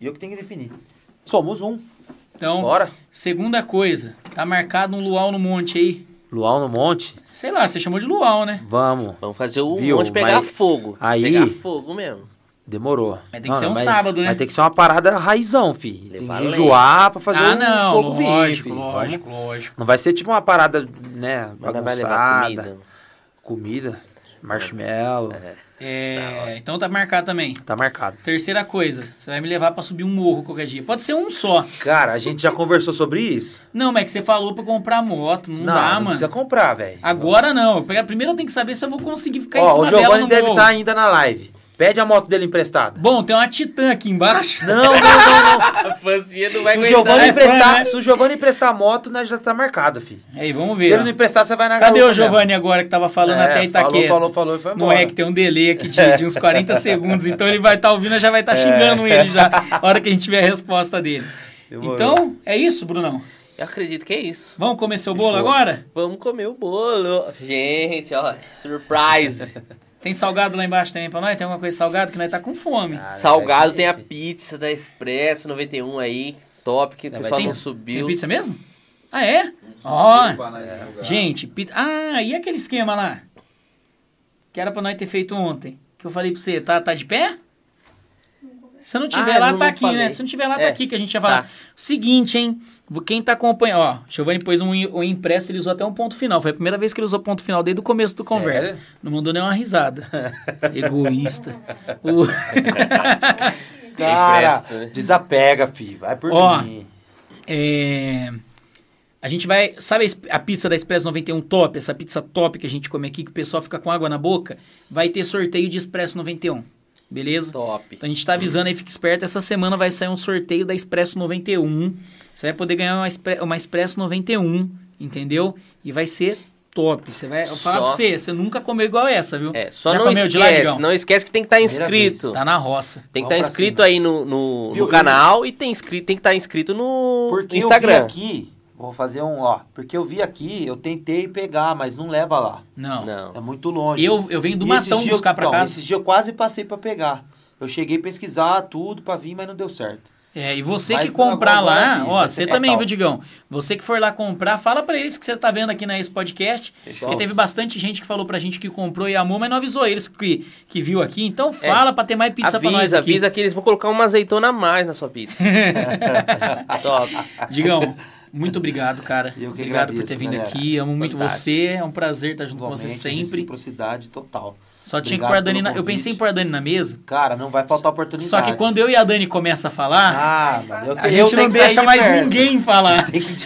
Eu que tenho que definir. Somos um. Então, Bora. segunda coisa, tá marcado um luau no monte aí. Luau no monte? Sei lá, você chamou de luau, né? Vamos. Vamos fazer o Viu, monte pegar mas fogo. aí- Pegar fogo mesmo. Demorou. Mas tem que ser um sábado, né? Vai ter que ser uma parada raizão, fi. Tem que jejuar pra fazer ah, o não, fogo vir, lógico, lógico, Vamos- lógico. Não vai ser tipo uma parada, né, Mas não vai levar bagunçada. comida. Comida, marshmallow. É, então tá marcado também. Tá marcado. Terceira coisa, você vai me levar pra subir um morro qualquer dia. Pode ser um só. Cara, a gente já conversou sobre isso? Não, mas é que você falou pra comprar moto, não, dá, não mano. precisa comprar, velho. Agora não. Primeiro eu tenho que saber se eu vou conseguir ficar em Ó, cima o dela Giovanni no deve morro. estar ainda na live. Pede a moto dele emprestada. Bom, tem uma Titã aqui embaixo. Não, não, não, não. A fancinha não vai Se. Giovanni é fã, emprestar, né? se o Giovanni emprestar a moto, nós já tá marcado, filho. Aí, vamos Se ver. ele ó. não emprestar, você vai na Cadê o Giovanni agora que tava falando mesmo. até É, Itaquera? Falou, falou, falou e foi Não embora. é que tem um delay aqui de, de uns 40 segundos, então ele vai estar ouvindo, já vai estar xingando ele já, a hora que a gente tiver a resposta dele. Demorou. Então, é isso, Brunão. Eu acredito que é isso. Vamos comer seu bolo Fechou. agora? Vamos comer o bolo. Gente, ó, surprise. Tem salgado lá embaixo também pra nós? Tem alguma coisa salgada que nós tá com fome. Cara, Salgado tem a pizza da Expresso 91 aí, top, que o pessoal vai não ter- Tem subiu. pizza mesmo? Ah, é? Ó, divulgar. gente, pizza... Ah, e aquele esquema lá? Que era pra nós ter feito ontem. Que eu falei pra você, tá, tá de pé? Se não tiver Ah, lá, não tá aqui, falei. né? Se não tiver lá, tá É, aqui que a gente ia falar. tá. Seguinte, hein? Quem tá acompanhando, ó, Giovanni pôs um, um impresso, ele usou até um ponto final. Foi a primeira vez que ele usou ponto final desde o começo do Sério? conversa. Não mandou nem uma risada. Egoísta. O- Cara, né? desapega, filho. Vai por Ó, mim. É, A gente vai. Sabe a pizza da Expresso 91 top? Essa pizza top que a gente come aqui, que o pessoal fica com água na boca? Vai ter sorteio de Expresso 91. Beleza? Top. Então a gente tá avisando aí, fica esperto. Essa semana vai sair um sorteio da Expresso 91. Você vai poder ganhar uma, Expre- uma Expresso 91, entendeu? E vai ser top. Você vai. Eu vou falar Só- pra você, você nunca comeu igual essa, viu? É, só Já não comeu de lá, esquece, Digão? não esquece que tem que estar Primeira inscrito. Tá na roça. Tem que estar pra inscrito cima. aí no, no, no canal e tem, inscrito, tem que estar inscrito no, Porque Instagram. eu vi aqui, vou fazer um, ó. Porque eu vi aqui, eu tentei pegar, mas não leva lá. Não. Não. É muito longe. Eu, eu venho do E Matão buscar pra então, casa. Esses dias eu quase passei pra pegar. Eu cheguei a pesquisar tudo pra vir, mas não deu certo. É, e você Mas que comprar lá, ó, você também, viu, Digão? Você que for lá comprar, fala pra eles que você tá vendo aqui na esse podcast, Fechou. porque teve bastante gente que falou pra gente que comprou e amou, mas não avisou eles que, que viu aqui. Então fala pra ter mais pizza pra nós avisa, aqui. avisa que eles vão colocar uma azeitona a mais na sua pizza. top. Digão, muito obrigado, cara. Eu que obrigado por agradeço, ter vindo galera. aqui. Amo muito você. É um prazer estar junto com você Igualmente, sempre. Reciprocidade total. Só tinha que pôr a Dani na... Eu pensei em pôr a Dani na mesa. Cara, não vai faltar oportunidade. Só que quando eu e a Dani começa a falar, Ah, mano, eu, a te- eu gente tenho não deixa de mais perto. ninguém falar. Tem que-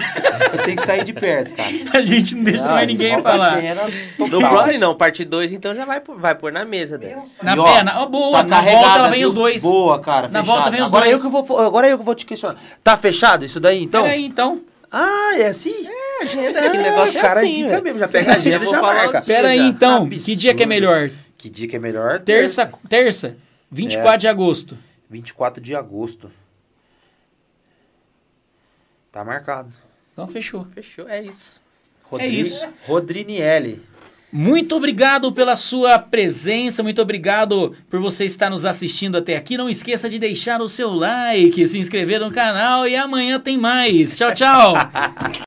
eu tenho que sair de perto, cara. A gente não deixa Ah, mais ninguém a falar. cena No total. próximo não, parte 2 então já vai, pôr- vai pôr na mesa. Viu? Na E, ó, perna, ó, boa, Tá na volta ela vem viu? os dois. Boa, cara. Na fechado. volta vem os agora dois. Eu que vou, agora eu que vou te questionar. Tá fechado isso daí, então? Peraí, então. Ah, é assim? Agenda aqui, o negócio é cara, assim, zica velho. mesmo. Já pega a agenda e já falar marca. Pera aí, então. Absurdo. Que dia que é melhor? Que dia que é melhor? Terça, terça, 24 de agosto. 24 de agosto. Tá marcado. Então fechou. Fechou, é isso. É isso. Rodrinielli. Muito obrigado pela sua presença, muito obrigado por você estar nos assistindo até aqui. Não esqueça de deixar o seu like, se inscrever no canal e amanhã tem mais. Tchau, tchau.